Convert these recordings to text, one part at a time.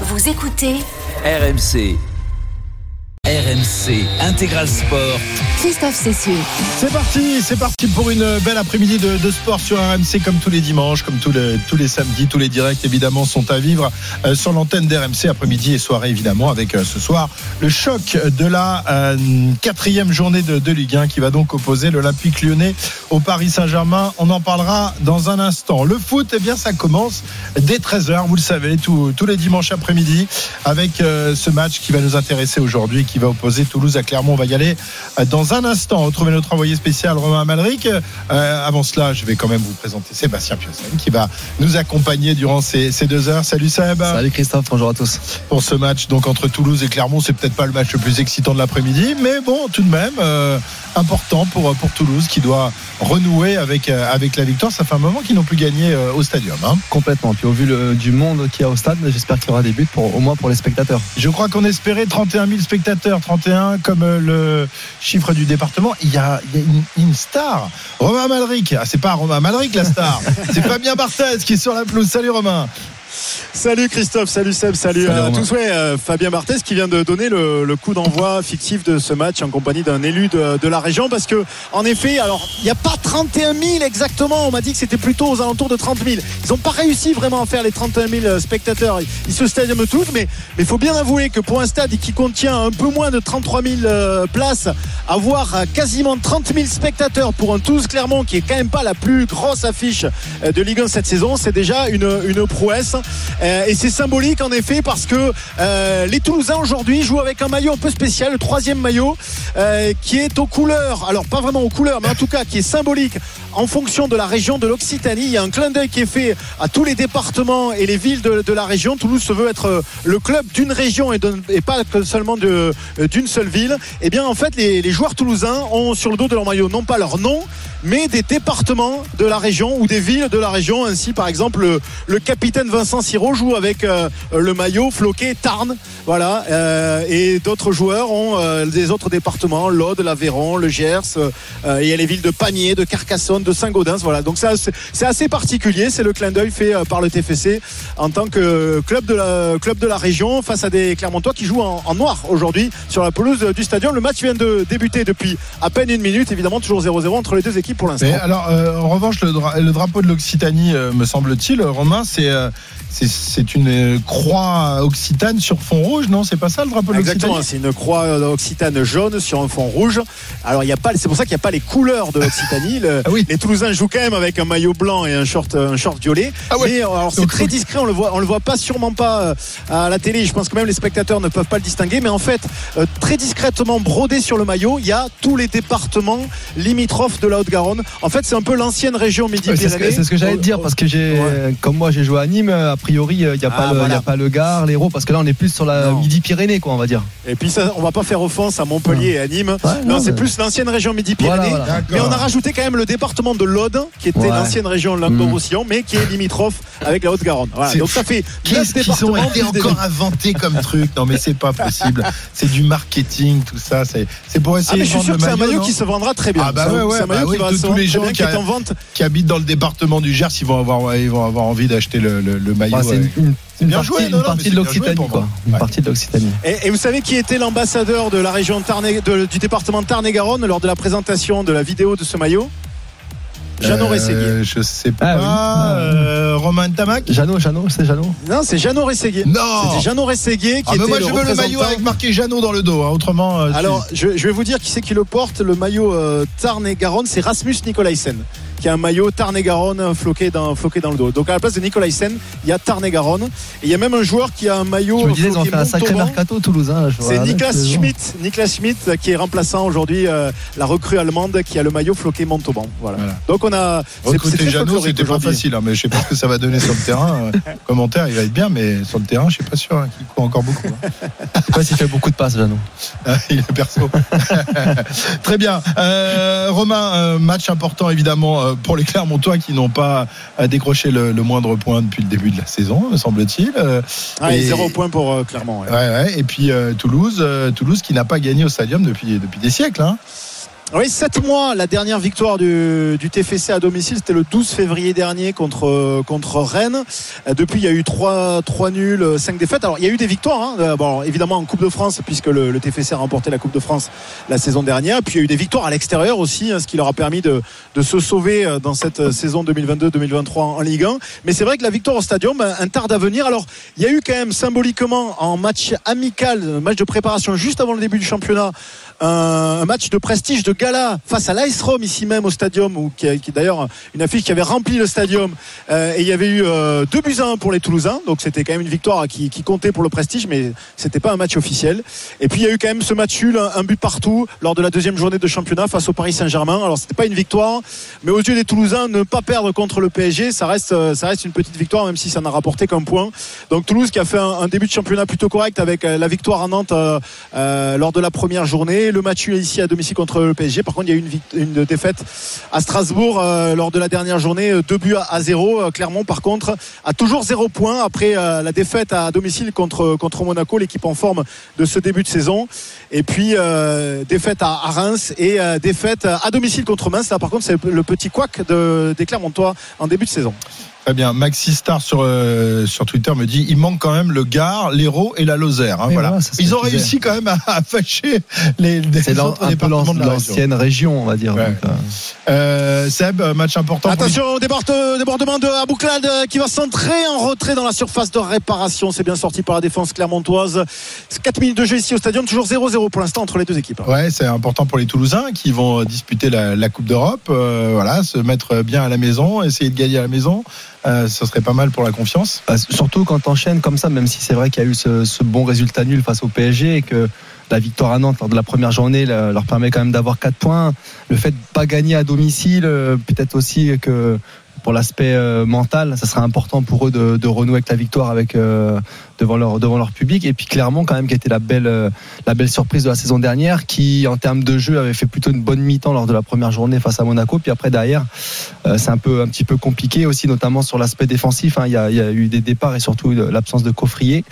Vous écoutez RMC. RMC Intégral Sport. Christophe Cessieux. C'est parti, c'est parti pour une belle après-midi de, de sport sur RMC comme tous les dimanches, comme tous les, tous les samedis, tous les directs évidemment sont à vivre euh, sur l'antenne d'RMC après-midi et soirée évidemment avec euh, ce soir le choc de la euh, quatrième journée de, de Ligue 1 qui va donc opposer l'Olympique lyonnais au Paris Saint-Germain. On en parlera dans un instant. Le foot, eh bien ça commence dès 13h, vous le savez, tous tous les dimanches après-midi avec euh, ce match qui va nous intéresser aujourd'hui, qui va opposer Toulouse à Clermont. On va y aller euh, dans un instant. Retrouver notre envoyé spécial Romain Malric. Euh, avant cela, je vais quand même vous présenter Sébastien Piocen qui va nous accompagner durant ces, ces deux heures. Salut Seb. Salut Christophe, bonjour à tous. Pour ce match donc entre Toulouse et Clermont, c'est peut-être pas le match le plus excitant de l'après-midi, mais bon, tout de même euh, important pour pour Toulouse qui doit renouer avec avec la victoire. Ça fait un moment qu'ils n'ont plus gagné euh, au stadium. hein. Complètement. Puis au vu le- du monde qu'il y a au stade, j'espère qu'il y aura des buts pour, au moins pour les spectateurs. Je crois qu'on espérait 31 000 spectateurs, 31 comme euh, le chiffre du département. Il y a, il y a une, une star, Romain Malric. Ah, c'est pas Romain Malric la star, c'est Fabien Barthez qui est sur la pelouse. Salut Romain. Salut Christophe, salut Seb, salut, Salut à Romain. tous. Ouais, euh, Fabien Barthez qui vient de donner le, le coup d'envoi fictif de ce match en compagnie d'un élu de, de la région parce que en effet, alors il n'y a pas 31 000 exactement. On m'a dit que c'était plutôt aux alentours de 30 000. Ils n'ont pas réussi vraiment à faire les 31 000 spectateurs. Ils se stadium tous, mais il faut bien avouer que pour un stade qui contient un peu moins de 33 000 euh, places, avoir euh, quasiment 30 000 spectateurs pour un Toulouse Clermont qui est quand même pas la plus grosse affiche euh, de Ligue 1 cette saison, c'est déjà une, une prouesse. Euh, et c'est symbolique en effet parce que euh, les Toulousains aujourd'hui jouent avec un maillot un peu spécial, le troisième maillot, euh, qui est aux couleurs, alors pas vraiment aux couleurs, mais en tout cas qui est symbolique en fonction de la région de l'Occitanie. Il y a un clin d'œil qui est fait à tous les départements et les villes de, la région. Toulouse se veut être le club d'une région et, pas seulement d'une seule ville. Et bien en fait, les, joueurs toulousains ont sur le dos de leur maillot non pas leur nom, mais des départements de la région ou des villes de la région. Ainsi, par exemple, le, le capitaine Vincent Siro joue avec euh, le maillot floqué Tarn. Voilà. euh, et d'autres joueurs ont euh, des autres départements, l'Aude, l'Aveyron, le Gers. euh, il y a les villes de Pamiers, de Carcassonne, de Saint-Gaudens. Voilà. Donc c'est assez particulier. C'est le clin d'œil fait par le TFC en tant que club de la, club de la région face à des Clermontois qui jouent en, noir aujourd'hui sur la pelouse du stadium. Le match vient de débuter depuis à peine une minute. Évidemment, toujours 0-0 entre les deux équipes pour l'instant. Alors, en revanche, le, le drapeau de l'Occitanie, me semble-t-il, Romain, c'est c'est- c'est une euh, croix occitane sur fond rouge, non C'est pas ça le drapeau de Exactement, c'est une croix euh, occitane jaune sur un fond rouge. Alors il y a pas, c'est pour ça qu'il n'y a pas les couleurs de l'Occitanie. Le- Ah oui. Les Toulousains jouent quand même avec un maillot blanc et un short, un short violet. Ah ouais. Mais euh, alors c'est très discret, on le voit, on le voit pas sûrement pas à la télé. Je pense que même les spectateurs ne peuvent pas le distinguer. Mais en fait, très discrètement brodé sur le maillot, il y a tous les départements limitrophes de la Haute-Garonne. En fait, c'est un peu l'ancienne région Ouais, C'est ce que, Midi-Pyrénées. ce que j'allais te dire parce que j'ai, Ouais. comme moi j'ai joué à Nîmes, priori il n'y a, pas Ah, le- voilà. a pas le Gard, l'Hérault, parce que là on est plus sur la. Midi-Pyrénées quoi on va dire. Et puis ça, on va pas faire offense à Montpellier et à Nîmes. Ouais, non, non, c'est mais- plus l'ancienne région Midi-Pyrénées. Voilà, voilà. Mais on a rajouté quand même le département de l'Aude, qui était Ouais. l'ancienne région Languedoc-Roussillon, mais qui est limitrophe avec la Haute-Garonne. Voilà. Donc ça fait neuf Qu'est-ce qu'ils ont départements. été encore inventés comme truc Non, mais c'est pas possible. C'est du marketing, tout ça. C'est pour Ah, essayer mais de je suis vendre sûr le que c'est un maillot, maillot qui se vendra très bien. Ah bah ouais, ouais, c'est un bah maillot qui va tous- les gens qui a- habitent dans le département du Gers, ils vont avoir, envie d'acheter le maillot. C'est une, une- une bien partie, joué, non, une mais partie de l'Occitanie quoi. moi. Une Ouais. partie de l'Occitanie. Et, et vous savez qui était l'ambassadeur de la région Tarn et- de- du département de Tarn-et-Garonne lors de la présentation de la vidéo de ce maillot? Jeannot Euh, Rességuier. Je sais pas. Ah oui. euh, Romain Tamac? Jeannot, Jeannot, c'est Jeannot? Non, c'est Jeannot Rességuier. Non C'était Jeannot Rességuier qui Ah, mais était moi, le je veux le maillot avec marqué Jeannot dans le dos. hein, Autrement. euh, tu- Alors, je, je vais vous dire qui c'est qui le porte. Le maillot euh, Tarn et Garonne, c'est Rasmus Nicolaisen, qui a un maillot Tarn et Garonne euh, floqué dans, floqué dans le dos. Donc, à la place de Nicolaisen, il y a Tarn et il y a même un joueur qui a un maillot. Je me disais ils ont fait un sacré mercato Toulousain. je C'est regardais Niklas. Schmidt, Niklas Schmidt qui est remplaçant aujourd'hui euh, la recrue allemande qui a le maillot floqué Montauban. Voilà. Voilà. Donc on a Recruter Jeannot, c'était pas facile, hein, mais je sais pas ce que ça va donner sur le terrain. Euh, Commentaire, il va être bien, mais sur le terrain, je suis pas sûr hein, qu'il court encore beaucoup. hein. Je sais pas s'il fait beaucoup de passes Jeannot. Ah, il est perso. Très bien. Euh, Romain, euh, match important évidemment euh, pour les Clermontois qui n'ont pas décroché le, le moindre point depuis le début de la saison, me semble-t-il. Euh, Ah, et Et- zéro point pour euh, Clermont. ouais. ouais, ouais. Et puis euh, Toulouse, Toulouse qui n'a pas gagné au Stadium depuis depuis des siècles. Hein. Oui, 7 mois, la dernière victoire du, TFC à domicile, c'était le 12 février dernier contre, contre Rennes. Euh, Depuis, il y a eu 3, 3 nuls, 5 défaites. Alors, il y a eu des victoires, hein. Euh, bon, évidemment en Coupe de France, puisque le, TFC a remporté la Coupe de France la saison dernière. Puis, il y a eu des victoires à l'extérieur aussi, hein, ce qui leur a permis de, de se sauver euh, dans cette saison 2022-2023 en Ligue 1. Mais c'est vrai que la victoire au Stadium, un, un tard d'avenir. Alors, il y a eu quand même symboliquement en match amical, match de préparation juste avant le début du championnat, un match de prestige de gala face à l'Ice Rome ici même au stadium où, qui, est d'ailleurs une affiche qui avait rempli le stadium. Euh, et il y avait eu euh, deux buts à un pour les Toulousains. Donc c'était quand même une victoire qui, comptait pour le prestige mais c'était pas un match officiel. Et puis il y a eu quand même ce match un, but partout lors de la deuxième journée de championnat face au Paris Saint-Germain. Alors c'était pas une victoire mais aux yeux des Toulousains ne pas perdre contre le PSG ça reste euh, ça reste une petite victoire même si ça n'a rapporté qu'un point. Donc Toulouse qui a fait un, début de championnat plutôt correct avec euh, la victoire à Nantes euh, euh, lors de la première journée. Le match ici à domicile contre le PSG par contre il y a eu une, défaite à Strasbourg euh, lors de la dernière journée deux buts à, zéro. Clermont par contre a toujours zéro point après la défaite à domicile contre, Monaco l'équipe en forme de ce début de saison. Et puis euh, défaite à, Reims et euh, défaite à domicile contre Reims là par contre c'est le petit couac de, des Clermontois en début de saison Très bien. Maxi Star sur, euh, sur Twitter me dit il manque quand même le Gard, l'Hérault et la Lozère. Hein, voilà. voilà Ils ont réussi quand même à, à fâcher les, les C'est un peu l'ancienne région, on va dire. Ouais. Donc, euh... Seb, match important. Attention, déborde, débordement de Abouklad qui va s'entrer en retrait dans la surface de réparation. C'est bien sorti par la défense clermontoise. 4 minutes de jeu ici au stadium, toujours 0-0 pour l'instant entre les deux équipes. Ouais, c'est important pour les Toulousains qui vont disputer la, la Coupe d'Europe. Euh, voilà, se mettre bien à la maison, essayer de gagner à la maison. Euh, ce serait pas mal pour la confiance. Bah, surtout quand t'enchaînes comme ça, même si c'est vrai qu'il y a eu ce, bon résultat nul face au PSG et que la victoire à Nantes lors de la première journée leur permet quand même d'avoir 4 points. Le fait de pas gagner à domicile, euh, peut-être aussi que pour l'aspect euh, mental, ça sera important pour eux de, renouer avec la victoire avec devant leur devant leur public et puis clairement quand même qui été la belle euh, la belle surprise de la saison dernière qui en termes de jeu avait fait plutôt une bonne mi-temps lors de la première journée face à Monaco puis après derrière euh, c'est un peu un petit peu compliqué aussi notamment sur l'aspect défensif hein. il, y a, y a, eu des départs et surtout l'absence de coffrier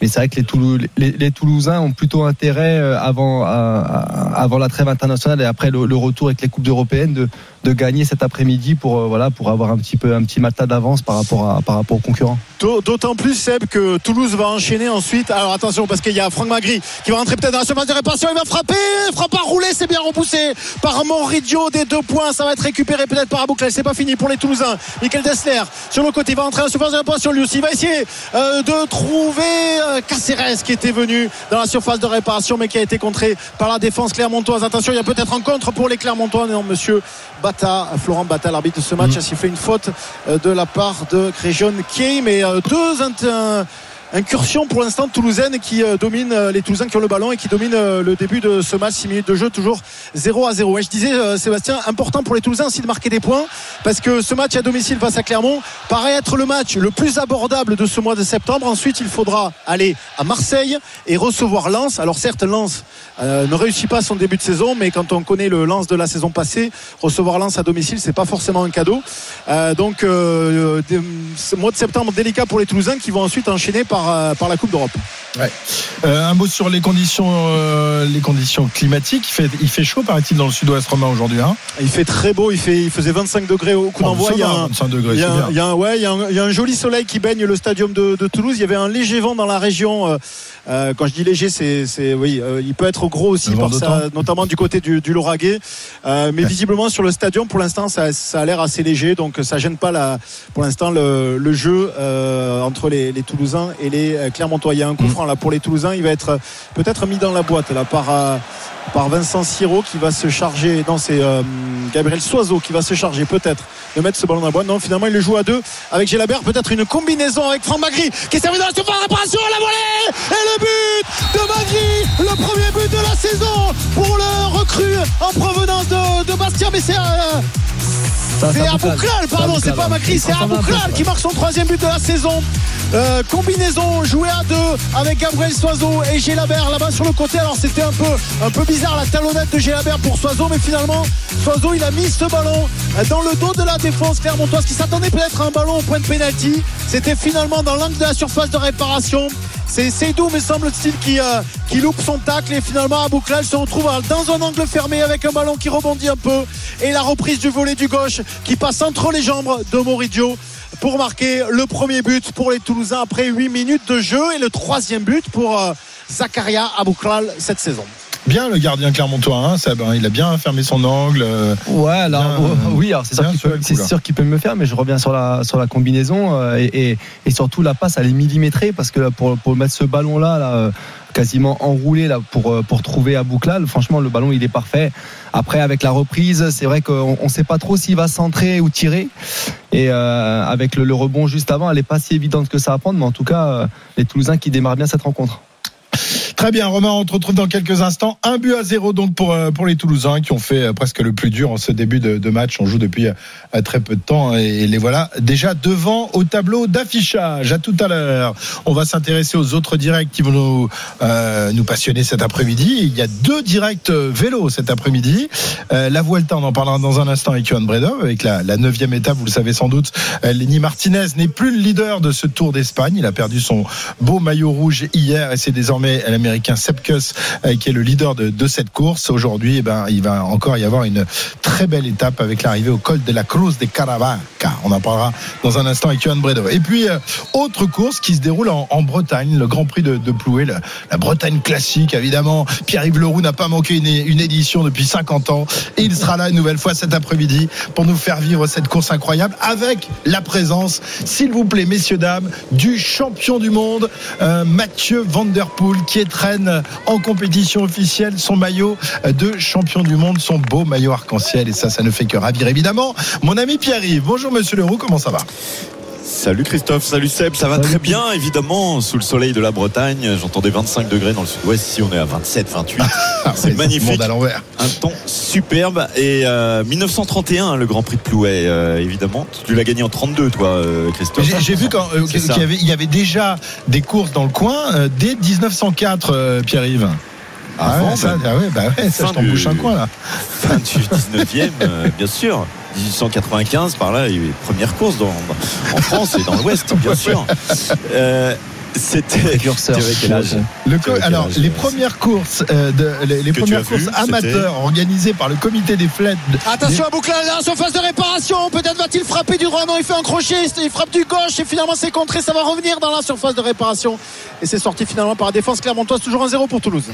mais c'est vrai que les, Toulou, les, les, Toulousains ont plutôt intérêt euh, avant avant la trêve internationale et après le, retour avec les coupes européennes de de gagner cet après-midi pour voilà pour avoir un petit peu un petit matin d'avance par rapport à par rapport aux concurrents. D'autant plus Seb que Toulouse va enchaîner ensuite. Alors attention parce qu'il y a Franck Magri qui va rentrer peut-être dans la surface de réparation. Il va frapper, frappe à rouler, c'est bien repoussé par Moridio des deux points. Ça va être récupéré peut-être par Abouklel. C'est pas fini pour les Toulousains. Michael Dessler sur le côté il va rentrer dans la surface de réparation lui aussi. Il va essayer euh, de trouver euh, Caceres qui était venu dans la surface de réparation mais qui a été contré par la défense clermontoise. Attention, il y a peut-être un contre pour les Clermontois. Non, monsieur Bata, Florent Bata, l'arbitre de ce match, mmh. a sifflé une faute euh, de la part de Créjon Kay, mais deux incursion pour l'instant toulousaine qui euh, domine euh, les Toulousains qui ont le ballon et qui domine euh, le début de ce match. 6 minutes de jeu toujours 0 à 0 et je disais Sébastien important pour les Toulousains aussi de marquer des points parce que ce match à domicile face à Clermont paraît être le match le plus abordable de ce mois de septembre. Ensuite il faudra aller à Marseille et recevoir Lens. Alors certes Lens euh, ne réussit pas son début de saison mais quand on connaît le Lens de la saison passée recevoir Lens à domicile c'est pas forcément un cadeau euh, donc euh, ce mois de septembre délicat pour les Toulousains qui vont ensuite enchaîner par par, la Coupe d'Europe. Ouais. Un mot sur les conditions, les conditions climatiques. Il fait, il fait chaud, paraît-il, dans le sud-ouest romain aujourd'hui. Hein? Il fait très beau. Il, fait, il faisait 25 degrés au coup d'envoi. il y a un, 25 degrés, il y a, il y a un, ouais, il y, a un, il y a un joli soleil qui baigne le stadium de, de, Toulouse. Il y avait un léger vent dans la région. Quand je dis léger, c'est, oui, il peut être gros aussi, par notamment du côté du, du Lauragais. Euh, mais ouais. visiblement sur le stadium, pour l'instant, ça, ça, a l'air assez léger, donc ça gêne pas la, pour l'instant le, le jeu entre les, les, Toulousains et les Clermontois. Il y a un coup franc là pour les Toulousains. Il va être peut-être mis dans la boîte là par par Vincent Siro qui va se charger. Non, c'est euh, Gabriel Soiseau qui va se charger peut-être de mettre ce ballon dans la boîte. Non, finalement, il le joue à deux avec Gélabert. Peut-être une combinaison avec Franck Magri qui est servi dans la surface de réparation la volée. Et le but de Magri, le premier but de la saison pour le recrue en provenance de, de Bastien. Mais c'est. Abouklal, pardon, c'est pas Macri, c'est Abouklal qui marque son troisième but de la saison. Euh, combinaison jouée à deux avec Gabriel Soiseau et Gélabert là-bas sur le côté. Alors c'était un peu, un peu bizarre la talonnette de Gélabert pour Soiseau, mais finalement Soiseau il a mis ce ballon dans le dos de la défense clermontoise qui s'attendait peut-être à un ballon au point de pénalty. C'était finalement dans l'angle de la surface de réparation C'est Seydou, me semble-t-il, qui, euh, qui loupe son tacle et finalement Abouklal se retrouve dans un angle fermé avec un ballon qui rebondit un peu et la reprise du volet du gauche qui passe entre les jambes de Moridio pour marquer le premier but pour les Toulousains après 8 minutes de jeu et le troisième but pour euh, Zakaria Abouklal cette saison. Bien le gardien clermontois, hein, Seb, hein, il a bien fermé son angle. euh, Ouais, alors, Bien, euh, euh, oui, alors c'est sûr qu'il peut, c'est me le faire, mais je reviens sur la sur la combinaison euh, et, et, et surtout la passe, elle est millimétrée parce que là, pour pour mettre ce ballon là, là euh, quasiment enroulé là pour pour trouver Abouklal, franchement le ballon il est parfait. Après avec la reprise, c'est vrai qu'on on sait pas trop s'il va centrer ou tirer et avec le, le rebond juste avant, elle est pas si évidente que ça à prendre, mais en tout cas les Toulousains qui démarrent bien cette rencontre. Très bien, Romain, on te retrouve dans quelques instants. Un but à zéro donc pour, euh, pour les Toulousains qui ont fait euh, presque le plus dur en ce début de, match. On joue depuis euh, très peu de temps et les voilà déjà devant au tableau d'affichage. À tout à l'heure. On va s'intéresser aux autres directs qui vont nous, nous passionner cet après-midi. Il y a deux directs vélo cet après-midi. La Vuelta, on en parlera dans un instant avec Johan Bredov, avec la, la neuvième étape, vous le savez sans doute. Lenny Martinez n'est plus le leader de ce Tour d'Espagne. Il a perdu son beau maillot rouge hier et c'est désormais l'Américain Sepkus euh, qui est le leader de, cette course. Aujourd'hui, eh ben, il va encore y avoir une très belle étape avec l'arrivée au col de la Cruz de Caravaca. On en parlera dans un instant avec Johan Bredo. Et puis, euh, autre course qui se déroule en, Bretagne, le Grand Prix de, de Ploué, la, Bretagne classique, évidemment. Pierre-Yves Leroux n'a pas manqué une, édition depuis 50 ans il sera là une nouvelle fois cet après-midi pour nous faire vivre cette course incroyable avec la présence, s'il vous plaît, messieurs, dames, du champion du monde, euh, Mathieu Van Der Poel, qui en compétition officielle son maillot de champion du monde, son beau maillot arc-en-ciel. Et ça, ça ne fait que ravir, évidemment. Mon ami Pierre-Yves, bonjour monsieur Leroux, comment ça va? Salut Christophe, salut Seb, ça va Salut. très bien évidemment sous le soleil de la Bretagne. J'entendais 25 degrés dans le sud-ouest, ici on est à 27, 28. Ah, C'est ouais, magnifique. monde à l'envers. Un temps superbe et euh, 1931 le Grand Prix de Plouay euh, évidemment. Tu l'as gagné en 32 toi euh, Christophe. J'ai vu euh, qu'il y, avait, il y avait déjà des courses dans le coin dès 1904, euh, Pierre-Yves. Ah Avant, ouais, ça, ah ouais, bah ouais, ça je t'en bouche un coin là. fin du 19e euh, bien sûr. 1895 par là, il y a eu les premières courses dans, en France et dans l'Ouest bien sûr. Euh, C'était Le co- alors, les premières courses, euh, de, les, premières vu, courses amateurs organisées par le comité des flèches. Attention à Bouclin, là, surface de réparation. Peut-être va-t-il frapper du droit. Non, il fait un crochet. Il frappe du gauche et finalement c'est contré. Ça va revenir dans la surface de réparation. Et c'est sorti finalement par la défense clermontoise. Toujours 1-0 pour Toulouse.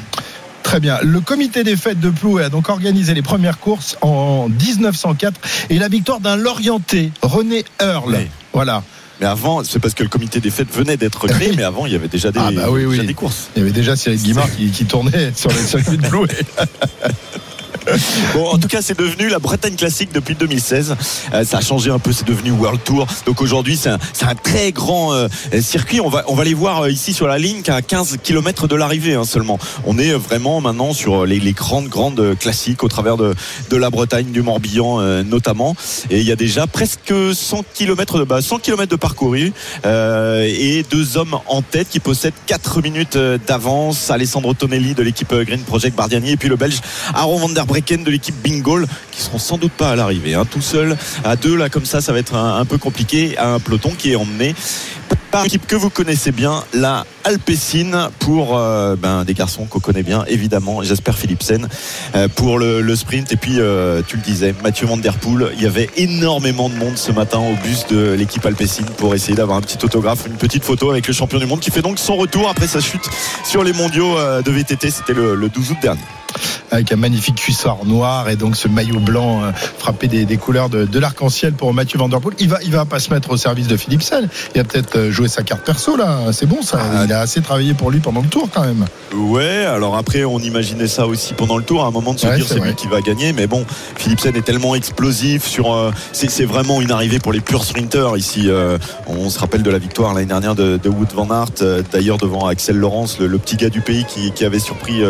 Très bien. Le comité des fêtes de Plouay a donc organisé les premières courses en 1904 et la victoire d'un Lorientais, René. Oui. Voilà. Mais avant, c'est parce que le comité des fêtes venait d'être créé, mais avant, il y avait déjà des, Ah bah oui, oui. déjà des courses. Il y avait déjà Cyril Guimard qui, qui tournait sur les circuits de Plouay. Bon, en tout cas, c'est devenu la Bretagne classique depuis 2016. Euh, ça a changé un peu, c'est devenu World Tour. Donc aujourd'hui, c'est un, un très grand euh, circuit. On va, on va les voir euh, ici sur la ligne qu'à 15 km de l'arrivée hein, seulement. On est vraiment maintenant sur les, les grandes, grandes euh, classiques au travers de, de la Bretagne, du Morbihan euh, notamment. Et il y a déjà presque 100 km de, bah, 100 km de parcouru euh, et deux hommes en tête qui possèdent 4 minutes euh, d'avance. Alessandro Tonelli de l'équipe euh, Green Project Bardiani et puis le Belge Aaron van der De l'équipe Bingol qui seront sans doute pas à l'arrivée. hein. Tout seul à deux là comme ça, ça va être un, un peu compliqué. Un peloton qui est emmené par équipe que vous connaissez bien, la Alpecin pour euh, ben, des garçons qu'on connaît bien évidemment, Jasper Philipsen euh, pour le, sprint et puis euh, tu le disais Mathieu Van Der Poel il y avait énormément de monde ce matin au bus de l'équipe Alpecin pour essayer d'avoir un petit autographe une petite photo avec le champion du monde qui fait donc son retour après sa chute sur les mondiaux de VTT c'était le, le 12 août dernier avec un magnifique cuissard noir et donc ce maillot blanc frappé des, couleurs de, l'arc-en-ciel pour Mathieu Van Der Poel. Il va, il va pas se mettre au service de Philipsen. Il va peut-être euh, jouer sa carte perso là. C'est bon ça. Ah. Il a assez travaillé pour lui pendant le tour quand même. Ouais, alors après on imaginait ça aussi pendant le tour, à un moment de se Ouais, dire c'est lui qui va gagner, mais bon, Philipsen est tellement explosif sur, euh, c'est vraiment une arrivée pour les purs sprinters ici. euh, on se rappelle de la victoire l'année dernière de, de Wood van Aert, euh, d'ailleurs devant Axel Laurence, le, le petit gars du pays qui, qui avait surpris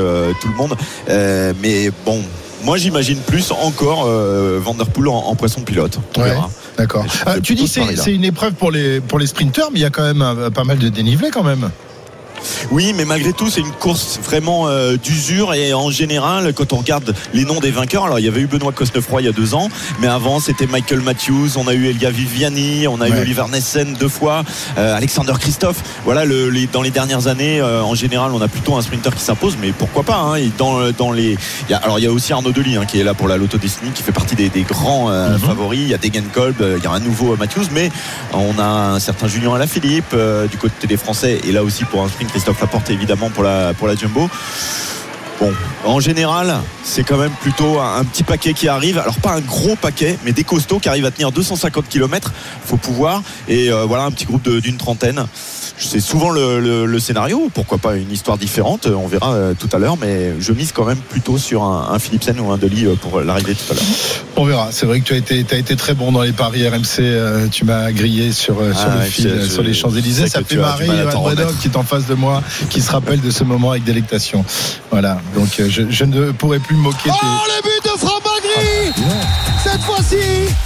tout le monde. Mais bon. Moi, j'imagine plus encore Van Der Poel en, en poisson pilote. On Ouais. verra. D'accord. Euh, tu dis c'est c'est une épreuve pour les pour les sprinteurs, mais il y a quand même euh, pas mal de dénivelé quand même. Oui, mais malgré tout, c'est une course vraiment euh, d'usure et en général, quand on regarde les noms des vainqueurs, alors il y avait eu Benoît Cosnefroy il y a deux ans, mais avant c'était Michael Matthews, on a eu Elia Viviani, on a eu. Oliver Nessen deux fois, euh, Alexander Christophe. Voilà, le- les- dans les dernières années, euh, en général, on a plutôt un sprinter qui s'impose, mais pourquoi pas hein, et dans, dans les, il y a, alors il y a aussi Arnaud Delis hein, qui est là pour la Lotto Destiny, qui fait partie des, des grands euh, favoris. Il y a Degenkolb, euh, il y a un nouveau Matthews, mais on a un certain Julien Alaphilippe euh, du côté des Français, et là aussi pour un sprint Christophe Laporte évidemment pour la Jumbo. Bon, en général, c'est quand même plutôt un, petit paquet qui arrive. Alors pas un gros paquet, mais des costauds qui arrivent à tenir 250 km. Faut pouvoir. Et euh, voilà un petit groupe d'une trentaine. C'est souvent le, le- le scénario. Pourquoi pas une histoire différente On verra euh, tout à l'heure. Mais je mise quand même plutôt sur un, un Philipsen ou un Deli euh, pour l'arrivée tout à l'heure. On verra. C'est vrai que tu as été, t'as été très bon dans les paris RMC. euh, tu m'as grillé sur, sur Ah le fil, je- sur les Champs-Élysées. Ça fait as marrer Johan qui est en face de moi, qui se rappelle de ce moment avec délectation. Voilà. Donc je, je ne pourrais plus me moquer. Oh tes- le but de Franck Magri Cette fois-ci,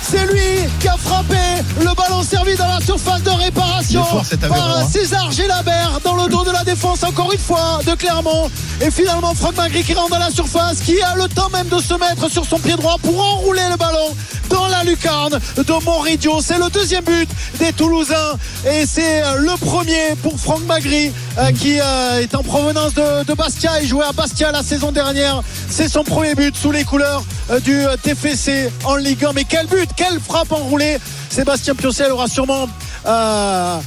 c'est lui qui a frappé le ballon servi dans la surface de réparation fort, par hein. César Gélabert dans le dos de la défense encore une fois de Clermont. Et finalement Franck Magri qui rentre dans la surface, qui a le temps même de se mettre sur son pied droit pour enrouler le ballon dans la lucarne de Moridio. C'est le deuxième but des Toulousains et c'est euh, le premier pour Franck Magri euh, qui euh, est en provenance de, de Bastia. Il jouait à Bastia la saison dernière. C'est son premier but sous les couleurs euh, du TFC en Ligue 1. Mais quel but, quelle frappe enroulée. Sébastien Piocel aura sûrement euh,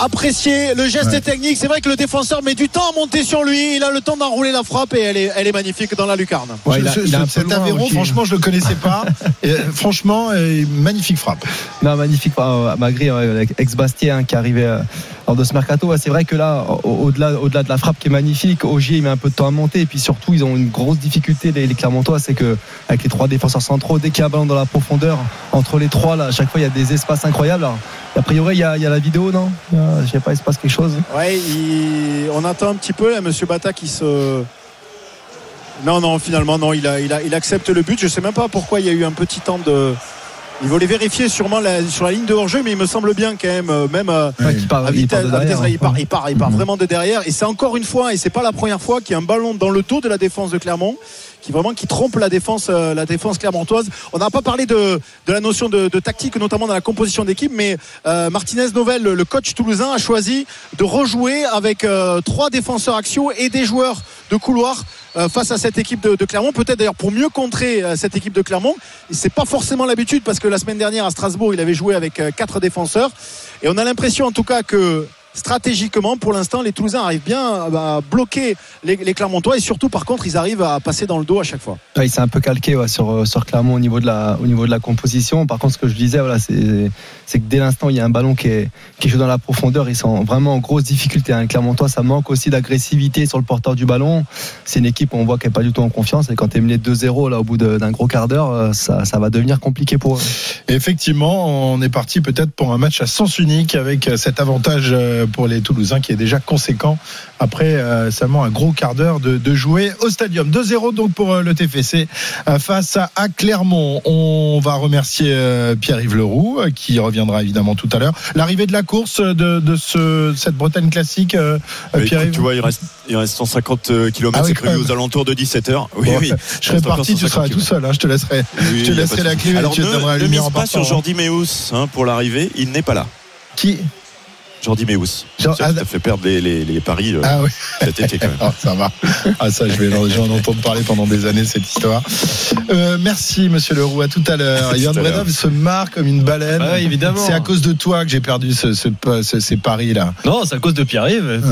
apprécié le geste est technique. C'est vrai que le défenseur met du temps à monter sur lui. Il a le temps d'enrouler la frappe et elle est, elle est magnifique dans la lucarne. Ouais, Je- il a- cet franchement, je le connaissais pas. Et, euh, franchement, euh, magnifique frappe. Non, magnifique. euh, Magri, ex-Bastien, hein, qui arrivait euh, lors de ce mercato. C'est vrai que là, au- au-delà, au-delà de la frappe qui est magnifique, Ogier, il met un peu de temps à monter. Et puis surtout, ils ont une grosse difficulté, les, les Clermontois, c'est que avec les trois défenseurs centraux, dès qu'il y a un ballon dans la profondeur, entre les trois, là, à chaque fois, il y a des espaces incroyables. Alors, a priori, il y a, il y a la vidéo, non Je sais pas, il se passe quelque chose. Ouais, il- on attend un petit peu là, Monsieur Bata qui se. Non, non, finalement, non, il, a, il, a, il accepte le but. Je sais même pas pourquoi il y a eu un petit temps de. Il voulait vérifier sûrement la- sur la ligne de hors-jeu, mais il me semble bien quand même, même part part, il part, il part Mhm. vraiment de derrière. Et c'est encore une fois, et c'est pas la première fois qu'il y a un ballon dans le dos de la défense de Clermont, qui vraiment qui trompe la défense, euh, la défense clermontoise. On n'a pas parlé de, de la notion de, tactique, notamment dans la composition d'équipe, mais euh, Martinez Novel, le, coach toulousain, a choisi de rejouer avec euh, trois défenseurs axiaux et des joueurs de couloir face à cette équipe de, de Clermont. Peut-être d'ailleurs pour mieux contrer cette équipe de Clermont. C'est pas forcément l'habitude parce que la semaine dernière à Strasbourg, il avait joué avec quatre défenseurs. Et on a l'impression en tout cas que stratégiquement, pour l'instant, les Toulousains arrivent bien à bloquer les, les Clermontois et surtout, par contre, ils arrivent à passer dans le dos à chaque fois. Ouais, il s'est un peu calqué ouais, sur, euh, sur Clermont au niveau, de la, au niveau de la composition. Par contre, ce que je disais, voilà, c'est que dès l'instant où il y a un ballon qui est, qui joue dans la profondeur, ils sont vraiment en grosse difficulté. Hein. Clermontois, ça manque aussi d'agressivité sur le porteur du ballon. C'est une équipe où on voit qu'elle n'est pas du tout en confiance. Et quand tu es mené 2-0 là, au bout d'un gros quart d'heure, euh, ça, ça va devenir compliqué pour eux. Effectivement, on est parti peut-être pour un match à sens unique avec euh, cet avantage euh, pour les Toulousains qui est déjà conséquent après euh, seulement un gros quart d'heure de, de jouer au stadium. 2-0 donc pour euh, le TFC euh, face à, à Clermont. On va remercier euh, Pierre-Yves Leroux euh, qui reviendra évidemment tout à l'heure. L'arrivée de la course de, de ce, cette Bretagne classique, euh, Pierre-Yves tu vois, il reste, il reste 150 km, Ah oui, c'est prévu même. aux alentours de 17h. Oui, Bon, oui. Je serai parti, tu 150 seras tout seul. hein, je te laisserai, Oui, je te laisserai la clé. Alors tu ne, ne mise pas sur. Jordi Meus hein, pour l'arrivée, il n'est pas là. Qui? Jordi Meus. Jean- Ça ah, t'a fait perdre les, les, les paris euh, Ah oui. cet été quand même. Ah, ça va. Ah, ça, je vais en, entendre parler pendant des années, cette histoire. Euh, merci, monsieur Leroux. À tout à l'heure. Yann. Bredov se marre comme une baleine. Bah évidemment. C'est à cause de toi que j'ai perdu ce, ce- ce- ces paris-là. Non, c'est à cause de Pierre-Yves.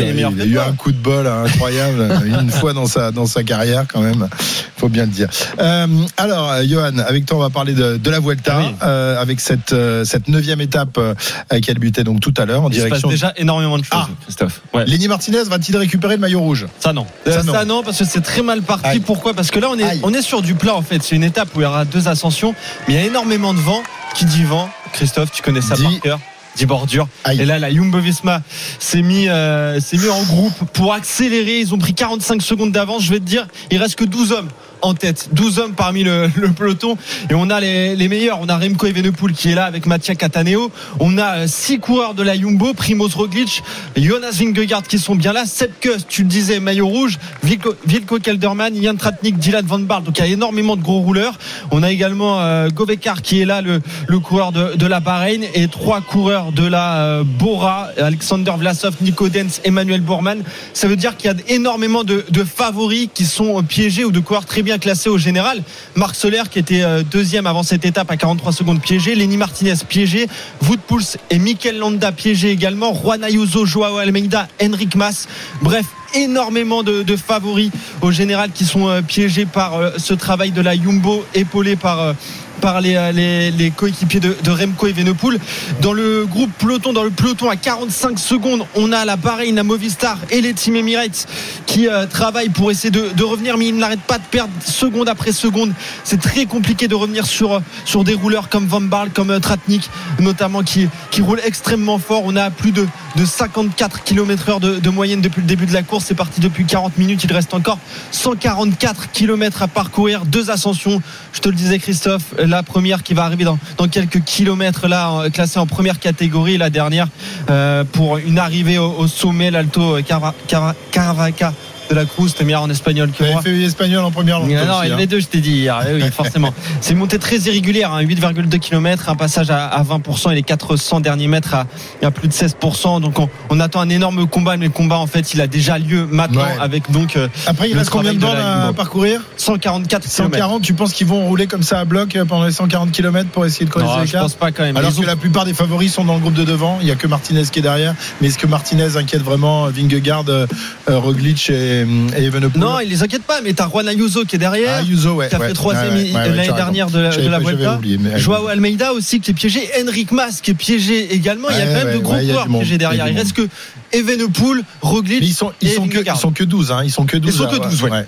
il a eu un coup de bol hein, incroyable une fois dans sa dans sa carrière quand même faut bien le dire Euh, alors Johan avec toi on va parler de, de la Vuelta Ah oui. euh, avec cette cette neuvième étape euh, qui a débuté donc tout à l'heure en Il se passe déjà énormément de choses, Ah. Christophe. Ouais. Lenny Martinez va-t-il récupérer le maillot rouge? Ça non. Ça, Ça, non. non. parce que c'est très mal parti. Aïe. Pourquoi? Parce que là on est Aïe. on est sur du plat en fait. C'est une étape où il y aura deux ascensions, mais il y a énormément de vent. Qui dit vent? Christophe, tu connais ça Dit- par cœur. Dit bordure. Aïe. Et là, la Jumbo Visma s'est mis, euh, s'est mis en groupe pour accélérer. Ils ont pris 45 secondes d'avance. Je vais te dire, il reste que 12 hommes en tête. 12 hommes parmi le, peloton et on a les, meilleurs. On a Remco Evenepoel qui est là avec Mattia Cataneo. On a 6 coureurs de la Jumbo, Primoz Roglic, Jonas Vingegaard qui sont bien là. Sepp Kuss, tu le disais, maillot rouge, Vilko, Vilko Kelderman, Jan Tratnik, Dylan Van Baarle. Donc il y a énormément de gros rouleurs. On a également euh, Govekar qui est là, le, coureur de, la Bahreïn et trois coureurs de la euh, Bora, Alexander Vlasov, Nico Dens, Emmanuel Bourman. Ça veut dire qu'il y a énormément de, de, favoris qui sont piégés ou de coureurs très bien classés au général. Marc Soler qui était euh, deuxième avant cette étape à 43 secondes piégé, Lenny Martinez piégé, Wood Pouls et Mikel Landa piégés également, Juan Ayuso, Joao Almeida, Henrik Mas. Bref, énormément de, favoris au général qui sont euh, piégés par euh, ce travail de la Jumbo épaulé par par les, les, les coéquipiers de, Remco Evenepoel. Dans le groupe peloton, dans le peloton à 45 secondes, on a la Bahreïn, la Movistar et les Team Emirates qui euh, travaillent pour essayer de, revenir, mais ils n'arrêtent pas de perdre seconde après seconde. C'est très compliqué de revenir sur, sur des rouleurs comme Van Barl, comme euh, Tratnik, notamment qui, qui roulent extrêmement fort. On a plus de, de 54 km heure de, de moyenne depuis le début de la course. C'est parti depuis 40 minutes. Il reste encore 144 km à parcourir. Deux ascensions. Je te le disais, Christophe la première qui va arriver dans, quelques kilomètres là, classée en première catégorie, la dernière euh, pour une arrivée au, au sommet, l'Alto Caravaca de la Cruz, t'es meilleur en espagnol que moi. Il fait espagnol en première langue. Non, non, il y avait deux, je t'ai dit hier. Oui, forcément. C'est une montée très irrégulière, hein, 8,2 km, un passage à, à, 20% et les 400 derniers mètres à, à plus de 16%. Donc on, on, attend un énorme combat, mais le combat en fait, il a déjà lieu maintenant ouais. avec donc. Euh, Après, il reste combien de temps à parcourir 144 140. Km. Tu penses qu'ils vont rouler comme ça à bloc pendant les 140 km pour essayer de non, l'écart Je pense pas quand même. Alors que la plupart des favoris sont dans le groupe de devant. Il y a que Martinez qui est derrière. Mais est-ce que Martinez inquiète vraiment Vingegaard, euh, Roglic et, et Evenepoel non, il les inquiète pas, mais t'as Juan Ayuso qui est derrière, ah, Ayuso, ouais, qui a fait troisième ouais, l'année dernière de la, de la Vuelta. Oublié, mais... Joao Almeida aussi qui est piégé, Henrik Mas qui est piégé également. il y a quand même de gros coureurs piégés derrière. Il, reste que Evenepoel, Roglic. Ils sont, ils et sont que, ils sont que 12, hein. Ils sont que 12. Ils sont que 12, ouais.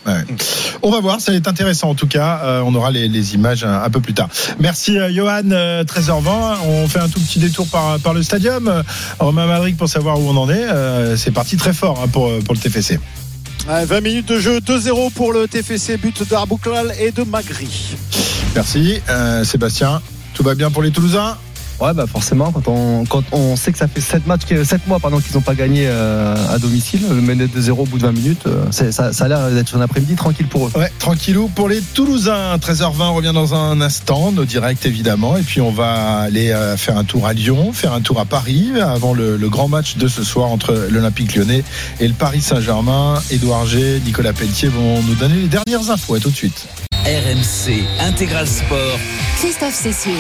On va voir, ça va être intéressant en tout cas. Euh, on aura les, les images un, un, peu plus tard. Merci euh, Johan, euh, 13h20. On fait un tout petit détour par, par le stadium. Romain Madrid pour savoir où on en est. Euh, c'est parti très fort hein, pour, pour le TFC. 20 minutes de jeu, 2-0 pour le TFC, but d'Arbouklal et de Magri. Merci euh, Sébastien. Tout va bien pour les Toulousains? Ouais, bah forcément, quand on, quand on sait que ça fait 7, matchs, 7 mois pardon, qu'ils n'ont pas gagné euh, à domicile, le mener de 0 au bout de 20 minutes, euh, ça, ça, a l'air d'être un après-midi tranquille pour eux. Ouais, tranquillou pour les Toulousains. 13h20, on revient dans un instant, nos directs évidemment, et puis on va aller euh, faire un tour à Lyon, faire un tour à Paris, avant le, le grand match de ce soir entre l'Olympique lyonnais et le Paris Saint-Germain. Édouard G, Nicolas Pelletier vont nous donner les dernières infos. À tout de suite. RMC Intégral Sport. Christophe Cessieux.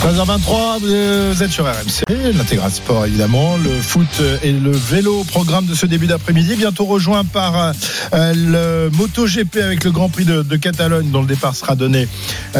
13h23, vous êtes sur RMC, l'intégral sport évidemment, le foot et le vélo, programme de ce début d'après-midi, bientôt rejoint par le MotoGP avec le Grand Prix de, Catalogne dont le départ sera donné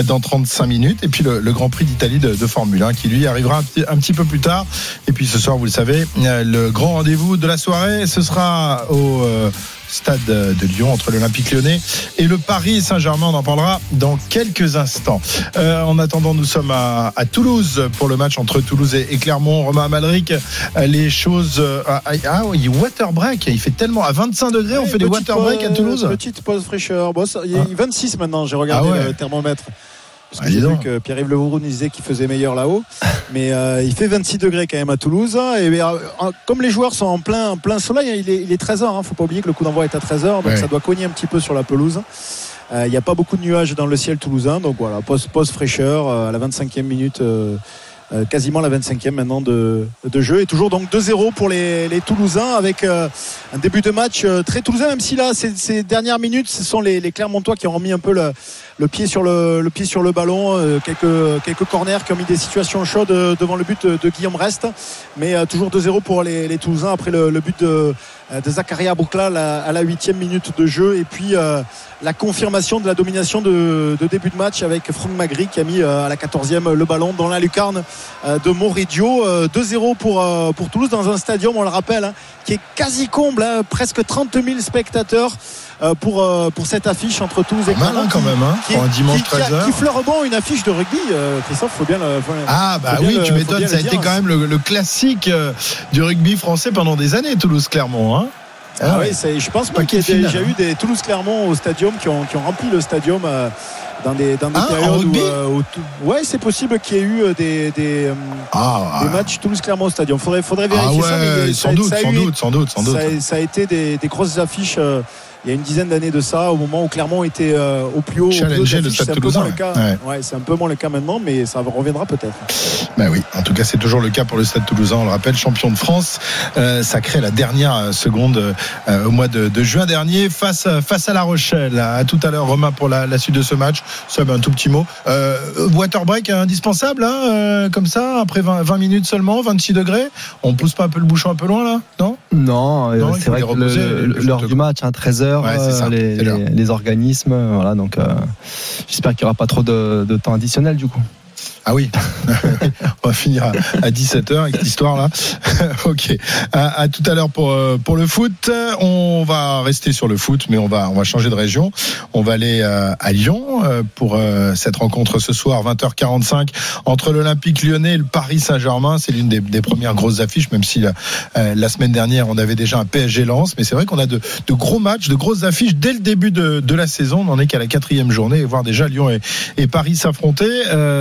dans 35 minutes, et puis le, Grand Prix d'Italie de, Formule 1 qui lui arrivera un petit, un petit, peu plus tard. Et puis ce soir, vous le savez, le grand rendez-vous de la soirée, ce sera au... Euh, stade de Lyon entre l'Olympique lyonnais et le Paris Saint-Germain. On en parlera dans quelques instants. Euh, en attendant, nous sommes à, à, Toulouse pour le match entre Toulouse et, et Clermont. Romain Malric, les choses. Ah, ah oui, water break. Il fait tellement à 25 degrés. on fait des water break à Toulouse. Petite pause fraîcheur. Bon, ça, il y a 26 maintenant. J'ai regardé ah ouais. le thermomètre. Parce que ah, j'ai vu que Pierre-Yves Le nous disait qu'il faisait meilleur là-haut. Mais euh, il fait 26 degrés quand même à Toulouse. Et euh, comme les joueurs sont en plein, en plein soleil, il est, il est 13h. Hein, faut pas oublier que le coup d'envoi est à 13h. Donc ouais. ça doit cogner un petit peu sur la pelouse. Il euh, n'y a pas beaucoup de nuages dans le ciel toulousain. Donc voilà, pause, pause fraîcheur à la 25e minute. Euh, quasiment la 25e maintenant de, de, jeu et toujours donc 2-0 pour les, les, Toulousains avec euh, un début de match euh, très toulousain même si là ces, ces dernières minutes ce sont les, les, Clermontois qui ont remis un peu le, le pied sur le, pied sur le ballon quelques, quelques corners qui ont mis des situations chaudes devant le but de, Guillaume Rest. Mais toujours 2-0 pour les, les, Toulousains après le, but de, de Zakaria Boukla à la huitième minute de jeu. Et puis la confirmation de la domination de, de, début de match avec Franck Magri qui a mis à la 14e le ballon dans la lucarne de Moridio. 2-0 pour, pour Toulouse dans un stadium on le rappelle hein, qui est quasi comble hein, presque 30 000 spectateurs pour, pour cette affiche entre Toulouse et Clermont quand même hein, qui, pour un dimanche qui, 13h qui, qui fleure bon une affiche de rugby Christophe faut bien le, faut, ah bah oui tu m'étonnes ça a été quand même le, le, classique du rugby français pendant des années Toulouse-Clermont hein. Ah ouais. oui, je pense Pas qu'il y a déjà eu des Toulouse-Clermont au stadium qui ont, qui ont rempli le stadium euh, dans des, dans des Ah, périodes où, euh, où Ouais, c'est possible qu'il y ait eu euh, des, des, euh, Ah, des matchs Toulouse-Clermont au stadium. Faudrait, faudrait ah vérifier ça. mais ouais, ça- sans doute, ça a sans eu- doute, sans doute, sans doute. Ça, a- ça a été des, des grosses affiches euh, il y a une dizaine d'années de ça, au moment où Clermont était euh, au plus haut. Challenger le. Stade C'est un peu Toulousain, moins le cas. ouais. Ouais, c'est un peu moins le cas maintenant, mais ça reviendra peut-être. Ben oui, en tout cas, c'est toujours le cas pour le Stade Toulousain. On le rappelle, champion de France, euh, sacré la dernière seconde euh, au mois de, de juin dernier face à- face à La Rochelle. À tout à l'heure, Romain pour la, la suite de ce match. Ça, ben, un tout petit mot. Euh, water break indispensable, hein, euh, comme ça, après 20, 20 minutes seulement, 26 degrés. On pousse pas un peu le bouchon un peu loin là, non? Non, euh, Non, c'est vrai que l'heure du match, hein, 13h, Ouais, c'est ça, les, organismes, voilà, donc j'espère qu'il n'y aura pas trop de, de temps additionnel du coup. Ah oui, on va finir à, à 17h avec cette histoire-là. ok, à, tout à l'heure pour, euh, pour le foot. On va rester sur le foot, mais on va, on va changer de région. On va aller euh, à Lyon euh, pour cette rencontre ce soir, 20h45, entre l'Olympique lyonnais et le Paris Saint-Germain. C'est l'une des, premières grosses affiches, même si la, semaine dernière, on avait déjà un PSG Lens. Mais c'est vrai qu'on a de, de gros matchs, de grosses affiches dès le début de, de la saison. On n'en est qu'à la quatrième journée et voir déjà Lyon et, et Paris s'affronter,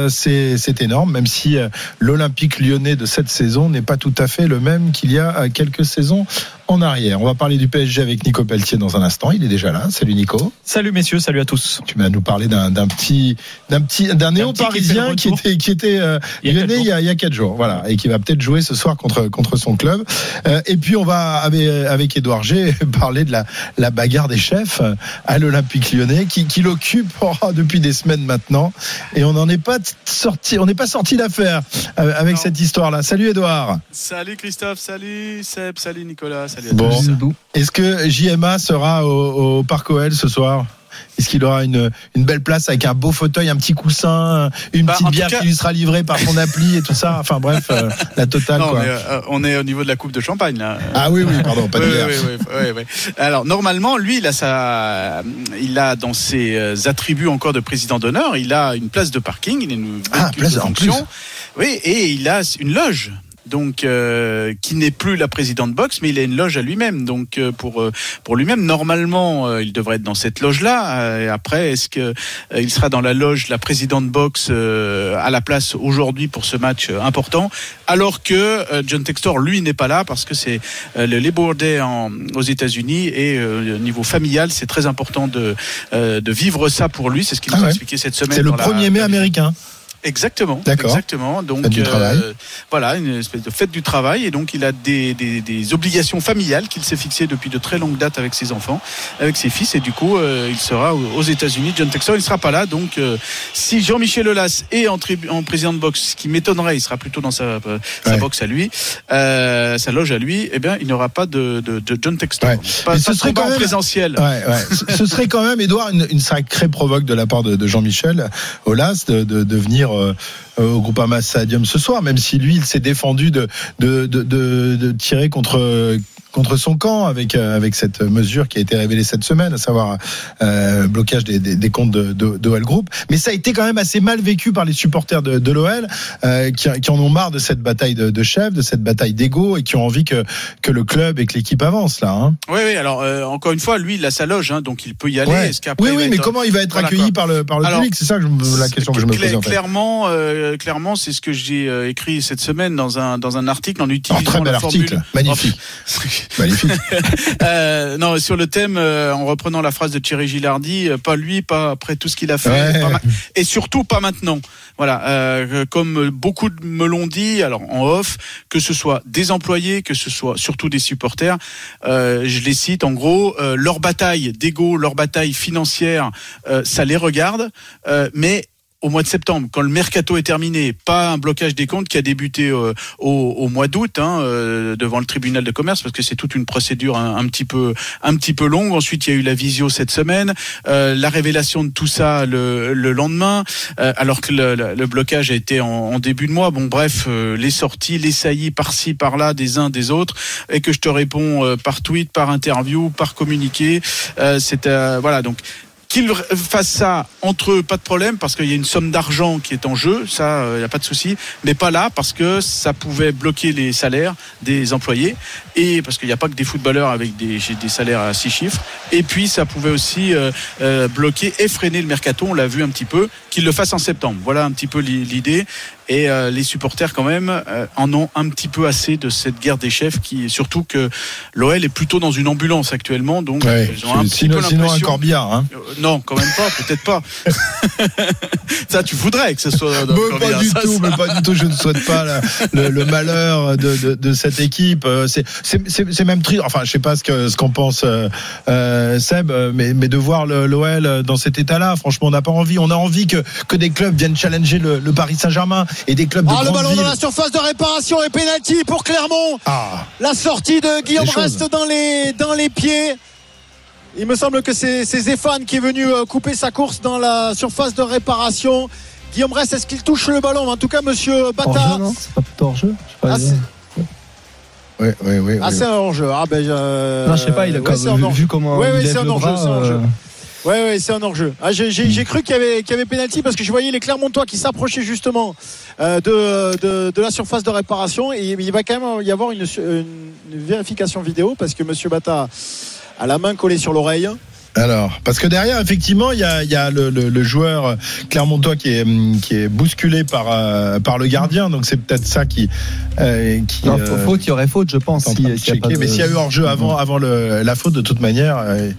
c'est c'est énorme, même si euh, l'Olympique lyonnais de cette saison n'est pas tout à fait le même qu'il y a euh, quelques saisons en arrière. On va parler du PSG avec Nico Pelletier dans un instant. Il est déjà là. Salut Nico. Salut messieurs, salut à tous. Tu vas nous parler d'un petit, d'un petit, d'un néo-parisien qui était, qui était euh, Il lyonnais il y a, il y a quatre jours, voilà, et qui va peut-être jouer ce soir contre contre son club. Euh, et puis on va avec avec Édouard G parler de la la bagarre des chefs à l'Olympique Lyonnais, qui qui l'occupe oh, depuis des semaines maintenant, et on n'en est pas sorti, on n'est pas sorti d'affaire euh, avec Non. cette histoire-là. Salut Édouard. Salut Christophe, salut Seb, salut Nicolas, salut à Bon. tous. Est-ce que JMA sera au, au Parc OL ce soir? Est-ce qu'il aura une, une belle place avec un beau fauteuil, un petit coussin, une Bah, petite bière cas- qui lui sera livrée par son appli et tout ça Enfin bref, euh, la totale Non, quoi. euh, on est au niveau de la coupe de champagne là. Ah oui, oui, pardon, pas de bière. oui, oui, oui, oui, oui. Alors normalement, lui, il a sa, il a dans ses euh, attributs encore de président d'honneur, il a une place de parking, il a une Ah, place de en fonction. Oui, et il a une loge. Donc, euh, qui n'est plus la présidente box, mais il a une loge à lui-même. Donc, euh, pour euh, pour lui-même, normalement, euh, il devrait être dans cette loge-là. Euh, et après, est-ce que euh, il sera dans la loge, la présidente box, euh, à la place aujourd'hui pour ce match important, alors que euh, John Textor, lui, n'est pas là parce que c'est euh, le Labor Day en, aux États-Unis et euh, au niveau familial, c'est très important de euh, de vivre ça pour lui. C'est ce qu'il nous Ah a ouais. expliqué cette semaine. C'est le dans la- 1er mai américain. Exactement. D'accord. Exactement. Donc Fête du travail. voilà, une espèce de fête du travail et donc il a des, des, des obligations familiales qu'il s'est fixées depuis de très longues dates avec ses enfants, avec ses fils et du coup euh, il sera aux États-Unis. John Textor il sera pas là donc euh, si Jean-Michel Aulas est en, en président de boxe, ce qui m'étonnerait, il sera plutôt dans sa, euh, sa Ouais. boxe à lui, euh, sa loge à lui, eh bien il n'y aura pas de, de, de John Textor. Ouais. Pas, Mais pas ce serait quand même- présentiel. Ouais. Ce- serait quand même, Edouard, une, une sacrée provoque de la part de, de Jean-Michel Aulas de, de, de venir euh, euh, au Groupama Stadium ce soir, même si lui, il s'est défendu de, tirer contre contre son camp avec euh, avec cette mesure qui a été révélée cette semaine, à savoir euh, blocage des, des, des comptes de, de, de OL Group. Mais ça a été quand même assez mal vécu par les supporters de, de l'OL euh, qui, qui en ont marre de cette bataille de, chefs, de cette bataille d'ego et qui ont envie que que le club et que l'équipe avance là. Hein. Oui, oui. Alors euh, encore une fois, lui il a sa loge, hein, donc il peut y aller. Ouais. Est-ce qu'après Oui, oui, mais être- comment il va être Voilà, accueilli par le, par le Alors, public? C'est ça la question que je me fait. Clairement, clairement, c'est ce que j'ai écrit cette semaine dans un dans un article en utilisant très bel la formule. article, magnifique, magnifique. Euh, non, sur le thème, euh, en reprenant la phrase de Thierry Gilardi, euh, pas lui, pas après tout ce qu'il a fait, Ouais. pas ma- et surtout pas maintenant. Voilà, euh, comme beaucoup me l'ont dit, alors en off, que ce soit des employés, que ce soit surtout des supporters, euh, je les cite en gros, euh, leur bataille d'ego, leur bataille financière, euh, ça les regarde, euh, mais au mois de septembre, quand le mercato est terminé, pas un blocage des comptes qui a débuté euh, au, au mois d'août hein, euh, devant le tribunal de commerce, parce que c'est toute une procédure un, petit peu un petit peu longue. Ensuite, il y a eu la visio cette semaine, euh, la révélation de tout ça le, le lendemain, euh, alors que le, le- le blocage a été en, en début de mois. Bon, bref, euh, les sorties, les saillies par-ci par-là des uns des autres, et que je te réponds euh, par tweet, par interview, par communiqué. C'est voilà donc Qu'ils fassent ça entre eux, pas de problème, parce qu'il y a une somme d'argent qui est en jeu, ça, il n'y a pas de souci, mais pas là, parce que ça pouvait bloquer les salaires des employés, et parce qu'il n'y a pas que des footballeurs avec des, des salaires à six chiffres, et puis ça pouvait aussi euh, euh, bloquer et freiner le mercato, on l'a vu un petit peu, qu'ils le fassent en septembre. Voilà un petit peu l'idée. Et euh, les supporters, quand même, euh, en ont un petit peu assez de cette guerre des chefs, qui surtout que l'OL est plutôt dans une ambulance actuellement, donc Ouais, ils ont un petit sinon, peu sinon un corbillard. Hein. Euh, Non, quand même pas, peut-être pas. ça, tu voudrais que ce soit dans Mais pas du ça, tout, ça. mais pas du tout. Je ne souhaite pas la- le, le malheur de, de, de cette équipe. C'est, même triste. Enfin, je sais pas ce que ce qu'en pense Seb, mais, mais de voir l'OL dans cet état-là, franchement, on n'a pas envie. On a envie que que des clubs viennent challenger le, le Paris Saint-Germain et des clubs de Ah, le ballon dans la surface de réparation et pénalty pour Clermont. Ah, La sortie de Guillaume reste dans les, dans les pieds. Il me semble que c'est Zéphane qui est venu euh, couper sa course dans la surface de réparation. Guillaume Reste, est-ce qu'il touche le ballon? En tout cas, monsieur Bata. non C'est pas plutôt hors-jeu Je sais pas. Ah, c'est- oui, oui, oui. Ah, oui. c'est un hors-jeu. Ah, ben, je- Non, je sais pas, il a ouais, comme, c'est un vu, comment Ouais, ouais, il c'est un hors-jeu, Ouais, ouais, c'est un hors-jeu. Ah, j'ai, cru qu'il y avait, pénalty parce que je voyais les Clermontois qui s'approchaient justement euh, de, la surface de réparation et il va quand même y avoir une vérification vidéo parce que Monsieur Bata a la main collée sur l'oreille. Alors, parce que derrière, effectivement, il y a, il y a le, le- le joueur Clermontois qui est, hum, qui est bousculé par, euh, par le gardien, donc c'est peut-être ça qui. euh, qui Non, euh, faute, il y aurait faute, je pense. si- checker. de- Mais s'il y a eu hors-jeu avant, avant le- la faute, de toute manière. euh,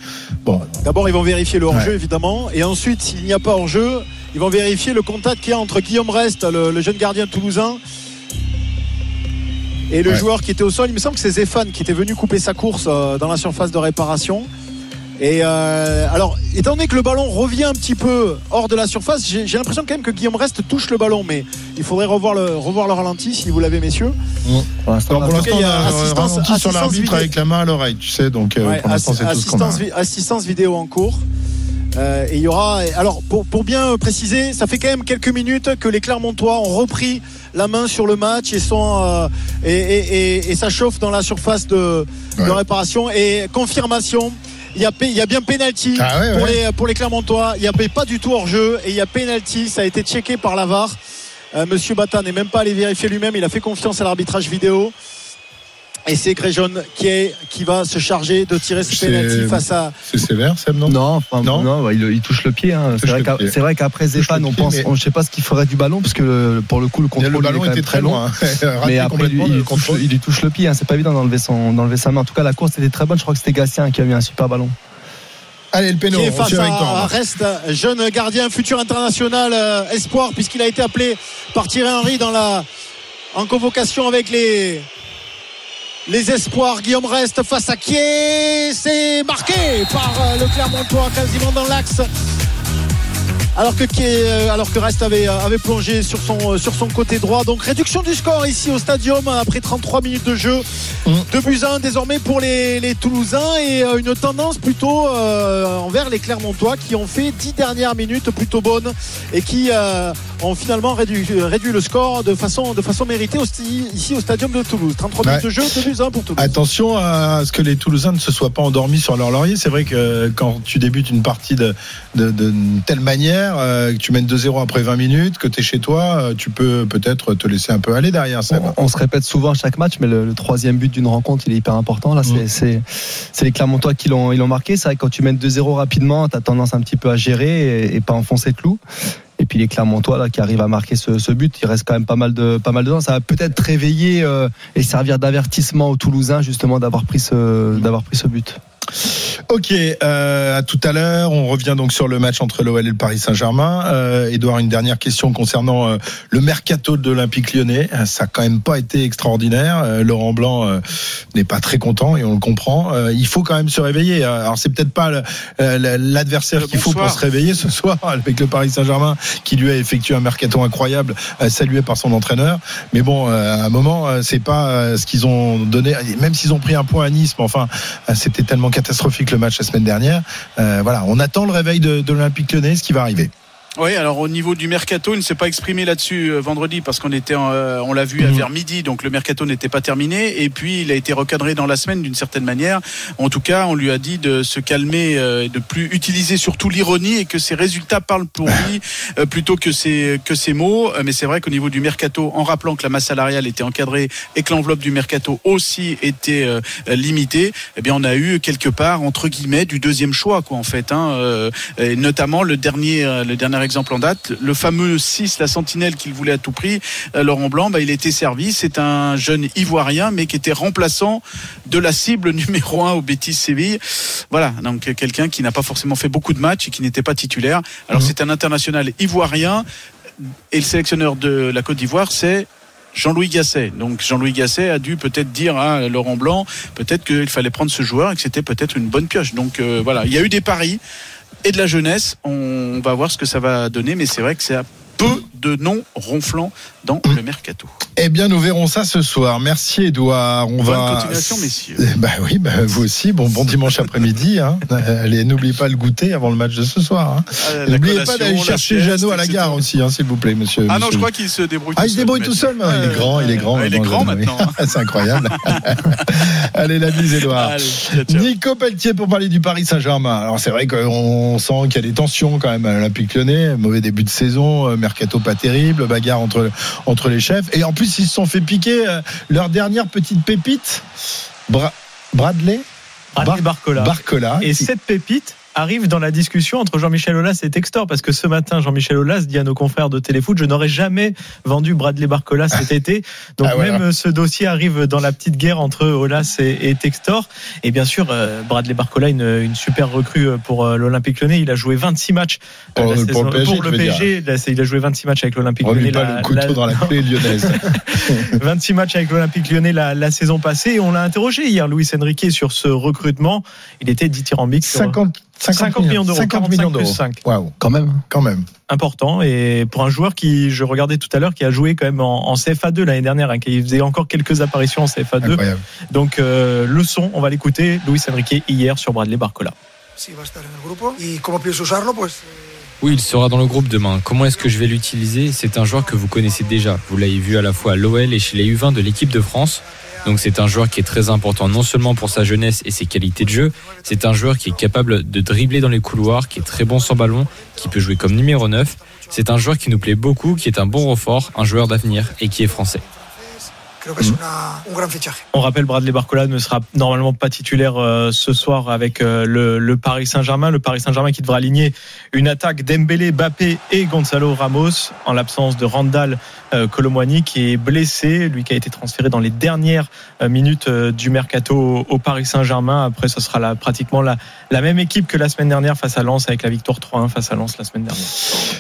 bon, D'abord, ils vont vérifier le hors-jeu Ouais. évidemment et ensuite, s'il n'y a pas hors-jeu, ils vont vérifier le contact qu'il y a entre Guillaume Rest, le, le jeune gardien toulousain. Et le Ouais. joueur qui était au sol, il me semble que c'est Zéphane qui était venu couper sa course euh, dans la surface de réparation. Et euh, alors, étant donné que le ballon revient un petit peu hors de la surface, j'ai j'ai l'impression quand même que Guillaume Reste touche le ballon, mais il faudrait revoir le, revoir le ralenti si vous l'avez, messieurs. Pour l'instant, Alors, pour il y a a assistance- ralenti sur assistance l'arbitre vidéo. avec la main à l'oreille, tu sais, donc euh, Ouais, pour l'instant, assi- c'est tout ce qu'on a. assistance, vi- assistance vidéo en cours. Euh, et il y aura. Alors, pour, pour bien préciser, ça fait quand même quelques minutes que les Clermontois ont repris la main sur le match et sont euh, et, et, et- et ça chauffe dans la surface de, réparation. Et confirmation. Il y, a, pé- il y a bien penalty Ah ouais, pour. Les, pour les Clermontois. Il n'y a pas du tout hors jeu et il y a penalty. Ça a été checké par la VAR. Euh, Monsieur Bata n'est même pas allé vérifier lui-même. Il a fait confiance à l'arbitrage vidéo. Et c'est Gréjon qui, est, qui va se charger de tirer ce penalty face à, C'est sévère, Seb, non Non, enfin, Non non, ouais, il, il touche le pied. hein. C'est vrai le qu'après Zéphane, le on pense, mais- on, je sais pas ce qu'il ferait du ballon, parce que le- pour le coup, le Le contrôle il est ballon même était très loin. hein. Mais après, il, le touche, il lui touche le pied. hein. C'est pas évident d'enlever son, d'enlever sa main. En tout cas, la course était très bonne. Je crois que c'était Gatien qui a eu un super ballon. Allez, le péno, qui est face à Reste, jeune gardien, futur international euh, espoir, puisqu'il a été appelé par Thierry Henry dans la, en convocation avec les, les espoirs. Guillaume Reste face à qui C'est marqué par euh, le Clermontois, quasiment dans l'axe. Alors que, euh, alors que Reste avait, euh, avait plongé sur son, euh, sur son côté droit. Donc réduction du score ici au stadium après 33 minutes de jeu. Mm. 2 buts à 1 désormais pour les, les Toulousains et une tendance plutôt euh, envers les Clermontois qui ont fait 10 dernières minutes plutôt bonnes et qui euh, ont finalement réduit, réduit le score de façon, de façon méritée au sti- ici au stadium de Toulouse. 33 minutes de jeu, 2 buts à 1 pour Toulouse. Attention à ce que les Toulousains ne se soient pas endormis sur leur laurier. C'est vrai que quand tu débutes une partie de, de, de telle manière, euh, que tu mènes 2-0 après 20 minutes, que tu es chez toi, euh, tu peux peut-être te laisser un peu aller derrière. Seb. On, on se répète souvent à chaque match, mais le, le troisième but d'une rencontre, il est hyper important. Là, c'est, les Clermontois qui l'ont, marqué. C'est vrai que quand tu mènes 2-0 rapidement, tu as tendance un petit peu à gérer et, et pas enfoncer le clou. Et puis les Clermontois là qui arrivent à marquer ce, ce but, il reste quand même pas mal de pas mal de temps. Ça va peut-être réveiller euh, et servir d'avertissement aux Toulousains justement d'avoir pris ce d'avoir pris ce but. Ok, euh, à tout à l'heure. On revient donc sur le match entre l'OL et le Paris Saint-Germain. Euh, Edouard, une dernière question concernant euh, le mercato de l'Olympique lyonnais. Euh, Ça a quand même pas été extraordinaire. Euh, Laurent Blanc euh, n'est pas très content et on le comprend. Euh, il faut quand même se réveiller. Alors c'est peut-être pas l'adversaire qu'il faut pour se réveiller ce soir avec le Paris Saint-Germain qui lui a effectué un mercato incroyable, salué par son entraîneur. Mais bon, euh, à un moment, euh, c'est pas ce qu'ils ont donné. Même s'ils ont pris un point à Nice, mais enfin, c'était tellement catastrophique le match la semaine dernière. Euh, voilà, on attend le réveil de, de l'Olympique Lyonnais, ce qui va arriver. Oui, alors au niveau du mercato, il ne s'est pas exprimé là-dessus euh, vendredi parce qu'on était, en, euh, on l'a vu à Mhm. vers midi, donc le mercato n'était pas terminé. Et puis il a été recadré dans la semaine d'une certaine manière. En tout cas, on lui a dit de se calmer, euh, de plus utiliser surtout l'ironie et que ses résultats parlent pour lui euh, plutôt que ses que ses mots. Euh, Mais c'est vrai qu'au niveau du mercato, en rappelant que la masse salariale était encadrée et que l'enveloppe du mercato aussi était euh, limitée, eh bien on a eu quelque part entre guillemets du deuxième choix quoi en fait. Hein, euh, et notamment le dernier le dernier exemple en date, le fameux 6, la sentinelle qu'il voulait à tout prix, euh, Laurent Blanc, bah, il était servi. C'est un jeune ivoirien, mais qui était remplaçant de la cible numéro 1 au Betis Séville. Voilà, donc quelqu'un qui n'a pas forcément fait beaucoup de matchs et qui n'était pas titulaire. Alors c'est un international ivoirien et le sélectionneur de la Côte d'Ivoire, c'est Jean-Louis Gasset. Donc Jean-Louis Gasset a dû peut-être dire à Laurent Blanc, peut-être qu'il fallait prendre ce joueur et que c'était peut-être une bonne pioche. Donc euh, voilà, il y a eu des paris et de la jeunesse. On va voir ce que ça va donner, mais c'est vrai que c'est peu de noms ronflants dans le mercato. Eh bien, nous verrons ça ce soir. Merci, Edouard. On Bonne va. continuation, messieurs. Bah oui, bah vous aussi. Bon, bon dimanche après-midi. Hein. Allez, n'oubliez pas le goûter avant le match de ce soir. Hein. Ah, N'oubliez pas d'aller chercher Jeannot à la gare aussi, hein, s'il vous plaît, monsieur. Ah non, monsieur. je crois qu'il se débrouille Ah, tout il se débrouille tout seul. hein. Il est grand, il est grand. ouais, Il est grand maintenant. C'est incroyable. Allez, la bise, Edouard. Allez, ciao, ciao. Nico Pelletier pour parler du Paris Saint-Germain. Alors c'est vrai qu'on sent qu'il y a des tensions quand même à l'Olympique Lyonnais. Mauvais début de saison, euh, mercato pas terrible, bagarre entre entre les chefs. Et en plus ils se sont fait piquer euh, leur dernière petite pépite, Bra- Bradley? Bradley Bar- Barcola. Barcola. Et cette pépite arrive dans la discussion entre Jean-Michel Aulas et Textor parce que ce matin Jean-Michel Aulas dit à nos confrères de Téléfoot je n'aurais jamais vendu Bradley Barcola cet été donc Ah, voilà. même ce dossier arrive dans la petite guerre entre Aulas et, et Textor et bien sûr euh, Bradley Barcola une, une super recrue pour euh, l'Olympique Lyonnais il a joué 26 matchs euh, Pour- la pour le PSG, pour le là, il a joué 26 matchs avec l'Olympique Lyonnais pas la- le couteau la- dans la clé lyonnaise. 26 matchs avec l'Olympique lyonnais la, la saison passée. Et on l'a interrogé hier, Luis Enrique, sur ce recrutement. Il était dithyrambique. sur 50, 50, 50 millions d'euros. 50 millions 45 plus d'euros. 5. Waouh, Quand même. quand même. Important. Et pour un joueur qui, je regardais tout à l'heure, qui a joué quand même en, en CFA2 l'année dernière, hein, qui faisait encore quelques apparitions en CFA2. Incroyable. Donc, euh, le son, on va l'écouter. Luis Enrique hier sur Bradley Barcola. Sí, va a estar en el grupo. ¿Y cómo pienso usarlo? Pues Oui, il sera dans le groupe demain. Comment est-ce que je vais l'utiliser? C'est un joueur que vous connaissez déjà. Vous l'avez vu à la fois à l'OL et chez les U20 de l'équipe de France. Donc c'est un joueur qui est très important non seulement pour sa jeunesse et ses qualités de jeu, c'est un joueur qui est capable de dribbler dans les couloirs, qui est très bon sans ballon, qui peut jouer comme numéro 9. C'est un joueur qui nous plaît beaucoup, qui est un bon renfort, un joueur d'avenir et qui est français. On rappelle, Bradley Barcola ne sera normalement pas titulaire euh, ce soir avec euh, le, le Paris Saint-Germain. Le Paris Saint-Germain qui devra aligner une attaque Dembélé, Bappé et Gonzalo Ramos en l'absence de Randall Colomwani qui est blessé, lui qui a été transféré dans les dernières euh, minutes euh, du mercato au, Paris Saint-Germain. Après, ce sera la, pratiquement la, même équipe que la semaine dernière face à Lens avec la victoire 3-1 face à Lens la semaine dernière.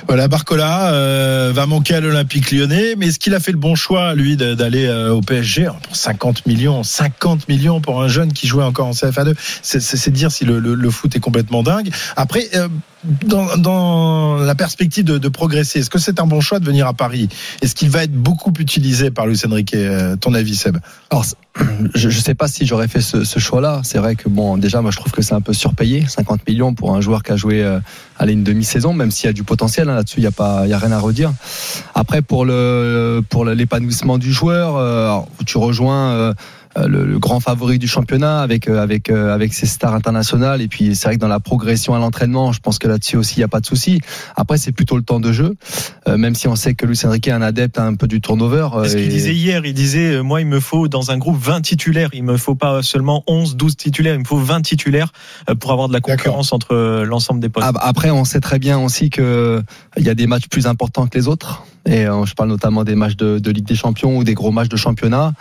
Voilà, Barcola euh, va manquer à l'Olympique lyonnais, mais est-ce qu'il a fait le bon choix, lui, d'aller euh, au PSG pour 50 millions 50 millions pour un jeune qui jouait encore en CFA2, c'est- dire si le, foot est complètement dingue. Après, euh, dans, la perspective de, progresser, est-ce que c'est un bon choix de venir à Paris? Est-ce qu'il va être beaucoup utilisé par Luis Enrique euh, Ton avis, Seb? Alors, je ne sais pas si j'aurais fait ce, choix-là. C'est vrai que bon, déjà, moi, je trouve que c'est un peu surpayé, 50 millions pour un joueur qui a joué euh, une demi-saison, même s'il y a du potentiel hein, là-dessus, il y a a rien à redire. Après, pour le pour l'épanouissement du joueur, euh, tu rejoins. euh, le, le grand favori du championnat avec euh, avec euh, avec ses stars internationales et puis c'est vrai que dans la progression à l'entraînement je pense que là-dessus aussi il y a pas de souci après c'est plutôt le temps de jeu Euh, même si on sait que Luis Enrique est un adepte un peu du turnover ce euh, qu'il disait hier. Il disait, euh, moi, il me faut dans un groupe 20 titulaires. Il me faut pas seulement 11, 12 titulaires. Il me faut 20 titulaires euh, pour avoir de la concurrence entre euh, l'ensemble des postes. Ah, Après, on sait très bien aussi que il y a des matchs plus importants que les autres. Et euh, je parle notamment des matchs de, Ligue des Champions ou des gros matchs de championnat.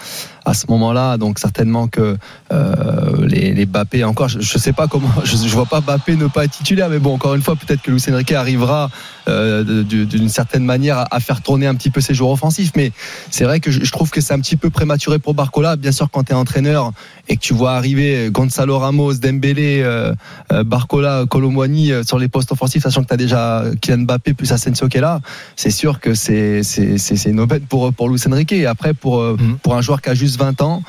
À ce moment-là, donc certainement que euh, les, Bappé, encore, je, je sais pas comment, je, je vois pas Bappé ne pas être titulaire, mais bon, encore une fois, peut-être que Luis Enrique arrivera euh, d'une certaine manière à, faire tourner un petit peu ses joueurs offensifs. Mais c'est vrai que je, trouve que c'est un petit peu prématuré pour Barcola. Bien sûr, quand tu es entraîneur et que tu vois arriver Gonzalo Ramos, Dembélé, euh, euh, Barcola, Colomwani sur les postes offensifs, sachant que tu as déjà Kylian Mbappé plus Asensio qui est là, c'est sûr que c'est une aubaine pour pour Luis Enrique. Et après pour Mhm. pour un joueur qui a juste 20 ans,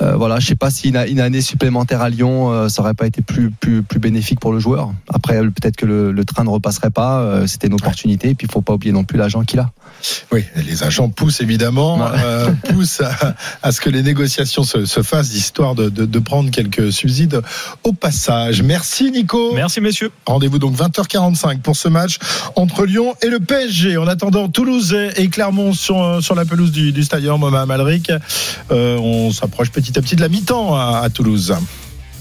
euh, voilà, je sais pas si une, une année supplémentaire à Lyon, euh, ça aurait pas été plus plus plus bénéfique pour le joueur. Après peut-être que le, le train ne repasserait pas. euh, C'était une opportunité. Et puis il faut pas oublier non plus l'agent qu'il a. Oui, les agents poussent évidemment, Ouais. euh, poussent à, à ce que les négociations se, se fassent, histoire de, de, de prendre quelques subsides au passage. Merci Nico. Merci messieurs. Rendez-vous donc 20h45 pour ce match entre Lyon et le PSG. En attendant, Toulouse et Clermont sur, euh, sur la pelouse du, du stadium Mohamed Malric. Euh, on s'approche petit à petit de la mi-temps à, à Toulouse.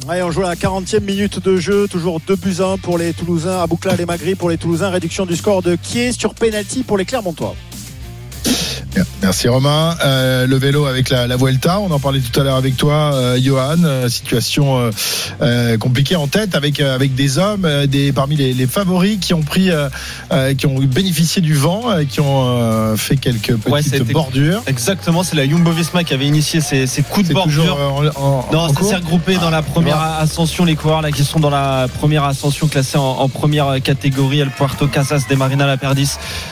Ouais, on joue à la 40e minute de jeu, toujours 2 buts 1 pour les Toulousains, Aboukla et Magri pour les Toulousains, réduction du score de Kier sur penalty pour les Clermontois. Merci Romain. Euh, le vélo avec la, la Vuelta, on en parlait tout à l'heure avec toi, euh, Johan. Euh, situation euh, compliquée en tête avec avec des hommes, des parmi les, les favoris qui ont pris, qui ont bénéficié du vent, qui ont fait quelques petites Ouais, bordures. Exactement, c'est la Jumbo Visma qui avait initié ces, ces coups de C'est bordure. toujours en, en- Non, en s'est regroupé dans la première Ah, ascension, les coureurs là qui sont dans la première ascension classée en, en première catégorie, El Puerto Casas de Marina La Perdis.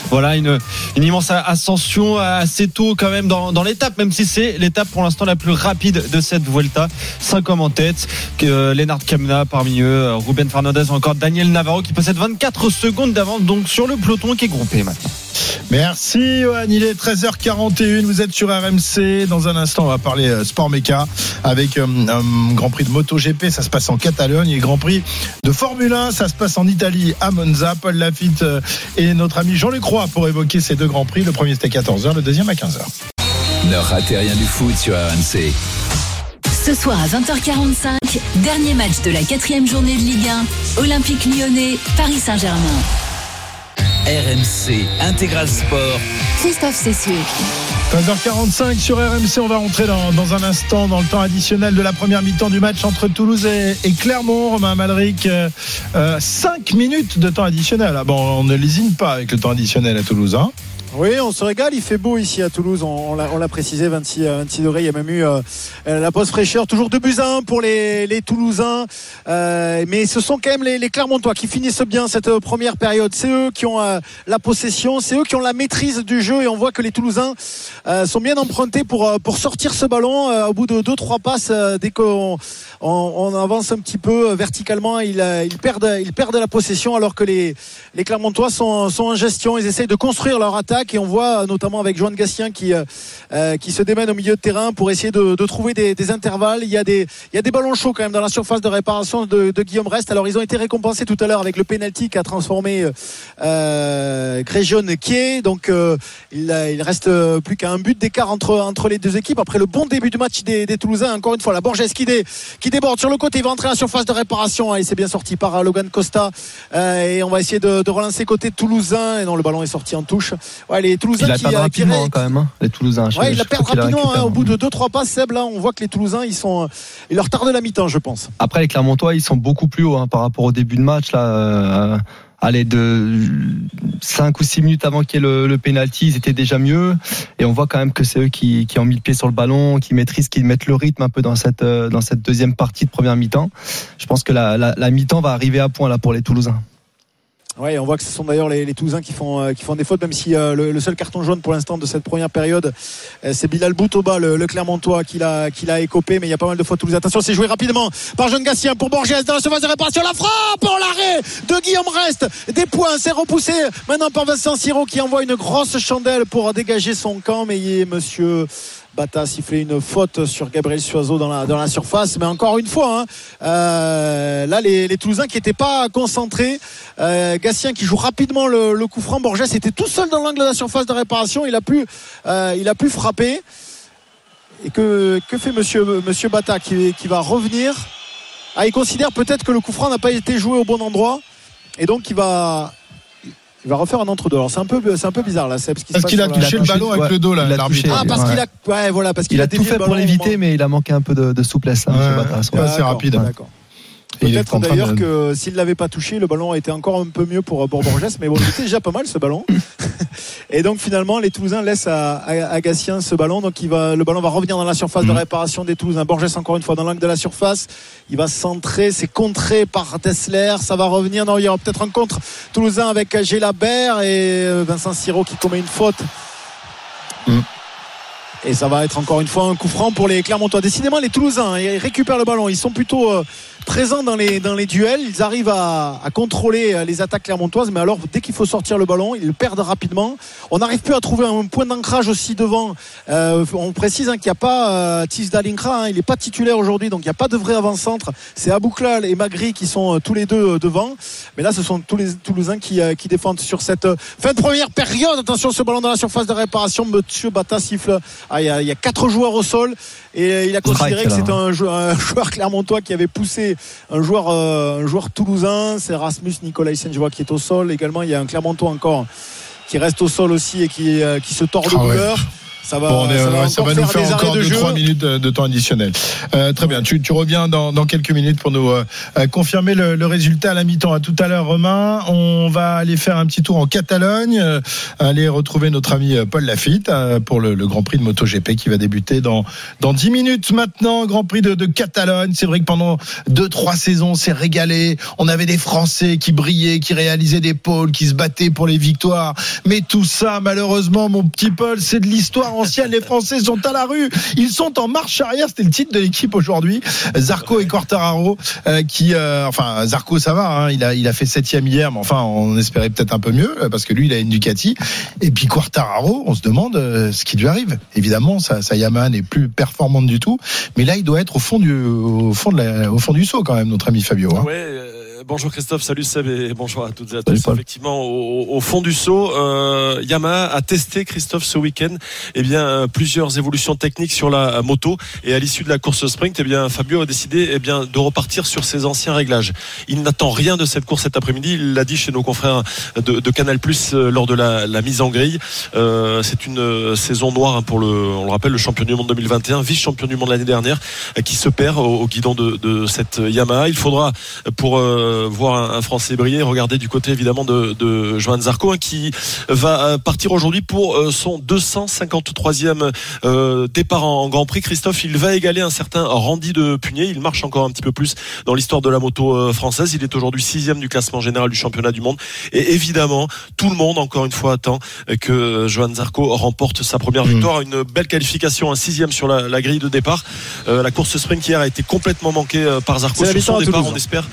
Voilà une, une immense ascension assez tôt quand même dans, l'étape, même si c'est l'étape pour l'instant la plus rapide de cette Vuelta. Cinq hommes en tête, euh, Lennart Kamna parmi eux, euh, Ruben Fernandez encore Daniel Navarro qui possède 24 secondes d'avance donc sur le peloton qui est groupé maintenant. Merci Johan, il est 13h41, vous êtes sur RMC. Dans un instant, on va parler euh, sport méca avec euh, un Grand Prix de MotoGP, ça se passe en Catalogne, et Grand Prix de Formule 1, ça se passe en Italie, à Monza. Paul Lafitte euh, et notre ami Jean-Luc Roy pour évoquer ces deux Grands Prix. Le premier c'était à 14h, le deuxième à 15h. Ne ratez rien du foot sur RMC. Ce soir à 20h45, dernier match de la quatrième journée de Ligue 1, Olympique lyonnais, Paris Saint-Germain. RMC Intégral Sport. Christophe Cessieux. 13h45 sur RMC, on va rentrer dans, dans un instant dans le temps additionnel de la première mi-temps du match entre Toulouse et, et Clermont. Romain Malric, 5 minutes de temps additionnel. Ah bon, on ne lésine pas avec le temps additionnel à Toulouse. Hein Oui, on se régale. Il fait beau ici à Toulouse. On, l'a- précisé, 26, euh, 26 degrés. Il y a même eu euh, euh, la pause fraîcheur. Toujours 2 buts à 1 pour les, les Toulousains. Euh, mais ce sont quand même les, Clermontois qui finissent bien cette euh, première période. C'est eux qui ont euh, la possession. C'est eux qui ont la maîtrise du jeu. Et on voit que les Toulousains euh, sont bien empruntés pour, euh, sortir ce ballon. Euh, au bout de 2-3 passes, euh, dès qu'on on, avance un petit peu euh, verticalement, ils, euh, perdent, la possession alors que les, les Clermontois sont, sont en gestion. Ils essayent de construire leur attaque et on voit euh, notamment avec Joan Gastien qui, euh, euh, qui se démène au milieu de terrain pour essayer de, trouver des, intervalles. Il y, a des, il y a des ballons chauds quand même dans la surface de réparation de, Guillaume Rest. Alors ils ont été récompensés tout à l'heure avec le penalty qui a transformé euh, Grégion Kier. Donc euh, il, il reste euh, plus qu'un but d'écart entre, entre les deux équipes. Après le bon début du match des, Toulousains, encore une fois, la Borges qui, dé- qui déborde sur le côté, il va entrer à la surface de réparation. Et c'est bien sorti par euh, Logan Costa. Euh, et on va essayer de, de relancer côté toulousain. Et non, le ballon est sorti en touche. Ouais, les Toulousains Il la qui, perd euh, qui rapidement quand même, hein, les Toulousains. Ouais, je il la crois perd qu'il la rapidement. hein, au bout de 2-3 passes, Seb, là, on voit que les Toulousains, ils sont, ils leur tardent la mi-temps, je pense. Après, les Clermontois, ils sont beaucoup plus hauts hein, par rapport au début de match. Là, euh, allez, de 5 ou 6 minutes avant qu'il y ait le, le penalty, ils étaient déjà mieux. Et on voit quand même que c'est eux qui, qui ont mis le pied sur le ballon, qui maîtrisent, qui mettent le rythme un peu dans cette, euh, dans cette deuxième partie de première mi-temps. Je pense que la, la, la mi-temps va arriver à point là pour les Toulousains. Ouais, on voit que ce sont d'ailleurs les, les Toulousains qui font, euh, qui des fautes, même si euh, le, seul carton jaune pour l'instant de cette première période, euh, c'est Bilal Boutouba, le, le Clermontois, qui l'a, qui écopé, mais il y a pas mal de fautes Toulouse. Attention, c'est joué rapidement par Jean Gassien pour Borges dans la surface de réparation. La frappe en l'arrêt de Guillaume Reste. Des points, c'est repoussé maintenant par Vincent Siro qui envoie une grosse chandelle pour dégager son camp, mais il monsieur. Bata a sifflé une faute sur Gabriel Suazo dans la, surface. Mais encore une fois, hein, euh, là, les, les Toulousains qui n'étaient pas concentrés. Euh, Gatien qui joue rapidement le, coup franc. Borges était tout seul dans l'angle de la surface de réparation. Il a pu, euh, frapper. Et que, fait monsieur, monsieur Bata qui, qui va revenir? Ah, Il considère peut-être que le coup franc n'a pas été joué au bon endroit. Et donc, il va. Il va refaire un entre-deux. Alors c'est un peu, c'est un peu bizarre là, Seb, ce qui se Parce qu'il a la- touché le ballon avec ouais, le dos, là, il a l'arbitre. touché. Ah, parce Ouais. qu'il a, ouais, voilà, parce qu'il Il a dévié tout fait pour l'éviter, mais il a manqué un peu de, de souplesse. Là, Ouais. monsieur Bata, à ce moment-là. Pas assez rapide. hein. D'accord. Peut-être d'ailleurs de- que s'il ne l'avait pas touché, le ballon a été encore un peu mieux pour, pour Borges. Mais bon, c'était déjà pas mal ce ballon. Et donc finalement, les Toulousains laissent à, à, à Gatien ce ballon. Donc il va, le ballon va revenir dans la surface de réparation des Toulousains. Borges encore une fois dans l'angle de la surface. Il va centrer, c'est contré par Dessler. Ça va revenir. Non, il y aura peut-être un contre Toulousain avec Gélabert et euh, Vincent Siro qui commet une faute. Et ça va être encore une fois un coup franc pour les Clermontois. Décidément, les Toulousains, ils récupèrent le ballon. Ils sont plutôt euh, présents dans les, duels. Ils arrivent à, contrôler euh, les attaques clermontoises. Mais alors, dès qu'il faut sortir le ballon, ils perdent rapidement. On n'arrive plus à trouver un point d'ancrage aussi devant. Euh, on précise hein, qu'il n'y a pas euh, hein. il n'est pas titulaire aujourd'hui. Donc, il n'y a pas de vrai avant-centre. C'est Abouklal et Magri qui sont tous les deux devant. Mais là, ce sont tous les Toulousains qui, défendent sur cette fin de première période. Attention, ce ballon dans la surface de réparation. Monsieur Bata siffle. Ah, il y a, il y a quatre joueurs au sol et il a considéré Strike, que c'était un joueur, un joueur clermontois qui avait poussé un joueur, euh, un joueur toulousain. C'est Rasmus Nicolaisen, je vois, qui est au sol. Également, il y a un clermontois encore qui reste au sol aussi et qui, euh, qui se tord le Ah ouais. Ça va, Bon, on est- ça va ça nous faire encore de 2-3 jeu. minutes de, de temps additionnel. Euh, très bien, tu, tu reviens dans, dans quelques minutes pour nous euh, euh, confirmer le, le résultat à la mi-temps. À tout à l'heure, Romain. On va aller faire un petit tour en Catalogne, euh, aller retrouver notre ami Paul Lafitte pour le, le Grand Prix de MotoGP qui va débuter dans, dans 10 minutes maintenant. Grand Prix de, de Catalogne. C'est vrai que pendant 2-3 saisons, c'est régalé. On avait des Français qui brillaient, qui réalisaient des pôles, qui se battaient pour les victoires. Mais tout ça, malheureusement, mon petit Paul, c'est de l'histoire Les Français sont à la rue. Ils sont en marche arrière. C'était le titre de l'équipe aujourd'hui. Zarco et Quartararo, euh, qui, euh, enfin, Zarco, ça va. hein. il a, il a fait septième hier, mais enfin, on espérait peut-être un peu mieux parce que lui, il a une Ducati. Et puis Quartararo, on se demande euh, ce qui lui arrive. Évidemment, sa, sa Yamaha n'est plus performante du tout, mais là, il doit être au fond du, au fond de au fond du saut quand même, notre ami Fabio. hein. Bonjour Christophe, salut Seb et bonjour à toutes et à tous. Effectivement, au, au fond du saut, euh, Yamaha a testé Christophe ce week-end eh bien euh, plusieurs évolutions techniques sur la euh, moto et à l'issue de la course sprint, eh bien Fabio a décidé eh bien de repartir sur ses anciens réglages. Il n'attend rien de cette course cet après-midi. Il l'a dit chez nos confrères de, de Canal Plus lors de la, la mise en grille. Euh, C'est une euh, saison noire hein, pour le, on le rappelle, le champion du monde 2021, vice-champion du monde l'année dernière, euh, qui se perd au, au guidon de, de cette Yamaha. Il faudra pour euh, voir un, un Français briller, regarder du côté évidemment de, de Johan Zarco, hein, qui va euh, partir aujourd'hui pour euh, son 253e euh, départ en, en Grand Prix. Christophe, il va égaler un certain Randy de Punier. Il marche encore un petit peu plus dans l'histoire de la moto euh, française. Il est aujourd'hui sixième du classement général du championnat du monde. Et évidemment, tout le monde, encore une fois, attend euh, que Johan Zarco remporte sa première victoire. Une belle qualification, un sixième sur la, la grille de départ. Euh, la course sprint hier a été complètement manquée euh, par Zarco sur son départ. On espère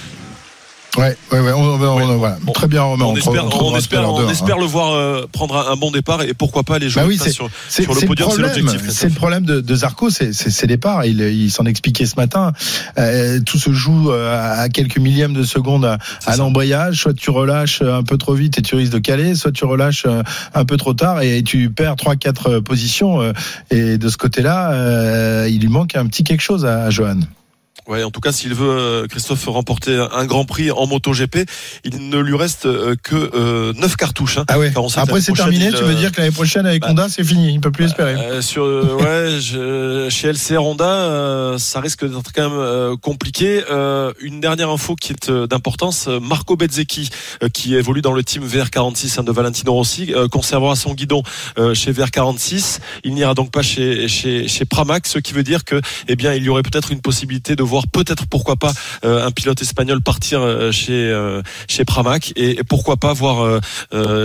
Ouais, ouais, ouais. On, on- on- voilà. Bon. Très bien, Romain. on, espère, on espère, on hein. le voir euh, prendre un, un bon départ et pourquoi pas les jouer Bah oui, sur, le podium, c'est problème. l'objectif. C'est le problème de, de Zarco, c'est ses départs. Il, il s'en expliquait ce matin. Euh, tout se joue euh, à quelques millièmes de seconde à, à l'embrayage. Soit tu relâches un peu trop vite et tu risques de caler, soit tu relâches un peu trop tard et tu perds trois quatre positions. Et de ce côté-là, euh, il lui manque un petit quelque chose à, à Johan. Ouais, en tout cas, s'il veut, euh, Christophe, remporter un grand prix en MotoGP, il ne lui reste euh, que euh, 9 cartouches. hein. Ah ouais. Après c'est terminé. il, Tu veux euh, dire que l'année prochaine avec bah, Honda c'est fini. Il peut plus espérer. Euh, sur euh, ouais, je- chez LCR Honda, euh, ça risque d'être quand même euh, compliqué. Euh, une dernière info qui est euh, d'importance Marco Bezzecchi, euh, qui évolue dans le team VR46 hein, de Valentino Rossi, euh, conservera son guidon euh, chez VR46. Il n'ira donc pas chez chez chez Pramac, ce qui veut dire que eh bien il y aurait peut-être une possibilité de voir peut-être pourquoi pas euh, un pilote espagnol partir euh, chez euh, chez Pramac et, et pourquoi pas voir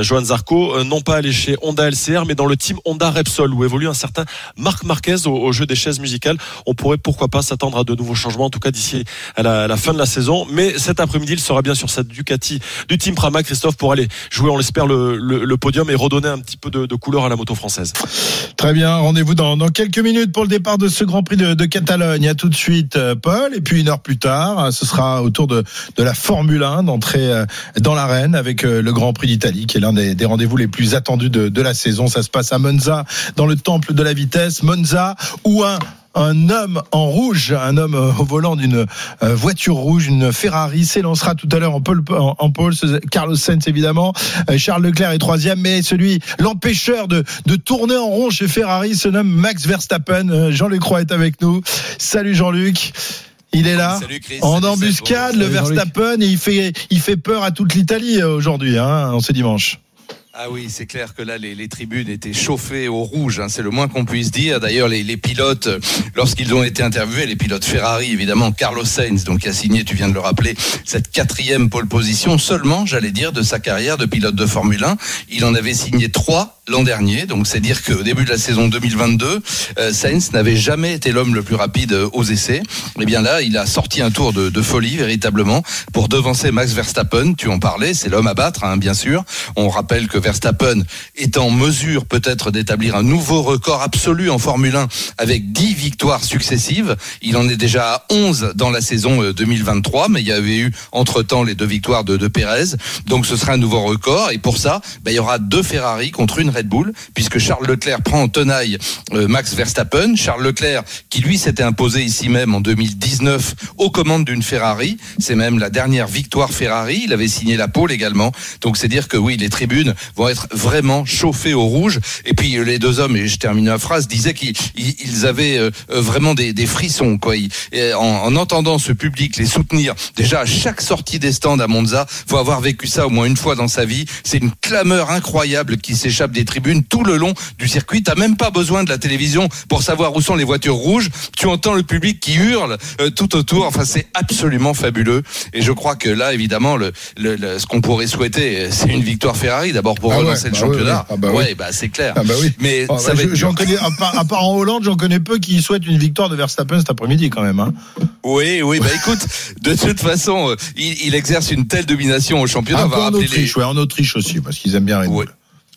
Johan Zarco non pas aller chez Honda LCR mais dans le team Honda Repsol où évolue un certain Marc Marquez au, au jeu des chaises musicales. On pourrait pourquoi pas s'attendre à de nouveaux changements en tout cas d'ici à la, à la fin de la saison. Mais cet après-midi il sera bien sur cette Ducati du team Pramac Christophe pour aller jouer on l'espère le, le, le podium et redonner un petit peu de, de couleur à la moto française. Très bien, rendez-vous dans, dans quelques minutes pour le départ de ce Grand Prix de, de Catalogne. À tout de suite, euh, Et puis une heure plus tard, euh, ce sera autour de, de la Formule 1 d'entrer euh, dans l'arène avec euh, le Grand Prix d'Italie, qui est l'un des, rendez-vous les plus attendus de, la saison. Ça se passe à Monza, dans le temple de la vitesse. Monza, où un homme en rouge, un homme au volant d'une voiture rouge, une Ferrari, s'élancera tout à l'heure en pole, en, en Carlos Sainz évidemment, Charles Leclerc est troisième, mais celui, l'empêcheur de, tourner en rond chez Ferrari se nomme Max Verstappen. Jean-Luc Croix est avec nous. Salut Jean-Luc. Il est là, Salut Chris, en salut Seb, embuscade, le Salut. Verstappen, et il fait, il fait peur à toute l'Italie euh, aujourd'hui, hein, en ce dimanche. Ah oui, c'est clair que là, les, les tribunes étaient chauffées au rouge, hein, c'est le moins qu'on puisse dire. D'ailleurs, les, les pilotes, euh, lorsqu'ils ont été interviewés, les pilotes Ferrari, évidemment, Carlos Sainz, donc qui a signé, tu viens de le rappeler, cette quatrième pole position seulement, j'allais dire, de sa carrière de pilote de Formule 1. Il en avait signé trois l'an dernier, donc c'est dire qu'au début de la saison 2022, euh, Sainz n'avait jamais été l'homme le plus rapide euh, aux essais. Et Eh bien là, il a sorti un tour de, de folie véritablement pour devancer Max Verstappen. Tu en parlais, c'est l'homme à battre, hein, bien sûr. On rappelle que Verstappen est en mesure peut-être d'établir un nouveau record absolu en Formule 1 avec 10 victoires successives. Il en est déjà à 11 dans la saison euh, 2023, mais il y avait eu entre-temps les deux victoires de, de Pérez. Donc ce sera un nouveau record. Et pour ça, ben, il y aura deux Ferrari contre une Red Bull, puisque Charles Leclerc prend en tenaille euh, Max Verstappen. Charles Leclerc, qui lui s'était imposé ici même en 2019 aux commandes d'une Ferrari. C'est même la dernière victoire Ferrari. Il avait signé la pole également. Donc c'est dire que oui, les tribunes vont être vraiment chauffées au rouge. Et puis euh, les deux hommes, et je termine la phrase, disaient qu'ils ils- ils avaient euh, euh, vraiment des, des frissons. Quoi. En, en entendant ce public les soutenir, déjà à chaque sortie des stands à Monza, faut avoir vécu ça au moins une fois dans sa vie. C'est une clameur incroyable qui s'échappe des tribunes tout le long du circuit. T'as même pas besoin de la télévision pour savoir où sont les voitures rouges. Tu entends le public qui hurle tout autour. Enfin, c'est absolument fabuleux. Et je crois que là, évidemment, le, le- ce qu'on pourrait souhaiter, c'est une victoire Ferrari d'abord pour Ah ouais, relancer le bah championnat. oui, oui. Ah bah oui. ouais, bah c'est clair. Ah bah oui. Mais Oh, ça va je- être j'en dur. connais, à part, à part en Hollande, j'en connais peu qui souhaitent une victoire de Verstappen cet après-midi quand même. Hein. Oui, oui, bah écoute, de toute façon, euh, il, il exerce une telle domination au championnat. On va en rappeler les- Autriche, ouais, en Autriche aussi, parce qu'ils aiment bien Bull.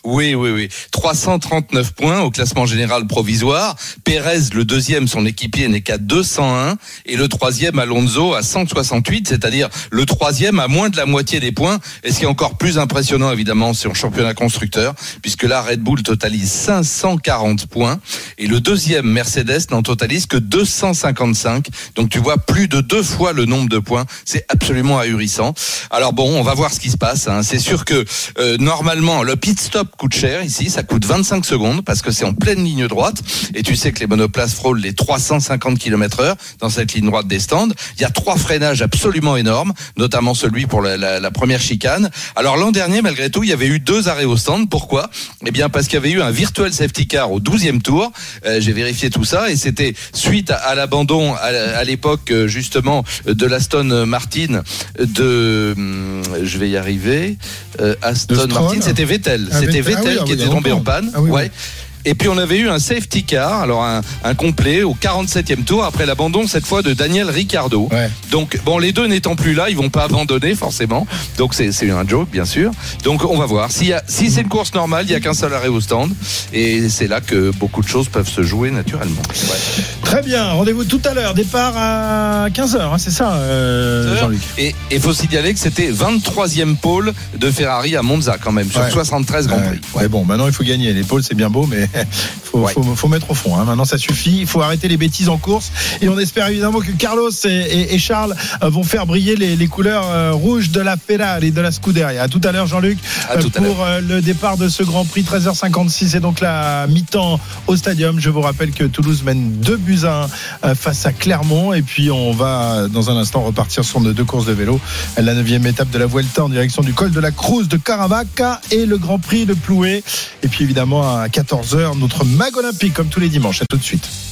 Oui, oui, oui. 339 points au classement général provisoire. Pérez, le deuxième, son équipier, n'est qu'à 201. Et le troisième, Alonso, à 168. C'est-à-dire le troisième à moins de la moitié des points. Et ce qui est encore plus impressionnant, évidemment, c'est en championnat constructeur, puisque là, Red Bull totalise 540 points. Et le deuxième, Mercedes, n'en totalise que 255. Donc tu vois, plus de deux fois le nombre de points. C'est absolument ahurissant. Alors bon, on va voir ce qui se passe. hein. C'est sûr que euh, normalement, le pit stop coûte cher ici. Ça coûte 25 secondes parce que c'est en pleine ligne droite. Et tu sais que les monoplaces frôlent les 350 km heure dans cette ligne droite des stands. Il y a trois freinages absolument énormes, notamment celui pour la, la- la première chicane. Alors l'an dernier, malgré tout, il y avait eu deux arrêts au stand. Pourquoi? Eh bien parce qu'il y avait eu un virtual safety car au 12e tour. Euh, J'ai vérifié tout ça et c'était suite à, à l'abandon à, à l'époque euh, justement de l'Aston Martin de, hum, je vais y arriver, euh, Aston. Martin, c'était Vettel, Ah, c'était Vettel. Ah oui, ah qui oui, y était tombé en panne. Ah oui. ouais. Et puis on avait eu un safety car, alors un, un complet au 47e tour après l'abandon cette fois de Daniel Ricciardo. Donc bon, les deux n'étant plus là, ils vont pas abandonner forcément. Donc c'est un joke bien sûr. Donc on va voir. A- si c'est une course normale, il y a qu'un seul arrêt au stand et c'est là que beaucoup de choses peuvent se jouer naturellement. Ouais. Très bien, rendez-vous tout à l'heure. Départ à 15h, c'est ça, euh, Jean-Luc? Et il faut signaler que c'était 23e pôle de Ferrari à Monza quand même sur Ouais. 73 Grand Prix. Ouais, bon, maintenant il faut gagner. Les pôles, c'est bien beau, mais faut, faut, faut mettre au fond. hein. Maintenant, ça suffit. Il faut arrêter les bêtises en course. Et on espère évidemment que Carlos et, et- et Charles euh, vont faire briller les, les couleurs euh, rouges de la Ferrari et de la Scuderia. À tout à l'heure, Jean-Luc, à pour euh, le départ de ce Grand Prix. 13h56 et donc la mi-temps au stadium. Je vous rappelle que Toulouse mène 2 buts à 1 euh, face à Clermont. Et puis, on va dans un instant repartir sur nos deux courses de vélo. La neuvième étape de la Vuelta en direction du col de la Cruz de Caravaca et le Grand Prix de Ploué. Et puis évidemment à 14h, notre mag olympique comme tous les dimanches. À tout de suite.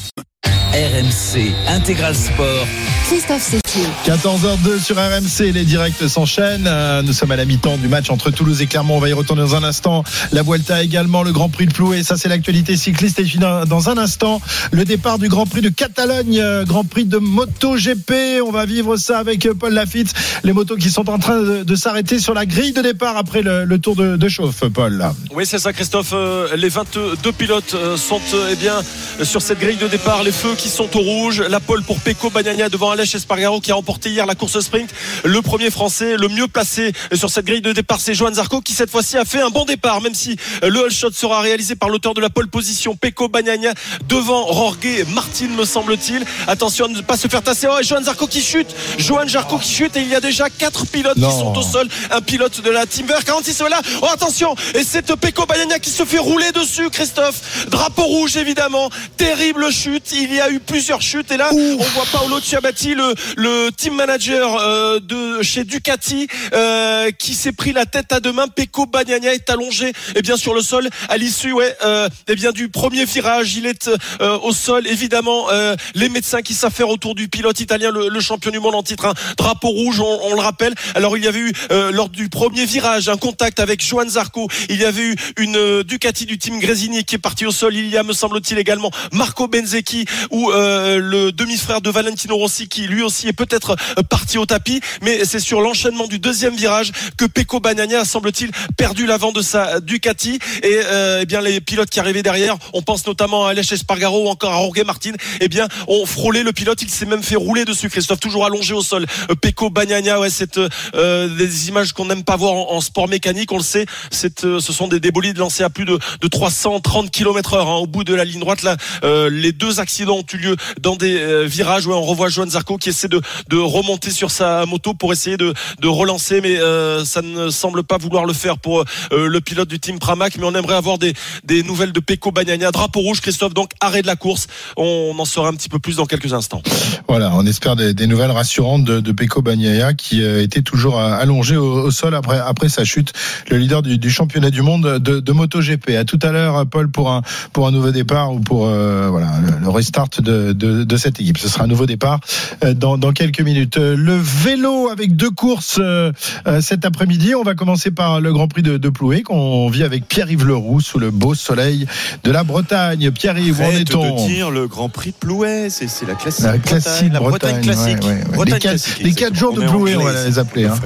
RMC Intégral Sport. Christophe Cécile. 14h02 sur RMC, les directs s'enchaînent. Euh, Nous sommes à la mi-temps du match entre Toulouse et Clermont. On va y retourner dans un instant. La Vuelta également, le Grand Prix de Ploué. Ça, c'est l'actualité cycliste. Et puis dans un instant, le départ du Grand Prix de Catalogne, euh, Grand Prix de MotoGP. On va vivre ça avec euh, Paul Lafitte. Les motos qui sont en train de, de s'arrêter sur la grille de départ après le, le tour de, de chauffe, Paul. Oui, c'est ça, Christophe. Les 22 pilotes sont eh bien sur cette grille de départ. Les feux qui sont au rouge. La pole pour Pecco Bagnaia devant Aleix Espargaro qui a remporté hier la course sprint. Le premier Français, le mieux placé sur cette grille de départ, c'est Johan Zarco qui cette fois-ci a fait un bon départ, même si le all shot sera réalisé par l'auteur de la pole position, Pecco Bagnaia, devant Jorge Martin, me semble-t-il. Attention à ne pas se faire tasser. Oh, et Johan Zarco qui chute. Johan Zarco qui chute et il y a déjà quatre pilotes Non. qui sont au sol. Un pilote de la Team Vert 46 voilà. Oh attention Et c'est Pecco Bagnaia qui se fait rouler dessus Christophe. Drapeau rouge évidemment. Terrible chute. Il y a eu eu plusieurs chutes et là on voit Paolo Ciabatti, le, le team manager euh, de chez Ducati, euh, qui s'est pris la tête à deux mains. Pecco Bagnaia est allongé et bien sur le sol à l'issue ouais, euh, eh bien du premier virage. Il est euh, au sol évidemment. euh, les médecins qui s'affairent autour du pilote italien, le, le champion du monde en titre, un drapeau rouge, on, on le rappelle. Alors il y avait eu euh, lors du premier virage un contact avec Johan Zarco. Il y avait eu une euh, Ducati du team Grésini qui est partie au sol. Il y a, me semble-t-il, également Marco Benzecchi ou euh, le demi-frère de Valentino Rossi qui lui aussi est peut-être euh, parti au tapis. Mais c'est sur l'enchaînement du deuxième virage que Pecco Bagnaia semble-t-il, perdu l'avant de sa Ducati. Et euh, eh bien les pilotes qui arrivaient derrière, on pense notamment à Aleix Espargaro ou encore à Jorge Martin, eh bien ont frôlé le pilote. Il s'est même fait rouler dessus. Christophe toujours allongé au sol. Euh, Pecco Bagnaia, ouais, c'est euh, des images qu'on n'aime pas voir en, sport mécanique. On le sait, c'est, euh, ce sont des, des bolides lancés à plus de, de 330 km heure hein, au bout de la ligne droite. Là, euh, les deux accidents eu lieu dans des euh, virages. Ouais, on revoit Johan Zarco qui essaie de, de remonter sur sa moto pour essayer de, de relancer, mais euh, ça ne semble pas vouloir le faire pour euh, le pilote du team Pramac. Mais on aimerait avoir des, des nouvelles de Pecco Bagnaia. Drapeau rouge, Christophe. Donc arrêt de la course. On en saura un petit peu plus dans quelques instants. Voilà, on espère des, nouvelles rassurantes de, de Pecco Bagnaia qui était toujours allongé au, sol après, après sa chute, le leader du, championnat du monde de, MotoGP. À tout à l'heure, Paul, pour un, pour un nouveau départ ou pour voilà, le restart de, de, de cette équipe. Ce sera un nouveau départ euh, dans, dans quelques minutes. Euh, Le vélo avec deux courses euh, cet après-midi. On va commencer par le Grand Prix de, de Ploué qu'on vit avec Pierre-Yves Leroux sous le beau soleil de la Bretagne. Pierre-Yves, où en est-on dire le Grand Prix de Plouet, c'est c'est la classique. La classique Bretagne, la Bretagne, Bretagne, classique. ouais, ouais, ouais. Bretagne les quatre, classique, les quatre jours de. Ploué, On va les appeler. Hein.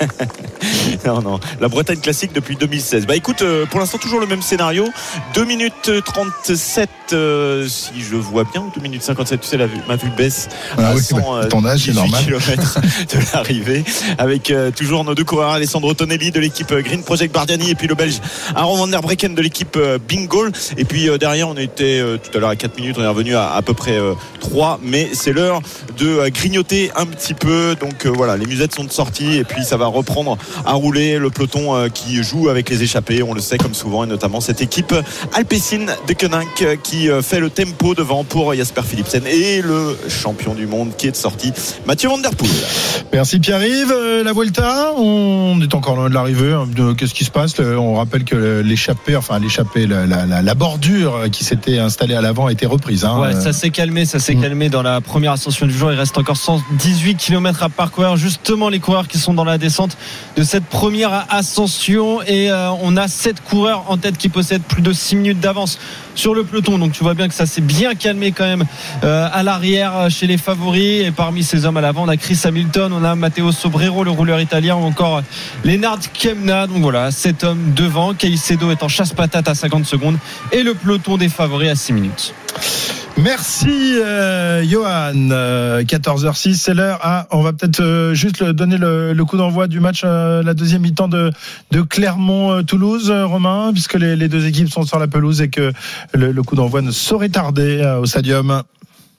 non, non, la Bretagne classique depuis 2016. Bah écoute, euh, pour l'instant toujours le même scénario. 2 minutes 37, euh, si je vois bien, ou 2 minutes 57, tu sais, la ma vue baisse Ah à oui, 100, bah, ton âge, c'est normal. km de l'arrivée, avec euh, toujours nos deux coureurs, Alessandro Tonelli de l'équipe euh, Green Project Bardiani et puis le Belge Aaron van der Brecken de l'équipe euh, Bingo. Et puis euh, derrière, on était euh, tout à l'heure à 4 minutes, on est revenu à à peu près euh, 3, mais c'est l'heure de euh, grignoter un petit peu. Donc euh, voilà, les musettes sont sorties et puis ça va reprendre à rouler le peloton euh, qui joue avec les échappés, on le sait comme souvent, et notamment cette équipe Alpecin de Koenig euh, qui euh, fait le tempo devant pour Jasper Philipsen et le champion du monde qui est de sortie, Mathieu Van Der Poel. Merci Pierre-Yves. La Vuelta, on est encore loin de l'arrivée. hein. De- Qu'est-ce qui se passe On rappelle que l'échappée, enfin l'échappée, la, la- la- la bordure qui s'était installée à l'avant a été reprise. hein. Ouais, ça s'est calmé, ça s'est Mm. calmé dans la première ascension du jour. Il reste encore 118 km à parcourir. Justement, les coureurs qui sont dans la descente de cette première ascension. Et euh, on a 7 coureurs en tête qui possèdent plus de 6 minutes d'avance sur le peloton. Donc tu vois bien que ça s'est bien calmé quand même euh, à l'arrière euh, chez les favoris. Et parmi ces hommes à l'avant, on a Chris Hamilton, on a Matteo Sobrero, le rouleur italien, ou encore Lennart Kemna. Donc voilà, 7 hommes devant. Caicedo est en chasse-patate à 50 secondes. Et le peloton des favoris à 6 minutes. Merci euh, Johan. Euh, 14h06, c'est l'heure. Ah, on va peut-être euh, juste donner le, coup d'envoi du match, euh, la deuxième mi-temps de, Clermont-Toulouse, euh, Romain, puisque les deux équipes sont sur la pelouse et que le, coup d'envoi ne saurait tarder euh, au stadium.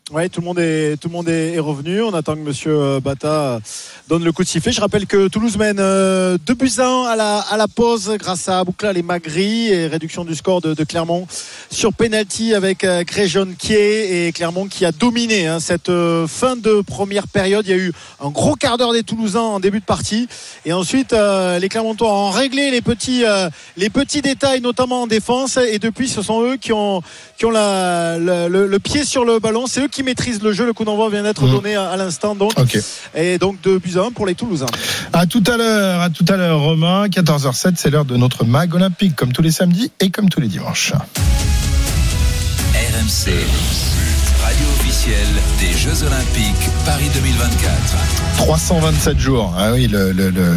Ouais, tout le monde est tout le monde est, revenu. On attend que Monsieur euh, Bata donne le coup de sifflet. Je rappelle que Toulouse mène euh, 2 buts à 1 à la à la pause grâce à Boucla et Magri et réduction du score de, Clermont sur penalty avec euh, Gréjon Kier et Clermont qui a dominé hein, cette euh, fin de première période. Il y a eu un gros quart d'heure des Toulousains en début de partie et ensuite euh, les Clermontois ont réglé les petits euh, les petits détails notamment en défense et depuis ce sont eux qui ont qui ont la, le, pied sur le ballon. C'est eux maîtrisent le jeu. Le coup d'envoi vient d'être Mhm. donné à, à l'instant donc et donc 2 buts à 1 pour les Toulousains. À tout à l'heure, à tout à l'heure, Romain. 14h07, c'est l'heure de notre mag olympique, comme tous les samedis et comme tous les dimanches. RMC, radio officielle des Jeux Olympiques Paris 2024. 327 jours. Ah oui, le, le, le,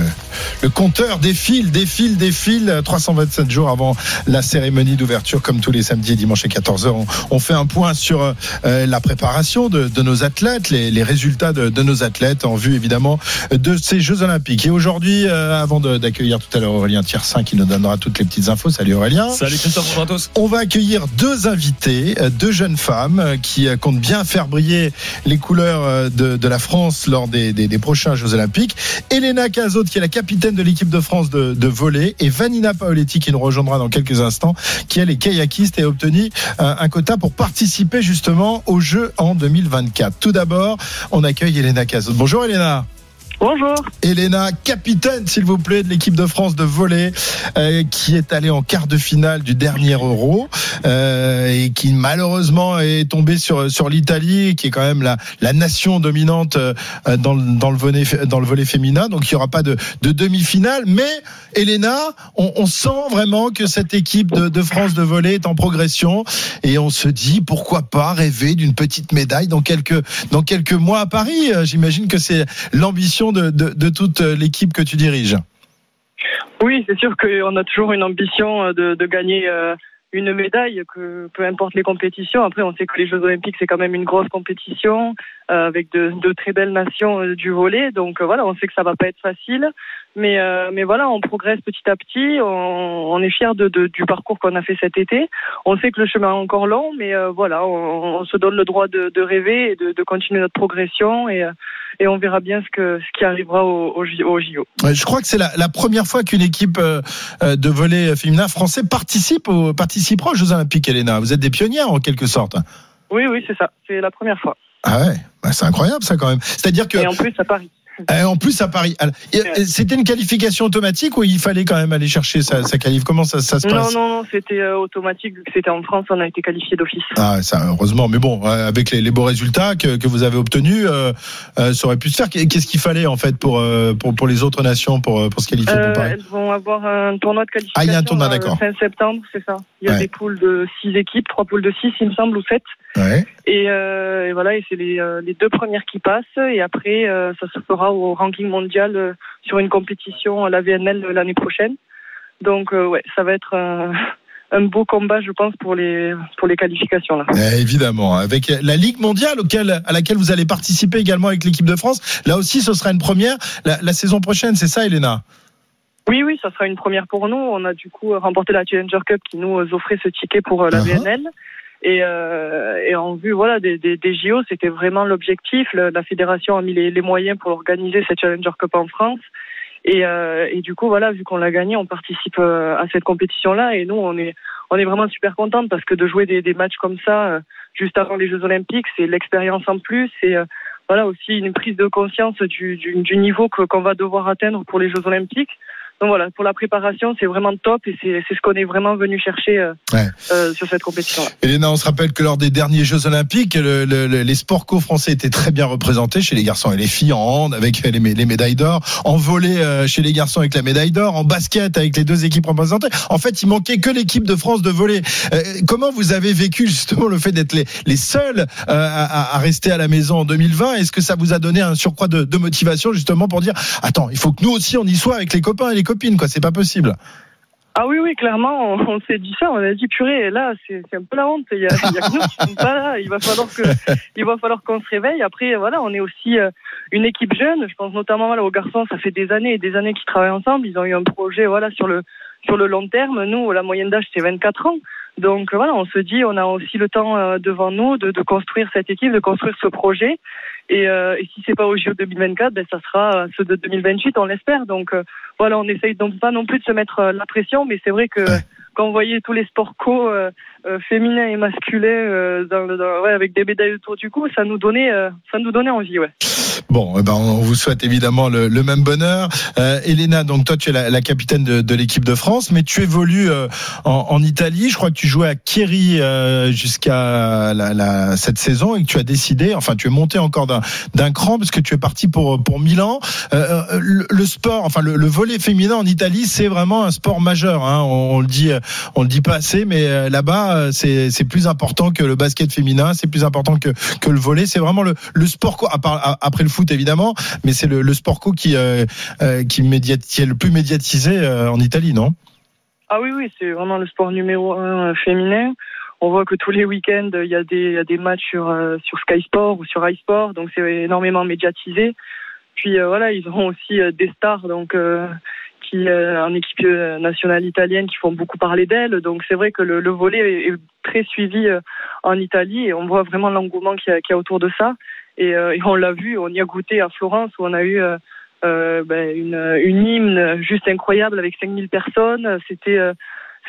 le compteur défile, défile, défile. 327 jours avant la cérémonie d'ouverture, comme tous les samedis et dimanches à 14h. On, on fait un point sur euh, la préparation de, de nos athlètes, les, les résultats de, de nos athlètes en vue évidemment de ces Jeux Olympiques. Et aujourd'hui, euh, avant d'accueillir tout à l'heure Aurélien Tiersin qui nous donnera toutes les petites infos. Salut Aurélien. Salut Christophe, bonjour à tous. On va accueillir deux invités, euh, deux jeunes femmes euh, qui euh, comptent bien faire briller les couleurs euh, de, de la France lors des, des- des prochains Jeux Olympiques. Elena Cazot, qui est la capitaine capitaine de l'équipe de France de, de volley, et Vanina Paoletti qui nous rejoindra dans quelques instants, qui elle est kayakiste et a obtenu un, quota pour participer justement aux Jeux en 2024. Tout d'abord, on accueille Elena Cazot. Bonjour Elena. Bonjour. Elena, capitaine, s'il vous plaît, de l'équipe de France de volley, euh, qui est allée en quart de finale du dernier Euro euh, et qui malheureusement est tombée sur sur l'Italie, qui est quand même la la nation dominante euh, dans dans le volley dans le volley féminin. Donc il y aura pas de de demi-finale, mais Elena, on, on sent vraiment que cette équipe de, de France de volley est en progression et on se dit pourquoi pas rêver d'une petite médaille dans quelques dans quelques mois à Paris. Euh, J'imagine que c'est l'ambition de, toute l'équipe que tu diriges. Oui, c'est sûr qu'on a toujours une ambition euh, de, gagner euh, une médaille, que peu importe les compétitions. Après, on sait que les Jeux Olympiques, c'est quand même une grosse compétition euh, avec de, très belles nations du volet. Donc voilà, on sait que ça va pas être facile. Mais, euh, mais voilà, on progresse petit à petit. On, on est de, de, du parcours qu'on a fait cet été. On sait que le chemin est encore long, mais euh, voilà, on, on, se donne le droit de, de rêver et de, de, continuer notre progression. Et, euh, et on verra bien ce, que, ce qui arrivera au, au, au JO. Je crois que c'est la, la, première fois qu'une équipe de volley féminin français participe, participera aux Jeux Olympiques, Elena. Vous êtes des pionnières en quelque sorte. Oui, oui, c'est ça. C'est la première fois. Ah ouais, bah, c'est incroyable ça quand même. C'est-à-dire que. Et en plus à Paris. Et en plus à Paris. C'était une qualification automatique ou il fallait quand même aller chercher sa, sa qualif Comment ça, ça, se passe Non, non, non, c'était euh, automatique. Vu que c'était en France, on a été qualifié d'office. Ah, ça, heureusement. Mais bon, avec les, les beaux résultats que, que, vous avez obtenus, euh, euh, ça aurait pu se faire. Qu'est-ce qu'il fallait en fait pour, euh, pour, pour les autres nations pour, pour se qualifier pour Paris Elles vont avoir un tournoi de qualification. Ah, il y a un tournoi, d'accord. Fin septembre, c'est ça. Il y a Ouais. des poules de six équipes, trois poules de six, il me semble, ou sept. Ouais. Et, euh, et voilà, et c'est les, euh, les deux premières qui passent. Et après, euh, ça se fera au ranking mondial euh, sur une compétition à la VNL l'année prochaine. Donc, euh, ouais, ça va être un, beau combat, je pense, pour les, pour les qualifications. Là. Eh, évidemment, avec la Ligue mondiale auquel, à laquelle vous allez participer également avec l'équipe de France. Là aussi, ce sera une première la, la saison prochaine, c'est ça, Elena? Oui, oui, ça sera une première pour nous. On a du coup remporté la Challenger Cup qui nous offrait ce ticket pour euh, la Uh-huh. VNL. Et, euh, et en vue voilà des, des, des JO, c'était vraiment l'objectif. La fédération a mis les, les moyens pour organiser cette Challenger Cup en France. Et, euh, et du coup, voilà, vu qu'on l'a gagné, on participe euh, à cette compétition-là. Et nous, on est, on est vraiment super contente parce que de jouer des, des matchs comme ça euh, juste avant les Jeux Olympiques, c'est l'expérience en plus. C'est euh, voilà aussi une prise de conscience du, du, du niveau qu'on va devoir atteindre pour les Jeux Olympiques. Donc voilà, pour la préparation, c'est vraiment top et c'est c'est ce qu'on est vraiment venu chercher euh, Ouais. euh, sur cette compétition-là. Elena, on se rappelle que lors des derniers Jeux Olympiques, le- le- le- les sports co-français étaient très bien représentés chez les garçons et les filles en hand avec les, mé- les médailles d'or, en volley euh, chez les garçons avec la médaille d'or, en basket avec les deux équipes représentées. En fait, il manquait que l'équipe de France de volley. Euh, comment vous avez vécu justement le fait d'être les, les seuls euh, à, à- à rester à la maison en 2020 Est-ce que ça vous a donné un surcroît de, de motivation justement pour dire attends, il faut que nous aussi on y soit avec les copains et les copines quoi, c'est pas possible. Ah oui, oui, clairement, on, on s'est dit ça, on a dit purée, là, c'est un peu la honte, il y a, il y a que nous qui sommes pas là, il va falloir que, il va falloir qu'on se réveille. Après, voilà, on est aussi euh, une équipe jeune, je pense notamment voilà, aux garçons, ça fait des années et des années qu'ils travaillent ensemble, ils ont eu un projet, voilà, sur le, sur le long terme. Nous, la moyenne d'âge, c'est 24 ans. Donc voilà, on se dit, on a aussi le temps euh, devant nous de, de construire cette équipe, de construire ce projet. Et, euh, et si c'est pas au JO 2024, ben ça sera ceux de 2028, on l'espère. Donc euh, voilà, on essaye donc pas non plus de se mettre euh, la pression, mais c'est vrai que quand on voyait tous les sports co euh, féminins et masculins euh, dans, le- dans- ouais, avec des médailles autour du cou, ça nous donnait, euh, ça nous donnait envie, ouais. Bon, eh ben, on vous souhaite évidemment le, le même bonheur. Euh, Elena, donc toi tu es la, la capitaine de, de l'équipe de France, mais tu évolues euh, en, en Italie. Je crois que tu jouais à Chieri euh, jusqu'à la, la- cette saison et que tu as décidé, enfin tu es monté encore d'un cran parce que tu es parti pour pour Milan. Le, le sport, enfin le, le volet féminin en Italie, c'est vraiment un sport majeur. Hein. On, on le dit, on le dit pas assez, mais là-bas euh, c'est plus important que le basket féminin, c'est plus important que que le volet. C'est vraiment le, sport co- après le foot évidemment, mais c'est le, sport co qui euh, euh, qui, est le plus médiatisé en Italie, non? Ah oui, oui, c'est vraiment le sport numéro un féminin. On voit que tous les week-ends, il y a des, y matchs sur, sur Sky Sport ou sur iSport, donc c'est énormément médiatisé. Puis voilà, ils ont aussi des stars, donc qui euh, en équipe euh, nationale italienne, qui font beaucoup parler d'elles. Donc c'est vrai que le, le volet est, très suivi euh, en Italie et on voit vraiment l'engouement qu'il y, a- autour de ça. Et, euh, on l'a vu, on y a goûté à Florence où on a eu euh, euh, ben, une, une hymne juste incroyable avec 5000 personnes. C'était euh,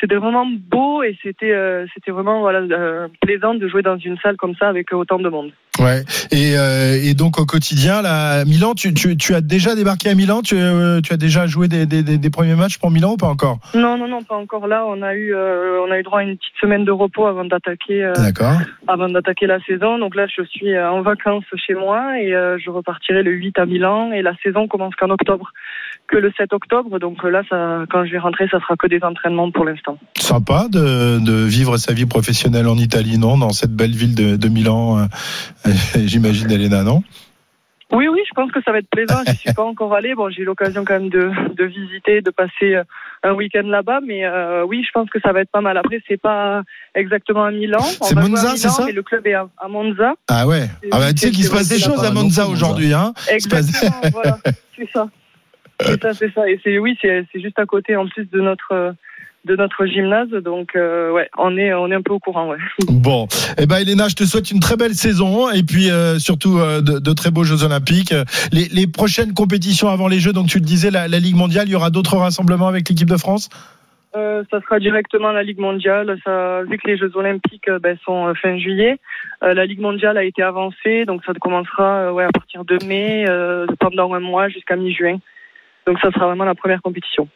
c'était vraiment beau et c'était euh, c'était vraiment voilà euh, plaisant de jouer dans une salle comme ça avec autant de monde. Ouais. Et, euh, et donc au quotidien, là, Milan, tu, tu, tu as déjà débarqué à Milan? Tu, tu as déjà joué des, des, premiers matchs pour Milan ou pas encore? Non non non pas encore là. On a eu on a eu droit à une petite semaine de repos avant d'attaquer D'accord. avant d'attaquer la saison. Donc là je suis en vacances chez moi et je repartirai le 8 à Milan et la saison commence qu'en octobre que le 7 octobre. Donc là ça quand je vais rentrer ça sera que des entraînements pour l'instant. Sympa de, de vivre sa vie professionnelle en Italie, non? Dans cette belle ville de, de Milan, euh, j'imagine, Elena, non? Oui, oui, je pense que ça va être plaisant. Je suis pas encore allée. Bon, j'ai eu l'occasion quand même de, de visiter, de passer euh, un week-end là-bas, mais euh, oui, je pense que ça va être pas mal. Après, c'est pas exactement à Milan. C'est Monza, c'est ça? mais le club est à, à Monza. Ah ouais. Ah bah, tu sais qu'il se passe des choses à Monza aujourd'hui, hein Exactement, voilà, c'est ça. C'est ça, c'est ça. Et c'est oui, c'est juste à côté en plus de notre euh, de notre gymnase, donc euh, ouais, on est on est un peu au courant, ouais. Bon, eh ben Elena, je te souhaite une très belle saison et puis euh, surtout euh, de, de très beaux Jeux Olympiques. Les, les prochaines compétitions avant les Jeux, donc tu le disais, la, la Ligue mondiale, il y aura d'autres rassemblements avec l'équipe de France? Euh, ça sera directement la Ligue mondiale. Ça, vu que les Jeux Olympiques euh, ben, sont euh, fin juillet, euh, la Ligue mondiale a été avancée, donc ça commencera euh, ouais, à partir de mai, euh, pendant un mois jusqu'à mi-juin. Donc ça sera vraiment la première compétition.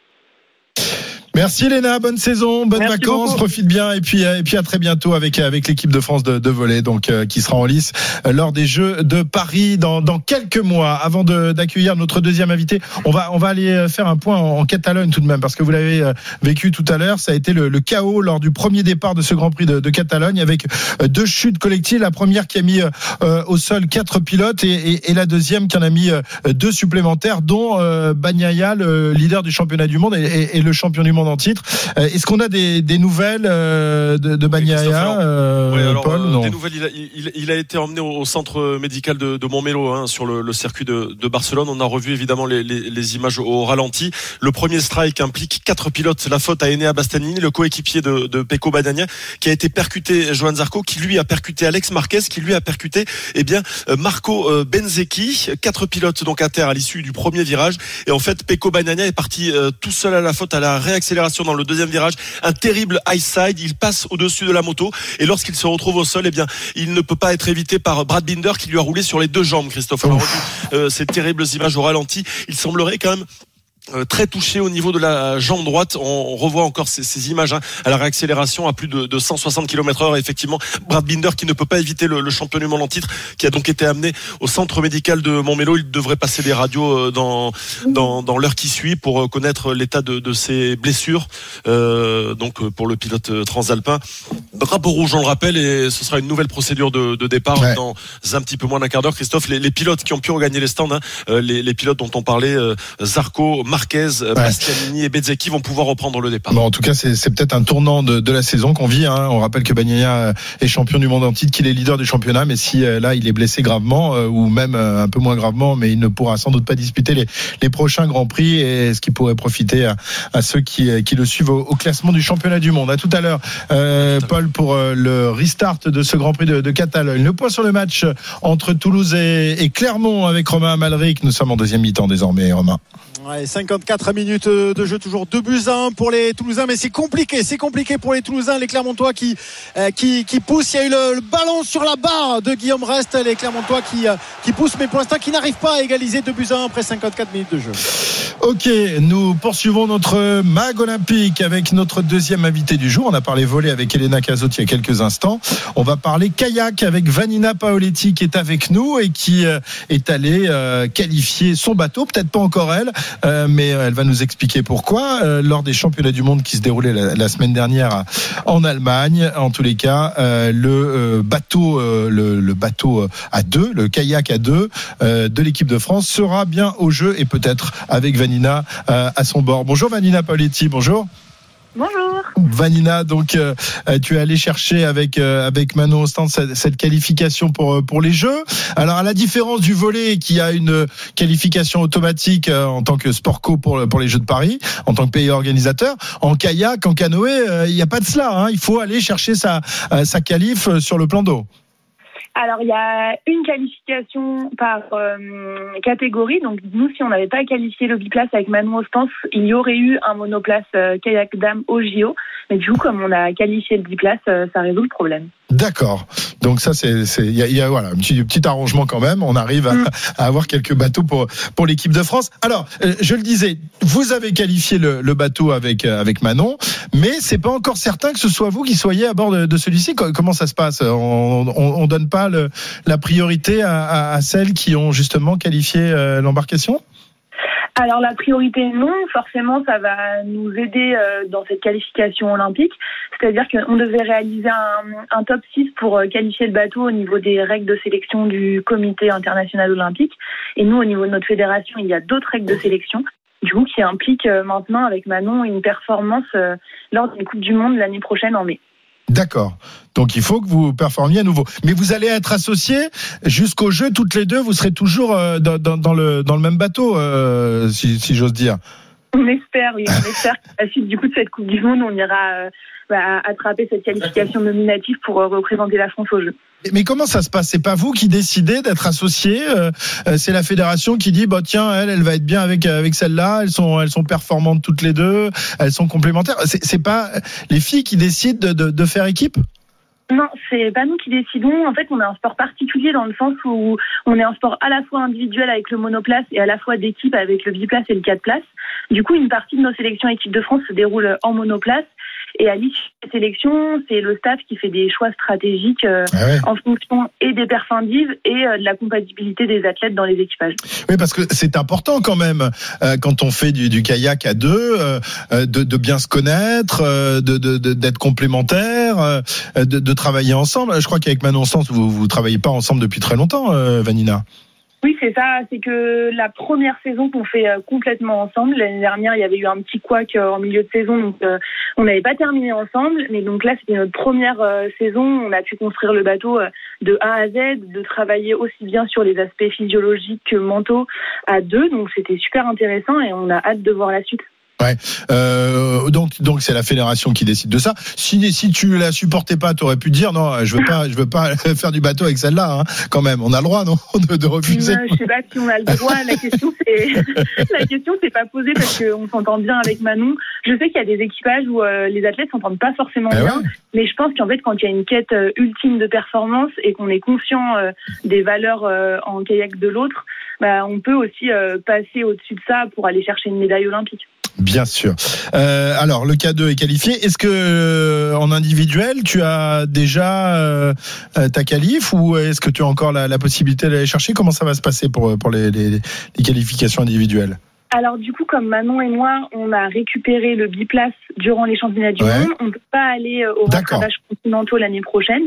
Merci Elena, bonne saison, bonnes Merci vacances, beaucoup. profite bien et puis euh, et puis à très bientôt avec avec l'équipe de France de, de volley donc euh, qui sera en lice euh, lors des Jeux de Paris dans dans quelques mois. Avant de d'accueillir notre deuxième invité, on va on va aller euh, faire un point en, en Catalogne tout de même parce que vous l'avez euh, vécu tout à l'heure, ça a été le, le chaos lors du premier départ de ce Grand Prix de, de Catalogne avec euh, deux chutes collectives. La première qui a mis euh, au sol quatre pilotes et, et, et la deuxième qui en a mis euh, deux supplémentaires, dont euh, Bagnaia, le leader du championnat du monde et- et le champion du monde en titre. Euh, Est-ce qu'on a des, des nouvelles euh, de, de Bagnaia, euh, Oui, alors, Paul Non. des nouvelles, il a, il, il a été emmené au, centre médical de, de Montmélo hein, sur le, le circuit de, de Barcelone. On a revu évidemment les, les, les images au ralenti. Le premier strike implique quatre pilotes. La faute à Enea Bastianini, le coéquipier de, de Pecco qui a été percuté Johan Zarco, qui lui a percuté Alex Marquez, qui lui a percuté eh bien Marco Benzecchi. Quatre pilotes donc à terre à l'issue du premier virage. Et en fait, Pecco Bagnaia est parti tout seul à la faute à la réaccélération dans le deuxième virage. Un terrible high side. Il passe au-dessus de la moto. Et lorsqu'il se retrouve au sol, eh bien, il ne peut pas être évité par Brad Binder qui lui a roulé sur les deux jambes, Christophe. On a revu euh, ces terribles images au ralenti. Il semblerait quand même euh, très touché au niveau de la jambe droite. On, on revoit encore ces, ces images hein, à la réaccélération à plus de, de 160 km heure. Effectivement, Brad Binder qui ne peut pas éviter le, le champion du monde en titre, qui a donc été amené au centre médical de Montmélo. Il devrait passer des radios euh, dans, dans, dans l'heure qui suit pour euh, connaître l'état de, de ses blessures. Euh, donc euh, pour le pilote transalpin. Drapeau rouge, on le rappelle, et ce sera une nouvelle procédure de, de départ Ouais. dans un petit peu moins d'un quart d'heure. Christophe, les, les pilotes qui ont pu regagner les stands, hein, les, les pilotes dont on parlait, euh, Zarco, Marquez, euh, Bastianini et Bezzecchi vont pouvoir reprendre le départ. Bon, en tout cas, c'est c'est peut-être un tournant de, de la saison qu'on vit. Hein. On rappelle que Bagnaia est champion du monde en titre, qu'il est leader du championnat, mais si euh, là il est blessé gravement euh, ou même euh, un peu moins gravement, mais il ne pourra sans doute pas disputer les, les prochains grands prix et ce qui pourrait profiter à, à ceux qui, euh, qui le suivent au, au classement du championnat du monde. À tout à l'heure, euh, Paul, pour euh, le restart de ce Grand Prix de, de Catalogne. Le point sur le match entre Toulouse et, et Clermont avec Romain Malric. Nous sommes en deuxième mi-temps désormais, Romain. Ouais, 54 minutes de jeu, toujours 2 buts à 1 pour les Toulousains, mais c'est compliqué, c'est compliqué pour les Toulousains, les Clermontois qui, euh, qui, qui poussent. Il y a eu le, ballon sur la barre de Guillaume Rest, les Clermontois qui, euh, qui poussent, mais pour l'instant qui n'arrivent pas à égaliser 2 buts à 1 après 54 minutes de jeu. Ok, nous poursuivons notre mag olympique avec notre deuxième invité du jour. On a parlé volet avec Elena Cazotti il y a quelques instants. On va parler kayak avec Vanina Paoletti qui est avec nous et qui euh, est allée qualifier son bateau, peut-être pas encore elle, euh, mais elle va nous expliquer pourquoi euh, lors des championnats du monde qui se déroulaient la, la semaine dernière en Allemagne. En tous les cas, euh, le euh, bateau, euh, le, le bateau euh, à deux, le kayak à deux euh, de l'équipe de France sera bien au jeu et peut-être avec Vanina euh, à son bord. Bonjour Vanina Paoletti, bonjour. Bonjour. Vanina, donc euh, euh, tu es allé chercher avec euh, avec Manon Ostende cette, cette qualification pour euh, pour les Jeux. Alors à la différence du volet qui a une qualification automatique euh, en tant que sport co pour pour les Jeux de Paris, en tant que pays organisateur, en kayak, en canoë, euh, il n'y a pas de cela. hein. Il faut aller chercher sa euh, sa qualif euh, sur le plan d'eau. Alors, il y a une qualification par euh, catégorie. Donc, nous, si on n'avait pas qualifié le biplace avec Manon Ostens, il y aurait eu un monoplace euh, kayak dame au JO. Mais du coup, comme on a qualifié le biplace, euh, ça résout le problème. D'accord. Donc ça, c'est, c'est, il y a, y a, voilà, un petit, petit arrangement quand même. On arrive à, à avoir quelques bateaux pour pour l'équipe de France. Alors, euh, je le disais, vous avez qualifié le, le bateau avec euh, avec Manon, mais c'est pas encore certain que ce soit vous qui soyez à bord de, de celui-ci. Co- Comment ça se passe? On, on, on donne pas le, la priorité à, à, à celles qui ont justement qualifié l'embarcation? Alors la priorité non, forcément ça va nous aider euh, dans cette qualification olympique. C'est-à-dire qu'on devait réaliser un, un top 6 pour euh, qualifier le bateau au niveau des règles de sélection du comité international olympique. Et nous, au niveau de notre fédération, il y a d'autres règles de sélection. Du coup, qui impliquent euh, maintenant avec Manon une performance lors d'une Coupe du Monde l'année prochaine en mai. D'accord. Donc il faut que vous performiez à nouveau. Mais vous allez être associés jusqu'au jeu toutes les deux. Vous serez toujours euh, dans, dans, le dans le même bateau, euh, si, si j'ose dire. On espère, oui, on espère qu'à la suite du coup de cette Coupe du Monde, on ira euh, bah, attraper cette qualification nominative pour représenter la France au jeu. Mais comment ça se passe? C'est pas vous qui décidez d'être associé. euh, euh, c'est la fédération qui dit bah tiens elle elle va être bien avec avec celle-là. Elles sont elles sont performantes toutes les deux. Elles sont complémentaires. C'est pas les filles qui décident de, de, faire équipe? Non, c'est pas nous qui décidons. En fait, on est un sport particulier dans le sens où on est un sport à la fois individuel avec le monoplace et à la fois d'équipe avec le biplace et le quatre places. Du coup, une partie de nos sélections équipe de France se déroule en monoplace. Et à l'issue des sélections, c'est le staff qui fait des choix stratégiques euh, en fonction et des perfs et euh, de la compatibilité des athlètes dans les équipages. Oui, parce que c'est important quand même euh, quand on fait du, du kayak à deux, de, de bien se connaître, de d'être complémentaires, de, de travailler ensemble. Je crois qu'avec Manon Sens, vous vous travaillez pas ensemble depuis très longtemps, Vanina. Oui, c'est ça. C'est que la première saison qu'on fait euh, complètement ensemble. L'année dernière, il y avait eu un petit couac euh, en milieu de saison, donc euh, on n'avait pas terminé ensemble. Mais donc là, c'était notre première saison. On a pu construire le bateau de A à Z, de travailler aussi bien sur les aspects physiologiques que mentaux à deux. Donc c'était super intéressant et on a hâte de voir la suite. Ouais. Euh, donc donc c'est la fédération qui décide de ça. Si si tu la supportais pas, tu aurais pu dire non, je veux pas je veux pas faire du bateau avec celle-là. Hein, quand même, on a le droit non de, de refuser. Euh, je sais pas si on a le droit. La question, c'est la question, c'est pas posée parce qu'on s'entend bien avec Manon. Je sais qu'il y a des équipages où euh, les athlètes s'entendent pas forcément Eh bien, mais je pense qu'en fait, quand il y a une quête euh, ultime de performance et qu'on est conscient euh, des valeurs euh, en kayak de l'autre, bah, on peut aussi euh, passer au-dessus de ça pour aller chercher une médaille olympique. Bien sûr. Euh, alors le K2 est qualifié. Est-ce que euh, en individuel tu as déjà euh, ta qualif ou est-ce que tu as encore la, la possibilité d'aller chercher? Comment ça va se passer pour pour les, les, les qualifications individuelles? Alors du coup, comme Manon et moi, on a récupéré le biplace durant les championnats du Ouais. monde, on ne peut pas aller aux rattrapages continentaux l'année prochaine.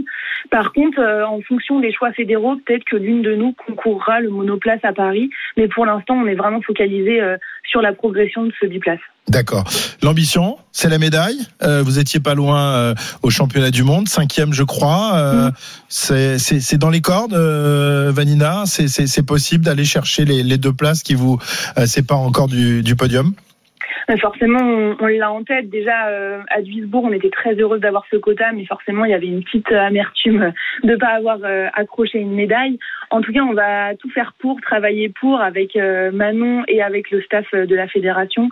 Par contre, euh, en fonction des choix fédéraux, peut-être que l'une de nous concourra le monoplace à Paris. Mais pour l'instant, on est vraiment focalisé euh, sur la progression de ce biplace. D'accord. L'ambition, c'est la médaille. Euh, vous étiez pas loin euh, au championnat du monde, cinquième, je crois. Euh, c'est- C'est dans les cordes, euh, Vanina. C'est- possible d'aller chercher les, les deux places qui vous séparent encore du, du podium? Forcément, on, l'a en tête. Déjà, euh, à Duisbourg, on était très heureuse d'avoir ce quota, mais forcément, il y avait une petite amertume de ne pas avoir euh, accroché une médaille. En tout cas, on va tout faire pour, travailler pour, avec euh, Manon et avec le staff euh, de la fédération,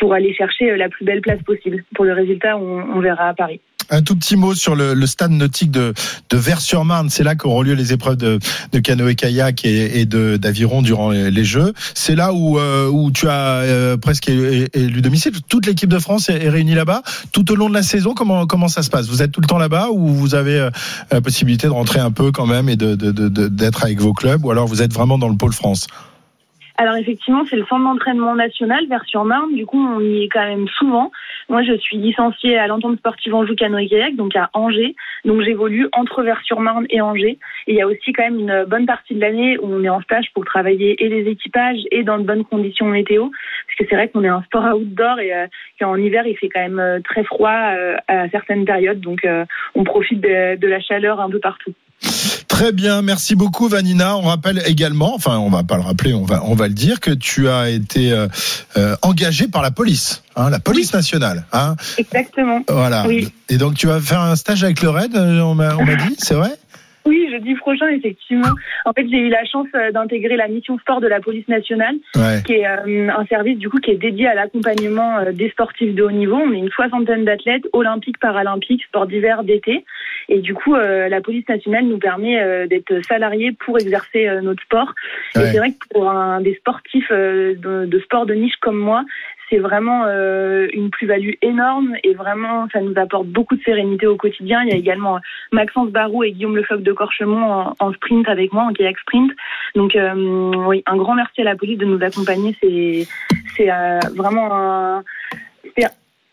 pour aller chercher euh, la plus belle place possible. Pour le résultat, on verra à Paris. Un tout petit mot sur le, le stade nautique de, de Vers-sur-Marne. C'est là qu'auront lieu les épreuves de, de canoë-kayak et, et d'aviron durant les, Jeux. C'est là où, euh, où tu as euh, presque élu domicile. Toute l'équipe de France est, réunie là-bas. Tout au long de la saison, comment, comment ça se passe? Vous êtes tout le temps là-bas ou vous avez euh, la possibilité de rentrer un peu quand même et de, de, de- d'être avec vos clubs Ou alors vous êtes vraiment dans le pôle France? Alors effectivement, c'est le centre d'entraînement national vers sur Marne. Du coup, on y est quand même souvent. Moi, je suis licenciée à l'entente sportive Anjou canoë kayak, donc à Angers. Donc j'évolue entre vers sur Marne et Angers. Et il y a aussi quand même une bonne partie de l'année où on est en stage pour travailler et les équipages et dans de bonnes conditions météo. Parce que c'est vrai qu'on est un sport outdoor et euh, qu'en hiver, il fait quand même euh, très froid euh, à certaines périodes. Donc euh, on profite de la chaleur un peu partout. Très bien, merci beaucoup Vanina. On rappelle également, enfin on va pas le rappeler, on va on va le dire que tu as été euh, euh, engagé par la police, hein, la police nationale. Hein, Exactement. voilà. Oui. Et donc tu vas faire un stage avec le RAID, euh, on m'a dit, c'est vrai? Oui, jeudi prochain, effectivement. En fait, j'ai eu la chance euh, d'intégrer la mission sport de la police nationale, Ouais. qui est euh, un service du coup qui est dédié à l'accompagnement des sportifs de haut niveau. On est une soixantaine d'athlètes olympiques, paralympiques, sports d'hiver, d'été, et du coup, euh, la police nationale nous permet euh, d'être salariés pour exercer euh, notre sport. Ouais. Et c'est vrai que pour un des sportifs euh, de, de sport de niche comme moi, c'est vraiment euh, une plus-value énorme et vraiment ça nous apporte beaucoup de sérénité au quotidien. Il y a également Maxence Barou et Guillaume Lefebvre de Corchemont en, en sprint avec moi, en kayak sprint. Donc euh, oui, un grand merci à la police de nous accompagner. C'est c'est euh, vraiment un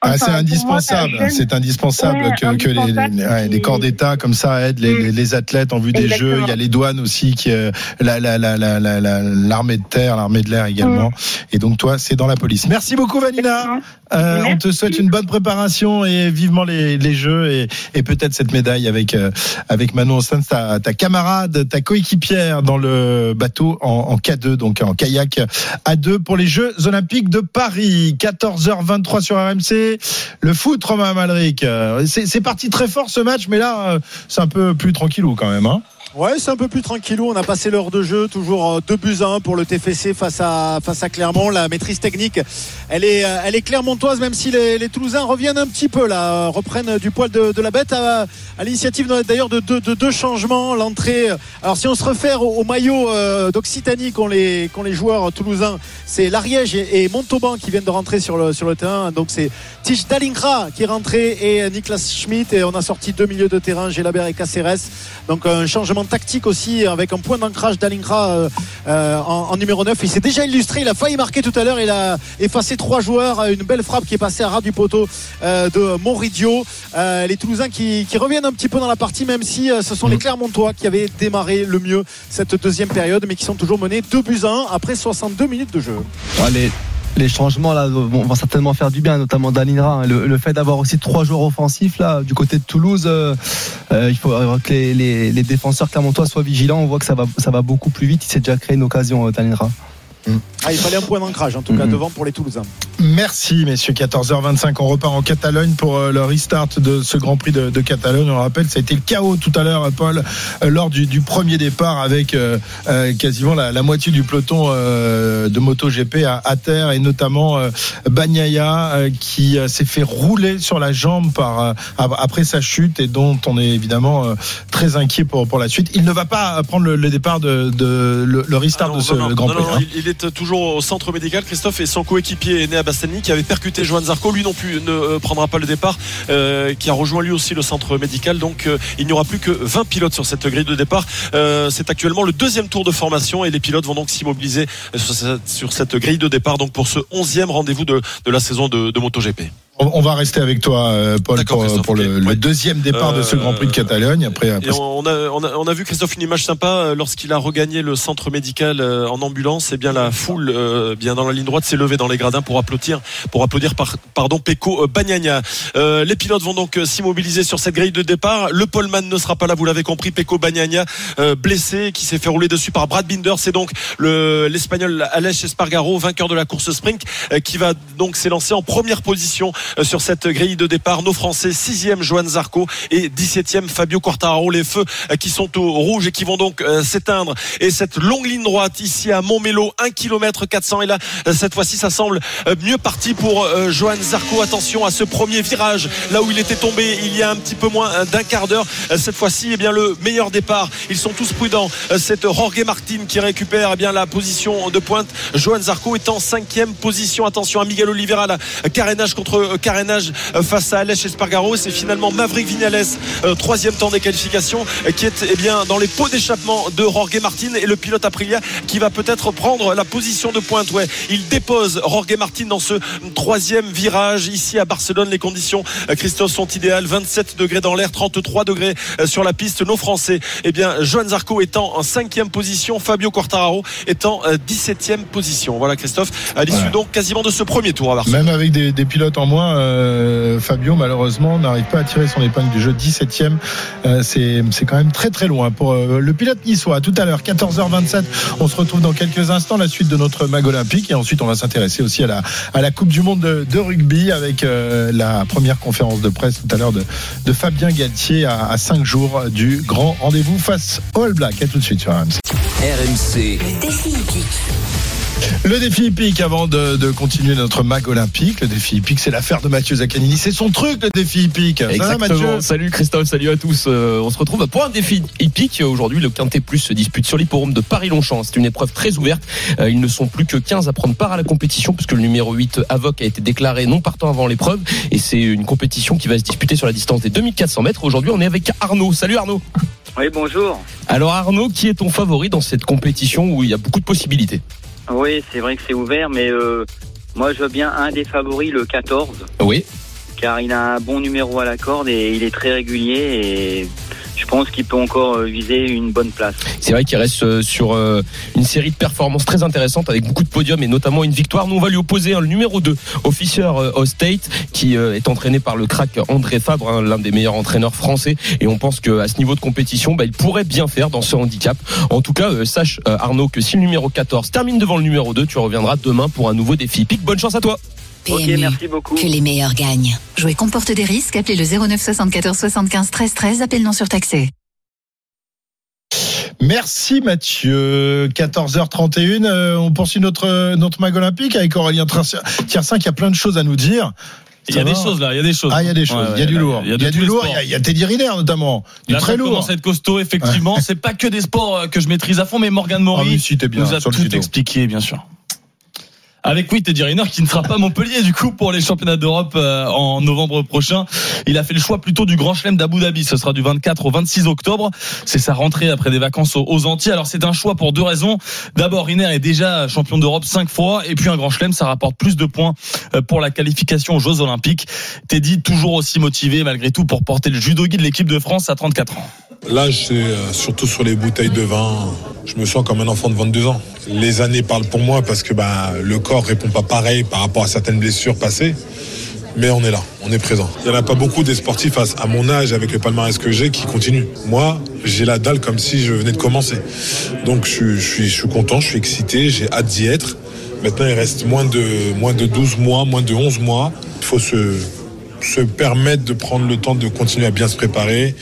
c'est Ah, c'est indispensable, c'est indispensable Ouais, que, que les, ouais, les corps d'État comme ça aident les, les- les athlètes en vue des. Jeux. Il y a les douanes aussi, qui, euh, la, la, la, la, la- la- l'armée de terre, l'armée de l'air également. Et donc toi, c'est dans la police. Merci beaucoup, Vanina. Euh, on te souhaite une bonne préparation et vivement les, les Jeux et, et peut-être cette médaille avec euh, avec Manon Austin, ta, ta camarade, ta coéquipière dans le bateau en, en K2, donc en kayak à deux pour les Jeux Olympiques de Paris. 14h23 sur RMC. Le foot, Romain Malric. Euh, C'est parti très fort ce match, mais là, euh, c'est un peu plus tranquillou quand même. Hein Ouais, c'est un peu plus tranquillou. On a passé l'heure de jeu, toujours euh, 2 buts à 1 pour le TFC face à face à Clermont. La maîtrise technique, elle est euh, elle est clermontoise, même si les, les Toulousains reviennent un petit peu là, euh, reprennent du poil de, de la bête à, à l'initiative d'ailleurs de deux de, deux changements. L'entrée. Alors si on se réfère au, maillot euh, d'Occitanie qu'ont les qu'ont les joueurs toulousains, c'est l'Ariège et, Montauban qui viennent de rentrer sur le sur le terrain. Donc c'est Tish Dalingra qui est rentré et Niklas Schmidt et on a sorti deux milieux de terrain, Gelabert et Caceres. Donc un changement tactique aussi avec un point d'ancrage d'Alingra euh, euh, en, en numéro 9. Il s'est déjà illustré, il a failli marquer tout à l'heure, il a effacé trois joueurs, une belle frappe qui est passée à ras du poteau euh, de Monridio. Euh, les Toulousains qui, qui reviennent un petit peu dans la partie, même si euh, ce sont les Clermontois qui avaient démarré le mieux cette deuxième période, mais qui sont toujours menés 2 buts à 1 après 62 minutes de jeu. Ouais, les, changements là vont, certainement faire du bien, notamment Dalinra. hein. Le, le fait d'avoir aussi trois joueurs offensifs là du côté de Toulouse, euh, euh, il faut euh, que les, défenseurs clermontois soient vigilants. On voit que ça va, ça va beaucoup plus vite. Il s'est déjà créé une occasion, euh, Ah, il fallait un point d'ancrage en tout cas devant pour les Toulousains. Merci messieurs, 14h25, on repart en Catalogne pour euh, le restart de ce Grand Prix de, de Catalogne. On le rappelle, ça a été le chaos tout à l'heure, Paul, euh, lors du, du premier départ avec euh, quasiment la, la moitié du peloton euh, de MotoGP à, à terre et notamment euh, Bagnaia euh, qui euh, s'est fait rouler sur la jambe par euh, ap- après sa chute et dont on est évidemment euh, très inquiet pour, pour la suite. Il ne va pas prendre le, le départ de, de- le, le restart de ce Non, non, Grand non, Prix. non, hein. il, il est toujours au centre médical, Christophe, et son coéquipier Enea Bastianini qui avait percuté Johan Zarco. Lui non plus ne euh, prendra pas le départ, euh, qui a rejoint lui aussi le centre médical. Donc euh, il n'y aura plus que 20 pilotes sur cette grille de départ. C'est actuellement le deuxième tour de formation et les pilotes vont donc s'immobiliser sur cette, grille de départ donc pour ce 11e rendez-vous de, de la saison de, de MotoGP. On va rester avec toi, euh, Paul, pour, le, le deuxième départ de ce Euh, Grand Prix de Catalogne. Après, on a, on, a, on a vu Christophe une image sympa euh, lorsqu'il a regagné le centre médical euh, en ambulance. Et bien la foule, euh, bien dans la ligne droite, s'est levée dans les gradins pour applaudir, pour applaudir par, pardon Pecco euh. Euh, les pilotes vont donc euh, s'immobiliser sur cette grille de départ. Le poleman ne sera pas là, vous l'avez compris. Pecco Bagnaia euh, blessé, qui s'est fait rouler dessus par Brad Binder. C'est donc le l'Espagnol Aleix Espargaro, vainqueur de la course sprint, euh, qui va donc s'élancer en première position euh, sur cette grille de départ. Nos Français, 6e Johan Zarco et 17e Fabio Quartararo. Les feux euh, qui sont au rouge et qui vont donc euh, s'éteindre. Et cette longue ligne droite ici à Montmélo, 1 km 400. Et là, euh, cette fois-ci, ça semble euh, mieux parti pour euh, Johan Zarco. Attention à ce premier virage, là où il était tombé il y a un petit peu moins euh, d'un quart d'heure. Euh, Cette fois-ci, eh bien le meilleur départ. Ils sont tous prudents. Euh, C'est Jorge Martin qui récupère eh bien la position de pointe. Johan Zarco est en cinquième position. Attention à Miguel Oliveira, carénage contre euh, carénage euh, face à Aleix Espargaro. C'est finalement Maverick Vinales, euh, troisième temps des qualifications, euh, qui est eh bien dans les pots d'échappement de Jorge Martin et le pilote Aprilia qui va peut-être prendre la position de pointe. Ouais, il dépose Jorge Martin dans ce troisième virage ici à Barcelone. Les conditions, euh, Christophe, sont idéales. 27 degrés dans l'air, 33 degrés euh, sur la piste. Nos Français, eh bien, Johan Zarco étant en cinquième position, Fabio Quartararo étant euh, 17e position. Voilà, Christophe, à l'issue donc quasiment de ce premier tour à Barcelone. Même avec des, des pilotes en moins, euh, Fabio, malheureusement, n'arrive pas à tirer son épingle du jeu 17ème. Euh, c'est quand même très très loin pour euh, le pilote niçois. Tout à l'heure, 14h27. On se retrouve dans quelques instants, la suite de notre mag olympique. Et ensuite, on va s'intéresser aussi à la, à la Coupe du Monde de, rugby avec la première conférence de presse tout à l'heure de, de Fabien Galtier à, à 5 jours du grand rendez-vous face All Black. À tout de suite sur RMC. RMC. Le défi hippique avant de, de continuer notre mag olympique. Le défi hippique, c'est l'affaire de Mathieu Zaccanini. C'est son truc, le défi hippique. Ça Exactement. Mathieu Salut Christophe, salut à tous. Euh, on se retrouve pour un défi hippique. Aujourd'hui, le Quintet Plus se dispute sur l'hipporome de Paris-Longchamp. C'est une épreuve très ouverte. Euh, ils ne sont plus que 15 à prendre part à la compétition puisque le numéro 8 Avoc a été déclaré non partant avant l'épreuve. Et c'est une compétition qui va se disputer sur la distance des 2400 mètres. Aujourd'hui, on est avec Arnaud. Salut Arnaud. Oui, bonjour. Alors Arnaud, qui est ton favori dans cette compétition où il y a beaucoup de possibilités? Oui, c'est vrai que c'est ouvert, mais euh, moi je veux bien un des favoris, le 14, Oui. car il a un bon numéro à la corde et il est très régulier et je pense qu'il peut encore euh, viser une bonne place. C'est vrai qu'il reste euh, sur euh, une série de performances très intéressantes avec beaucoup de podiums et notamment une victoire. Nous, on va lui opposer un le numéro 2 au Fisher euh, State qui est entraîné par le crack André Fabre, hein, l'un des meilleurs entraîneurs français. Et on pense qu'à ce niveau de compétition, bah, il pourrait bien faire dans ce handicap. En tout cas, sache Arnaud que si le numéro 14 termine devant le numéro 2, tu reviendras demain pour un nouveau défi. Pique, bonne chance à toi. PMU, merci beaucoup. que les meilleurs gagnent. Jouer comporte des risques. Appelez le 09 74 75 13 13. Appel non surtaxé. Merci Mathieu. 14h31. euh, on poursuit notre, notre mag olympique avec Aurélien Tiersin qui a plein de choses à nous dire. Il y a des choses là, il y a des choses. Ah, il y a des choses. Ouais, il y a ouais, du lourd. Il y a, du lourd. sports. Il y a, il y a Teddy Riner notamment. Du Là, très ça lourd. commence à être costaud, effectivement. C'est pas que des sports euh, que je maîtrise à fond, mais Morgan Ah Maury oui, si, bien nous a tout expliqué, bien sûr. Avec oui, Teddy Riner qui ne sera pas Montpellier du coup pour les championnats d'Europe euh, en novembre prochain. Il a fait le choix plutôt du Grand Chelem d'Abu Dhabi. Ce sera du 24 au 26 octobre. C'est sa rentrée après des vacances aux, Antilles. Alors c'est un choix pour deux raisons. D'abord, Riner est déjà champion d'Europe cinq fois et puis un Grand Chelem, ça rapporte plus de points euh, pour la qualification aux Jeux Olympiques. Teddy toujours aussi motivé malgré tout pour porter le judo guide de l'équipe de France à 34 ans. Là, c'est euh, surtout sur les bouteilles de vin. Je me sens comme un enfant de 22 ans. Les années parlent pour moi parce que bah, le corps répond pas pareil par rapport à certaines blessures passées. Mais on est là, on est présent. Il n'y en a pas beaucoup des sportifs à, mon âge, avec le palmarès que j'ai, qui continuent. Moi, j'ai la dalle comme si je venais de commencer. Donc je suis, je suis content, je suis excité, j'ai hâte d'y être. Maintenant, il reste moins de, moins de 12 mois, moins de 11 mois. Il faut se, se permettre de prendre le temps de continuer à bien se préparer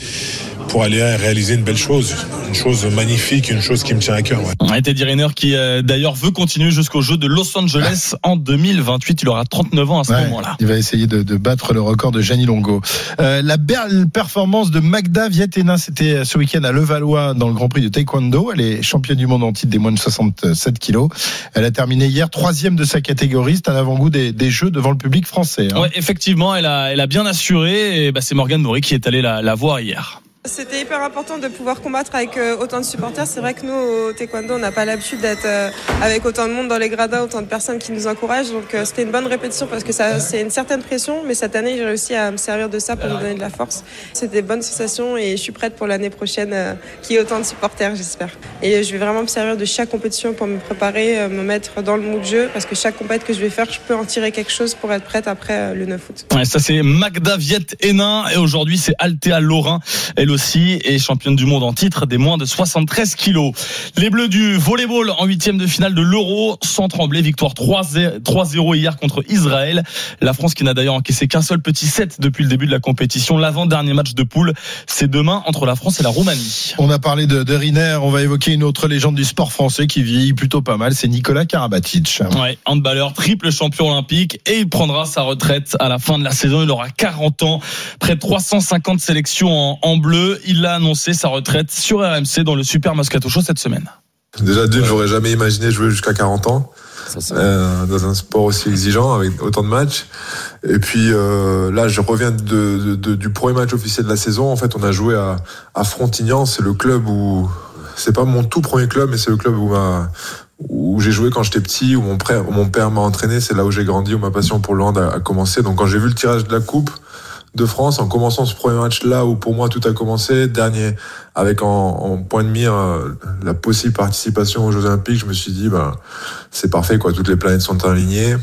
pour aller réaliser une belle chose, une chose magnifique, une chose qui me tient à cœur. ouais. Teddy Riner qui euh, d'ailleurs veut continuer jusqu'au jeu de Los Angeles en 2028. Il aura 39 ans à ce Ouais, moment-là. Il va essayer de, de battre le record de Gianni Longo. Euh, la belle performance de Magda Vietena, c'était ce week-end à Levallois dans le Grand Prix de Taekwondo. Elle est championne du monde en titre des moins de 67 kilos. Elle a terminé hier troisième de sa catégorie. C'est un avant-goût des, des Jeux devant le public français. hein. Effectivement, elle a, elle a bien assuré. Et bah, c'est Morgane Maury qui est allé la, la voir hier. C'était hyper important de pouvoir combattre avec euh, autant de supporters. C'est vrai que nous, au taekwondo, on n'a pas l'habitude d'être euh, avec autant de monde dans les gradins, autant de personnes qui nous encouragent. Donc euh, c'était une bonne répétition parce que ça, c'est une certaine pression. Mais cette année, j'ai réussi à me servir de ça pour me donner de la force. C'était des bonnes sensations et je suis prête pour l'année prochaine qui ait autant de supporters, j'espère. Et je vais vraiment me servir de chaque compétition pour me préparer, me mettre dans le mood jeu parce que chaque compétition que je vais faire, je peux en tirer quelque chose pour être prête après le 9 août. Ouais, ça c'est Magda Viet Hénin et aujourd'hui c'est Althea Lorrain, aussi est championne du monde en titre des moins de 73 kilos. Les Bleus du volleyball en huitième de finale de l'Euro sans trembler, victoire 3-0 hier contre Israël. La France qui n'a d'ailleurs encaissé qu'un seul petit set depuis le début de la compétition. L'avant-dernier match de poule, c'est demain entre la France et la Roumanie. On a parlé de, de Riner, on va évoquer une autre légende du sport français qui vieillit plutôt pas mal, c'est Nicolas Karabatic. Ouais, handballeur, triple champion olympique et il prendra sa retraite à la fin de la saison. Il aura 40 ans, près de 350 sélections en, en bleu. Il a annoncé sa retraite sur RMC dans le Super Moscato Show cette semaine. Déjà d'une, j'aurais jamais imaginé jouer jusqu'à 40 ans euh, dans un sport aussi exigeant avec autant de matchs. Et puis euh, là, je reviens de, de- de- du premier match officiel de la saison. En fait, on a joué à, à Frontignan. C'est le club où c'est pas mon tout premier club, mais c'est le club où ma où j'ai joué quand j'étais petit, où mon père, où mon père m'a entraîné. C'est là où j'ai grandi, où ma passion pour le hand a, a commencé. Donc quand j'ai vu le tirage de la coupe de France en commençant ce premier match là où pour moi tout a commencé. Dernier avec en, en point de mire euh, la possible participation aux Jeux Olympiques je me suis dit ben c'est parfait quoi. Toutes les planètes sont alignées.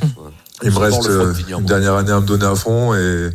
Il me reste euh, une dernière année à me donner à fond et,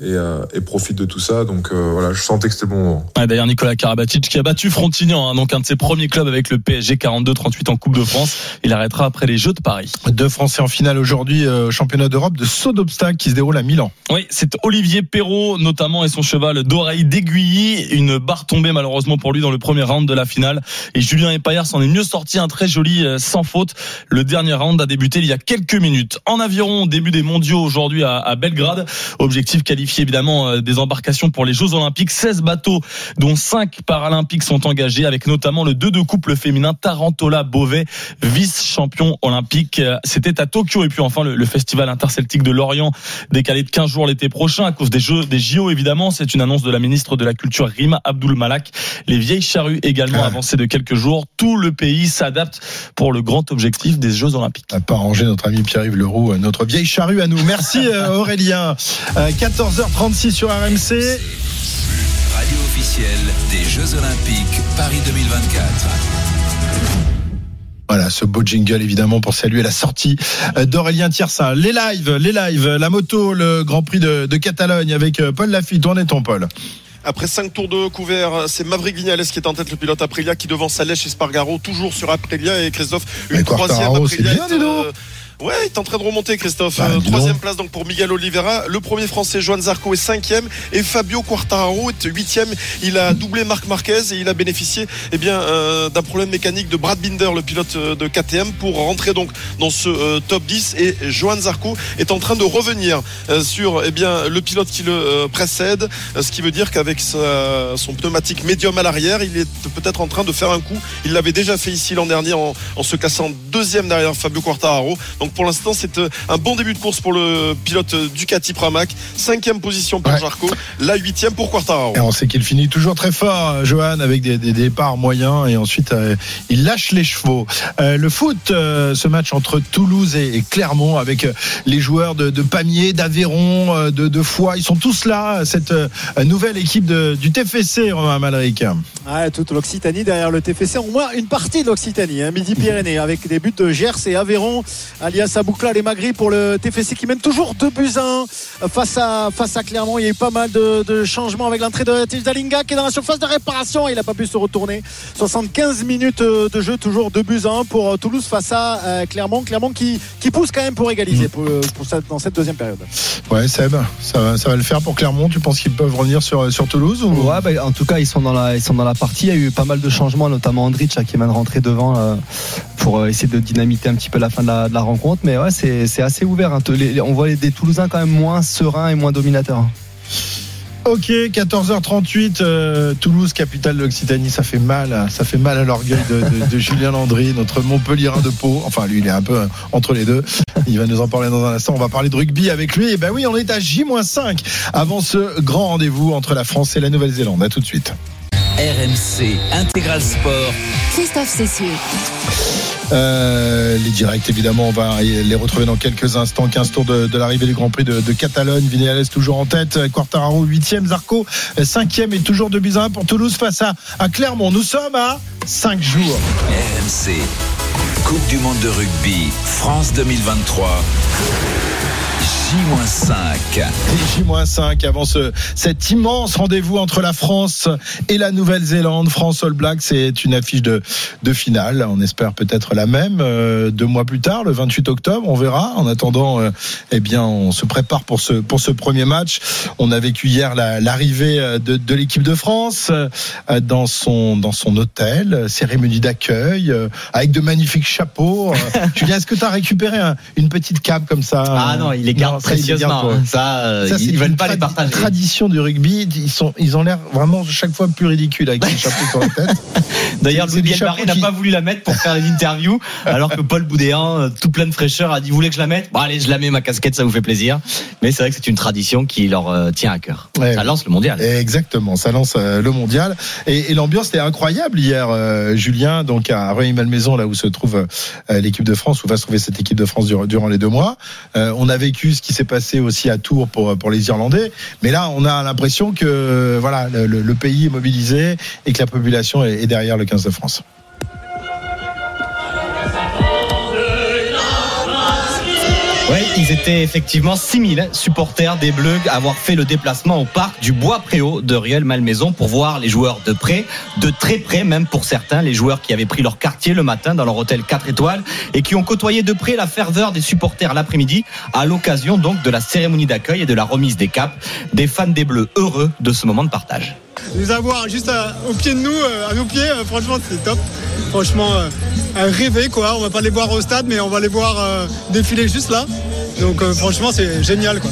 et, euh, et profite de tout ça. Donc euh, voilà, je sentais que c'était le bon moment. Ouais, D'ailleurs, Nicolas Karabatic qui a battu Frontignan, hein, donc un de ses premiers clubs avec le PSG 42-38 en Coupe de France. Il arrêtera après les Jeux de Paris. Deux Français en finale aujourd'hui euh, championnat d'Europe de saut d'obstacle qui se déroule à Milan. Oui, c'est Olivier Perrault notamment et son cheval d'oreille d'aiguillis. Une barre tombée malheureusement pour lui dans le premier round de la finale. Et Julien Epaillard s'en est mieux sorti, un très joli euh, sans faute. Le dernier round a débuté il y a quelques minutes. En aviron, début des mondiaux aujourd'hui à, à Belgrade. Objectif qualifié évidemment euh, des embarcations pour les Jeux Olympiques. 16 bateaux dont 5 paralympiques sont engagés avec notamment le 2 de couple féminin Tarantola Beauvais, vice-champion olympique. Euh, C'était à Tokyo et puis enfin le, le festival interceltique de Lorient décalé de 15 jours l'été prochain à cause des Jeux des JO évidemment. C'est une annonce de la ministre de la Culture Rima Abdul Malak. Les vieilles charrues également avancées de quelques jours. Tout le pays s'adapte pour le grand objectif des Jeux Olympiques. N'a pas rangé notre ami Pierre-Yves Leroux, euh, notre vieille charrue à nous. Merci Aurélien. Euh, 14h36 sur RMC. Radio officielle des Jeux Olympiques Paris 2024. Voilà, ce beau jingle évidemment pour saluer la sortie euh, d'Aurélien Tiersin. Les lives, les lives, la moto, le Grand Prix de, de Catalogne avec euh, Paul Lafitte. Où en est-on, Paul? Après 5 tours de couvert, c'est Maverick Vignales qui est en tête, le pilote Aprilia, qui devance Salèche et Spargaro, toujours sur Aprilia et Christophe, une Mais troisième Quartararo, Aprilia. bien, est, euh, Ouais, il est en train de remonter, Christophe. Bah, Euh, troisième place donc pour Miguel Oliveira. Le premier français, Joan Zarco, est cinquième. Et Fabio Quartararo est huitième. Il a doublé Marc Marquez et il a bénéficié eh bien, euh, d'un problème mécanique de Brad Binder, le pilote euh, de KTM, pour rentrer donc dans ce euh, top 10. Et Joan Zarco est en train de revenir euh, sur eh bien, le pilote qui le euh, précède. Ce qui veut dire qu'avec son pneumatique médium à l'arrière, il est peut-être en train de faire un coup. Il l'avait déjà fait ici l'an dernier en, en se cassant deuxième derrière Fabio Quartararo. Donc pour l'instant, c'est euh, un bon début de course pour le pilote euh, Ducati Pramac. Cinquième position pour Jarco, la huitième pour Quartararo. Et on sait qu'il finit toujours très fort, euh, Johan, avec des, des départs moyens et ensuite euh, il lâche les chevaux. Euh, le foot, euh, ce match entre Toulouse et, et Clermont avec les joueurs de, de Pamiers, d'Aveyron, de, de Foix, ils sont tous là, cette euh, nouvelle équipe de- du TFC, Romain Malric. Ouais, toute l'Occitanie derrière le TFC, au moins une partie de l'Occitanie, hein, Midi-Pyrénées, avec des buts de Gers et Aveyron, alias Aboucla les Magri pour le TFC qui mène toujours 2 buts à 1 face à, face à Clermont. Il y a eu pas mal de, de changements avec l'entrée de Dalinga qui est dans la surface de réparation. Il n'a pas pu se retourner. 75 minutes euh, de jeu, toujours 2 buts à 1 pour euh, Toulouse face à euh, Clermont. Clermont qui, qui pousse quand même pour égaliser pour, pour cette- dans cette deuxième période. Ouais, Seb, ça va, ça va le faire pour Clermont. Tu penses qu'ils peuvent revenir sur, sur Toulouse ou... Ouais, bah, en tout cas, ils sont dans la, ils sont dans la partie. Il y a eu pas mal de changements, notamment Andrich qui vient de rentrer devant euh, pour essayer de dynamiter un petit peu la fin de la, de la rencontre. Mais ouais, c'est c'est assez ouvert. hein. Les- les- on voit les, des Toulousains quand même moins sereins et moins dominateurs. Ok, 14h38, euh, Toulouse, capitale de l'Occitanie, ça fait mal, hein. ça fait mal à l'orgueil de, de- de Julien Landry, notre Montpellierin de Pau. Enfin, lui, il est un peu euh, entre les deux. Il va nous en parler dans un instant. On va parler de rugby avec lui. Et ben oui, on est à J-5 avant ce grand rendez-vous entre la France et la Nouvelle-Zélande. À tout de suite. RMC Intégral Sport. Christophe Cessieux. Euh, les directs, évidemment, on va les retrouver dans quelques instants. 15 tours de, l'arrivée du Grand Prix de, Catalogne. Vignales toujours en tête. Quartararo 8e. Zarco 5e et toujours de buts à un pour Toulouse face à, à Clermont. Nous sommes à 5 jours. RMC Coupe du monde de rugby France 2023. J-5. J-5 avant ce, cet immense rendez-vous entre la France et la Nouvelle-Zélande. France All Black, c'est une affiche de, de finale. On espère peut-être la même euh, deux mois plus tard, le 28 octobre. On verra. En attendant, euh, eh bien, on se prépare pour ce, pour ce premier match. On a vécu hier la- l'arrivée euh, de, de l'équipe de France euh, dans son, dans son hôtel, euh, cérémonie d'accueil, euh, avec de magnifiques chapeaux. Julien, est-ce que tu as récupéré un- une petite cape comme ça Ah non, il les garde il les hein. Ça, euh, Ça, ils veulent pas les partager. Tradition du rugby, ils sont, ils ont l'air vraiment chaque fois plus ridicules avec les chapeaux sur la tête. D'ailleurs, Louis des Barré n'a pas voulu la mettre pour faire les interviews, alors que Paul Boudéan, euh, tout plein de fraîcheur, a dit Vous voulez que je la mette? Bon, allez, je la mets, ma casquette, ça vous fait plaisir. Mais c'est vrai que c'est une tradition qui leur euh, tient à cœur. Ouais. Ça lance le mondial. Exactement, ça lance euh, le mondial et, et l'ambiance était incroyable hier, Julien. Donc à Rueil-Malmaison, là où se trouve l'équipe de France, où va se trouver cette équipe de France durant, les deux mois. On a vécu ce qui s'est passé aussi à Tours pour pour les Irlandais, mais là on a l'impression que voilà le, pays est mobilisé et que la population est, est derrière le 15 de France. Oui, ils étaient effectivement 6000 supporters des Bleus à avoir fait le déplacement au parc du Bois Préau de Riel Malmaison pour voir les joueurs de près, de très près même pour certains, les joueurs qui avaient pris leur quartier le matin dans leur hôtel 4 étoiles et qui ont côtoyé de près la ferveur des supporters l'après-midi à l'occasion donc de la cérémonie d'accueil et de la remise des caps. Des fans des Bleus heureux de ce moment de partage. Nous avoir juste au pied de nous, euh, à nos pieds, euh, franchement c'est top. Franchement, euh, rêver quoi. On va pas les voir au stade, mais on va les voir défiler juste là. Donc franchement c'est génial quoi.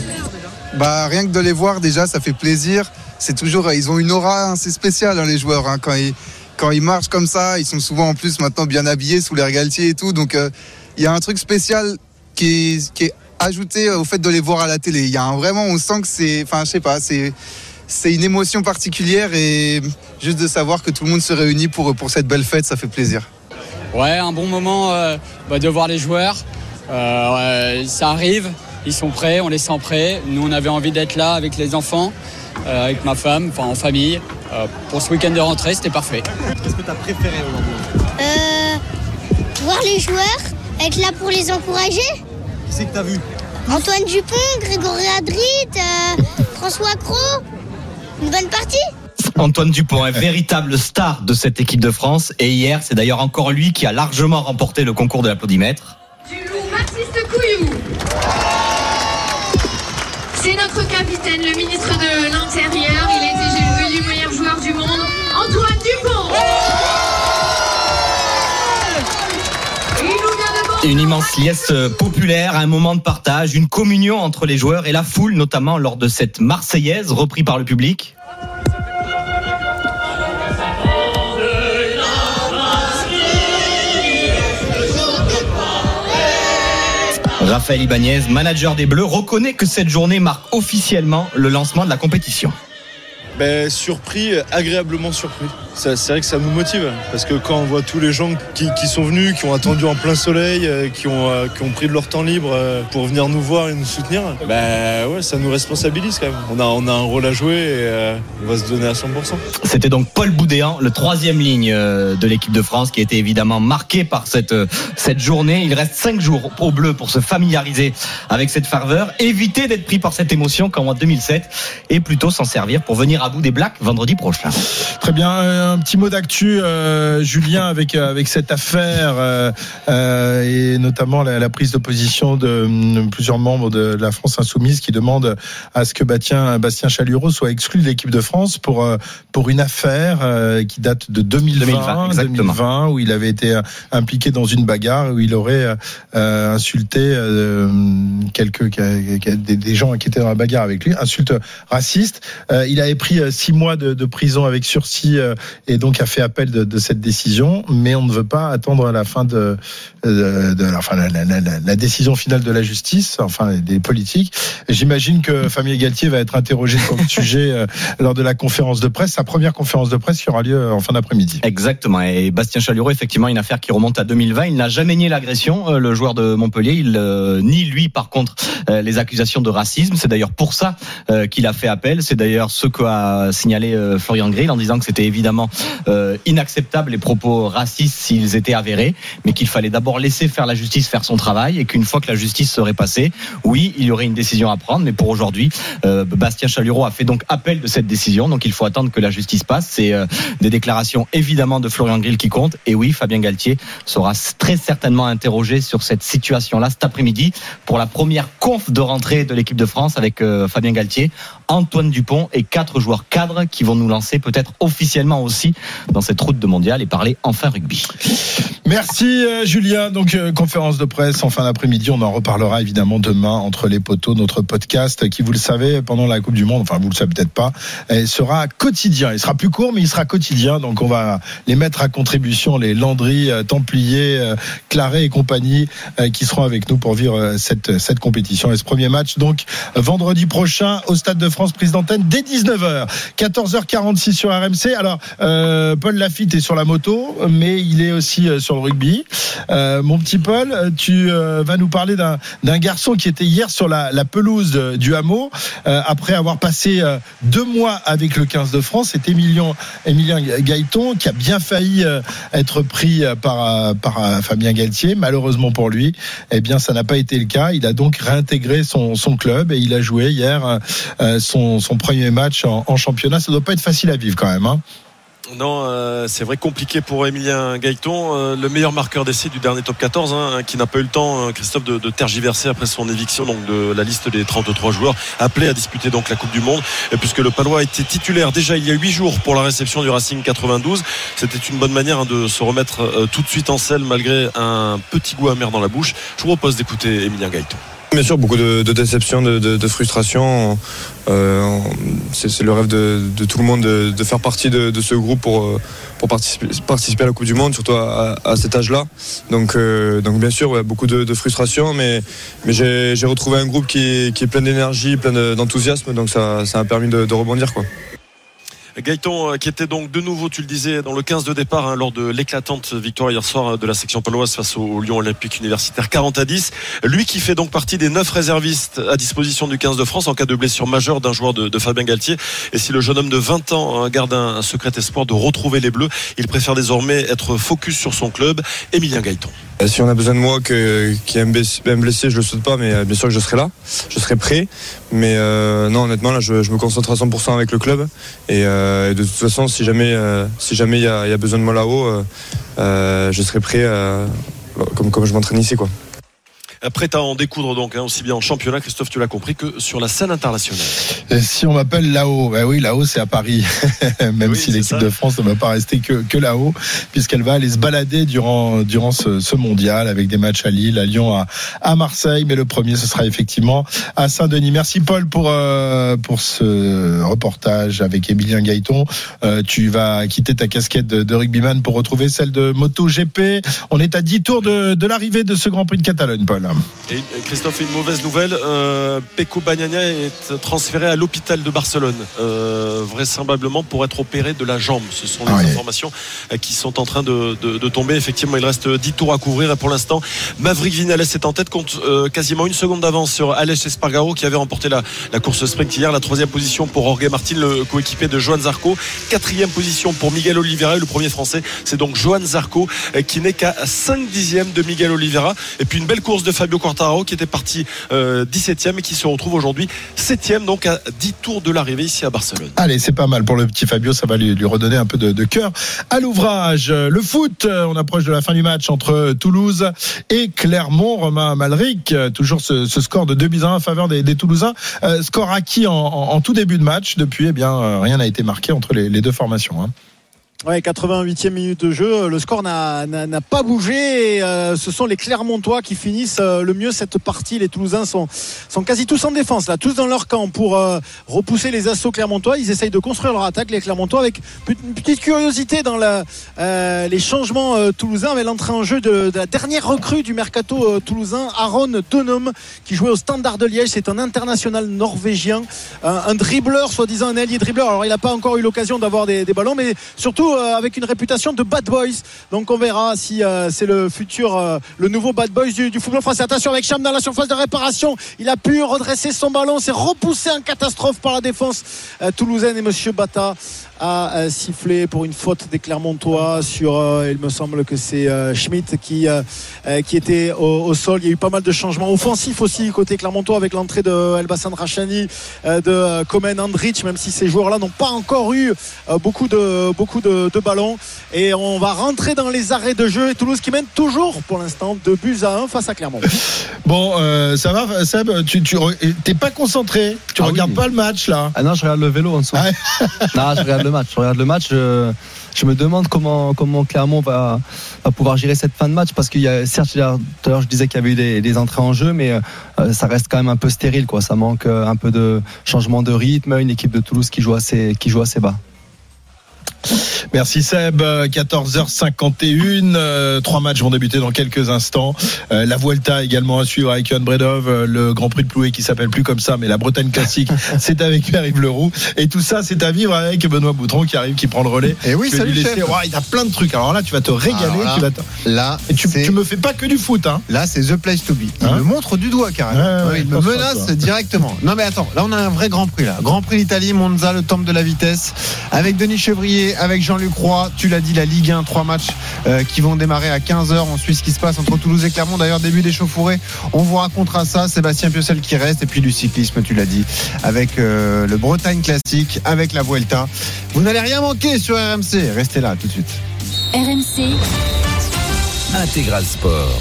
Bah rien que de les voir déjà, ça fait plaisir. C'est toujours, ils ont une aura assez spéciale hein, les joueurs. hein. Quand ils quand ils marchent comme ça, ils sont souvent en plus maintenant bien habillés sous l'air galtier et tout. Donc il y a un truc spécial qui est, qui est ajouté au fait de les voir à la télé. Il y a un, vraiment, on sent que c'est, enfin je sais pas, c'est c'est une émotion particulière et juste de savoir que tout le monde se réunit pour pour cette belle fête, ça fait plaisir. Ouais, un bon moment euh, bah, de voir les joueurs. Euh, ouais, ça arrive, ils sont prêts, on les sent prêts. Nous, on avait envie d'être là avec les enfants, euh, avec ma femme, enfin en famille. Euh, pour ce week-end de rentrée, c'était parfait. Qu'est-ce que tu as préféré aujourd'hui Euh, voir les joueurs, être là pour les encourager. Qui c'est que tu as vu Antoine Dupont, Grégory Adrit, euh, François Cros. Une bonne partie Antoine Dupont, un véritable star de cette équipe de France. Et hier, c'est d'ailleurs encore lui qui a largement remporté le concours de l'applaudimètre. Baptiste Couillou. C'est notre capitaine, le ministre Une immense liesse populaire, un moment de partage, une communion entre les joueurs et la foule, notamment lors de cette Marseillaise reprise par le public. Raphaël Ibanez, manager des Bleus, reconnaît que cette journée marque officiellement le lancement de la compétition. Ben, surpris, agréablement surpris. C'est vrai que ça nous motive parce que quand on voit tous les gens qui, sont venus, qui ont attendu en plein soleil, euh, qui ont, euh, qui ont pris de leur temps libre euh, pour venir nous voir et nous soutenir, ben ouais, ça nous responsabilise quand même. On a, on a un rôle à jouer et on va se donner à 100%. C'était donc Paul Boudéan, le troisième ligne de l'équipe de France, qui a été évidemment marqué par cette, cette journée. Il reste cinq jours au bleu pour se familiariser avec cette ferveur, éviter d'être pris par cette émotion comme en 2007 et plutôt s'en servir pour venir à bout des Blacks vendredi prochain. Très bien, euh, un petit mot d'actu, euh, Julien, avec euh, avec cette affaire euh, et notamment la, la prise de position de, plusieurs membres de la France insoumise qui demandent à ce que Bastien, Bastien Chalureau soit exclu de l'équipe de France pour pour une affaire qui date de 2020, 2020, exactement. 2020, où il avait été impliqué dans une bagarre où il aurait euh, insulté quelques des, des gens qui étaient dans la bagarre avec lui, insulte raciste. Il avait pris euh, six mois de, de prison avec sursis euh, et donc a fait appel de, de cette décision, mais on ne veut pas attendre la fin de, enfin la, la- la- la décision finale de la justice, enfin des politiques. J'imagine que Fabien Galtier va être interrogé sur le sujet euh, lors de la conférence de presse, sa première conférence de presse qui aura lieu en fin d'après-midi. Exactement. Et Bastien Chalureau, effectivement, une affaire qui remonte à 2020. Il n'a jamais nié l'agression, euh, le joueur de Montpellier. Il euh, nie, lui, par contre, euh, les accusations de racisme. C'est d'ailleurs pour ça euh, qu'il a fait appel. C'est d'ailleurs ce qu'a signalé euh, Florian Grill en disant que c'était évidemment euh, inacceptable les propos racistes s'ils étaient avérés, mais qu'il fallait d'abord laisser faire la justice faire son travail et qu'une fois que la justice serait passée, oui, il y aurait une décision à prendre. Mais pour aujourd'hui, euh, Bastien Chalureau a fait donc appel de cette décision. Donc il faut attendre que la justice passe. C'est des déclarations évidemment de Florian Grill qui comptent. Et oui, Fabien Galtier sera très certainement interrogé sur cette situation-là cet après-midi pour la première conf de rentrée de l'équipe de France avec Fabien Galtier, Antoine Dupont et quatre joueurs cadres qui vont nous lancer peut-être officiellement aussi dans cette route de mondial et parler enfin rugby. Merci euh, Julien. Donc euh, conférence de presse en fin d'après-midi. On en reparlera évidemment demain entre les poteaux. Notre podcast qui, vous le savez, pendant la Coupe du Monde, enfin vous le savez peut-être pas, euh, sera quotidien. Il sera plus court, mais il sera quotidien. Donc on va les mettre à contribution, les Landry, euh, Templiers, euh, Claret et compagnie, euh, qui seront avec nous pour vivre euh, cette cette compétition et ce premier match. Donc euh, vendredi prochain au Stade de France, prise d'antenne dès 19h, 14h46 sur RMC. Alors euh, Paul Lafitte est sur la moto, mais il est aussi euh, sur rugby. Euh, mon petit Paul, tu euh, vas nous parler d'un garçon qui était hier sur la, pelouse du hameau euh, après avoir passé deux mois avec le 15 de France. C'est Emilien, Gaëton qui a bien failli être pris par, Fabien Galtier. Malheureusement pour lui, eh bien, ça n'a pas été le cas. Il a donc réintégré son, club et il a joué hier son, premier match en, championnat. Ça doit pas être facile à vivre quand même. Hein. Non, euh, c'est vrai compliqué pour Emilien Gaëton, euh, le meilleur marqueur d'essai du dernier top 14, hein, qui n'a pas eu le temps, euh, Christophe, de, tergiverser après son éviction de la liste des 33 joueurs appelés à disputer donc la Coupe du Monde, puisque le Palois était titulaire déjà il y a 8 jours pour la réception du Racing 92. C'était une bonne manière hein, de se remettre euh, tout de suite en selle malgré un petit goût amer dans la bouche. Je vous propose d'écouter Emilien Gaëton. Bien sûr, beaucoup de, de déception, de, de, frustration. Euh, c'est le rêve de, tout le monde de, faire partie de, ce groupe pour, euh, participer, à la Coupe du Monde, surtout à, cet âge-là. Donc, euh, donc bien sûr, beaucoup de, frustration, mais, j'ai retrouvé un groupe qui, est- plein d'énergie, plein de- d'enthousiasme, donc ça m'a permis de rebondir. Quoi. Gaëton euh, qui était donc de nouveau, tu le disais, dans le 15 de départ hein, lors de l'éclatante victoire hier soir euh, de la section paloise face au Lyon Olympique Universitaire 40 à 10. Lui qui fait donc partie des neuf réservistes à disposition du 15 de France en cas de blessure majeure d'un joueur de, Fabien Galtier. Et si le jeune homme de 20 ans hein, garde un, secret espoir de retrouver les Bleus, il préfère désormais être focus sur son club. Emilien Gaëton. Euh, Si on a besoin de moi, que- qu'il y ait un blessé, je le souhaite pas, mais euh, bien sûr que je serai là, je serai prêt. Mais euh, non, honnêtement, là, je, me concentre à 100% avec le club. Et, de toute façon, si jamais il y a, besoin de moi là-haut, je serai prêt, comme je m'entraîne ici. Prêt à en découdre donc, hein, aussi bien en championnat, Christophe, tu l'as compris, que sur la scène internationale. Et si on m'appelle là-haut, ben oui, là-haut c'est à Paris, même si l'équipe de France ne va pas rester que, que là-haut, puisqu'elle va aller se balader durant, durant ce, ce mondial avec des matchs à Lille, à Lyon, à, à Marseille, mais le premier ce sera effectivement à Saint-Denis. Merci Paul pour, euh, pour ce reportage avec Emilien Gaëton. Euh, tu vas quitter ta casquette de, de rugbyman pour retrouver celle de MotoGP. On est à 10 tours de, de l'arrivée de ce Grand Prix de Catalogne, Paul. Et Christophe, une mauvaise nouvelle. Euh, Peko Bagnaia est transféré à l'hôpital de Barcelone, euh, vraisemblablement pour être opéré de la jambe. Ce sont les informations euh, qui sont en train de, de- de tomber. Effectivement, il reste 10 tours à couvrir. Et pour l'instant, Maverick Vinales est en tête, compte euh, quasiment une seconde d'avance sur Aleix Espargaro qui avait remporté la, la course sprint hier. La troisième position pour Jorge Martin, le coéquipier de Joan Zarco. Quatrième position pour Miguel Oliveira. Le premier français, c'est donc Joan Zarco qui n'est qu'à 5 dixièmes de Miguel Oliveira. Et puis une belle course de Fabio Quartararo qui était parti euh, 17e et qui se retrouve aujourd'hui 7e, donc à 10 tours de l'arrivée ici à Barcelone. Allez, c'est pas mal pour le petit Fabio, ça va lui, redonner un peu de, cœur à l'ouvrage. Le foot, euh, on approche de la fin du match entre Toulouse et Clermont. Romain Malric, euh, toujours ce, score de 2 buts à 1 en faveur des, Toulousains. Euh, score acquis en, tout début de match. Depuis, eh bien, euh, rien n'a été marqué entre les, les deux formations. hein. Ouais, 88e minute de jeu, le score n'a pas bougé. Et, euh, ce sont les Clermontois qui finissent euh, le mieux cette partie. Les Toulousains sont, sont quasi tous en défense, là, tous dans leur camp pour euh, repousser les assauts Clermontois. Ils essayent de construire leur attaque, les Clermontois, avec une petite curiosité dans la, euh, les changements euh, toulousains, avec l'entrée en jeu de, de la dernière recrue du mercato euh, toulousain, Aaron Donum, qui jouait au Standard de Liège. C'est un international norvégien, un, un dribbleur, soi-disant un ailier dribbleur. Alors, il n'a pas encore eu l'occasion d'avoir des, des ballons, mais surtout euh, avec une réputation de bad boys. Donc, on verra si euh, c'est le futur, euh, le nouveau bad boys du, football français. Attention avec Cham dans la surface de réparation. Il a pu redresser son ballon. C'est repoussé en catastrophe par la défense toulousaine et Monsieur Bata a euh, sifflé pour une faute des Clermontois sur, euh, il me semble que c'est euh, Schmidt qui, qui était au, au sol. Il y a eu pas mal de changements offensifs aussi côté Clermontois avec l'entrée de Elbassan Rachani, euh, de Komen Andrich, même si ces joueurs-là n'ont pas encore eu euh, beaucoup, de, beaucoup de, de ballons. Et on va rentrer dans les arrêts de jeu et Toulouse qui mène toujours pour l'instant de buts à 1 face à Clermont. Bon, euh, ça va, Seb Tu tu t'es pas concentré Tu regardes pas le match là Ah non, je regarde le vélo en dessous. non, je regarde le Je regarde le match. Je, me demande comment, Clermont va, pouvoir gérer cette fin de match parce qu'il y a, certes, tout à l'heure, je disais qu'il y avait eu des, entrées en jeu, mais euh, ça reste quand même un peu stérile, quoi. Ça manque euh, un peu de changement de rythme. Une équipe de Toulouse qui joue assez bas. Merci Seb. Euh, 14h51. euh, trois matchs vont débuter dans quelques instants. Euh, la Vuelta également à suivre avec Johan Bredov. euh, le Grand Prix de Ploué qui s'appelle plus comme ça, mais la Bretagne classique, c'est avec Pierre-Yves Leroux. Et tout ça, c'est à vivre avec Benoît Boutron qui arrive, qui prend le relais. Et oui, salut, chef. Il a plein de trucs. Alors là, tu vas te régaler. Là, tu vas te- Là, Et tu, me fais pas que du foot, hein. Là, c'est the place to be. Il Hein me montre du doigt carrément. Ouais, il me menace directement. Non mais attends, là on a un vrai Grand Prix là. Grand Prix d'Italie, Monza, le temple de la vitesse, avec Denis Chevrier, avec Jean-Luc Roy. Tu l'as dit, la Ligue 1, trois matchs euh, qui vont démarrer à 15h. On suit ce qui se passe entre Toulouse et Clermont. D'ailleurs, début des chauffourées. On vous racontera ça. Sébastien Piocel qui reste et puis du cyclisme, tu l'as dit, avec euh, le Bretagne classique, avec la Vuelta. Vous n'allez rien manquer sur RMC. Restez là tout de suite. RMC, Intégral Sport.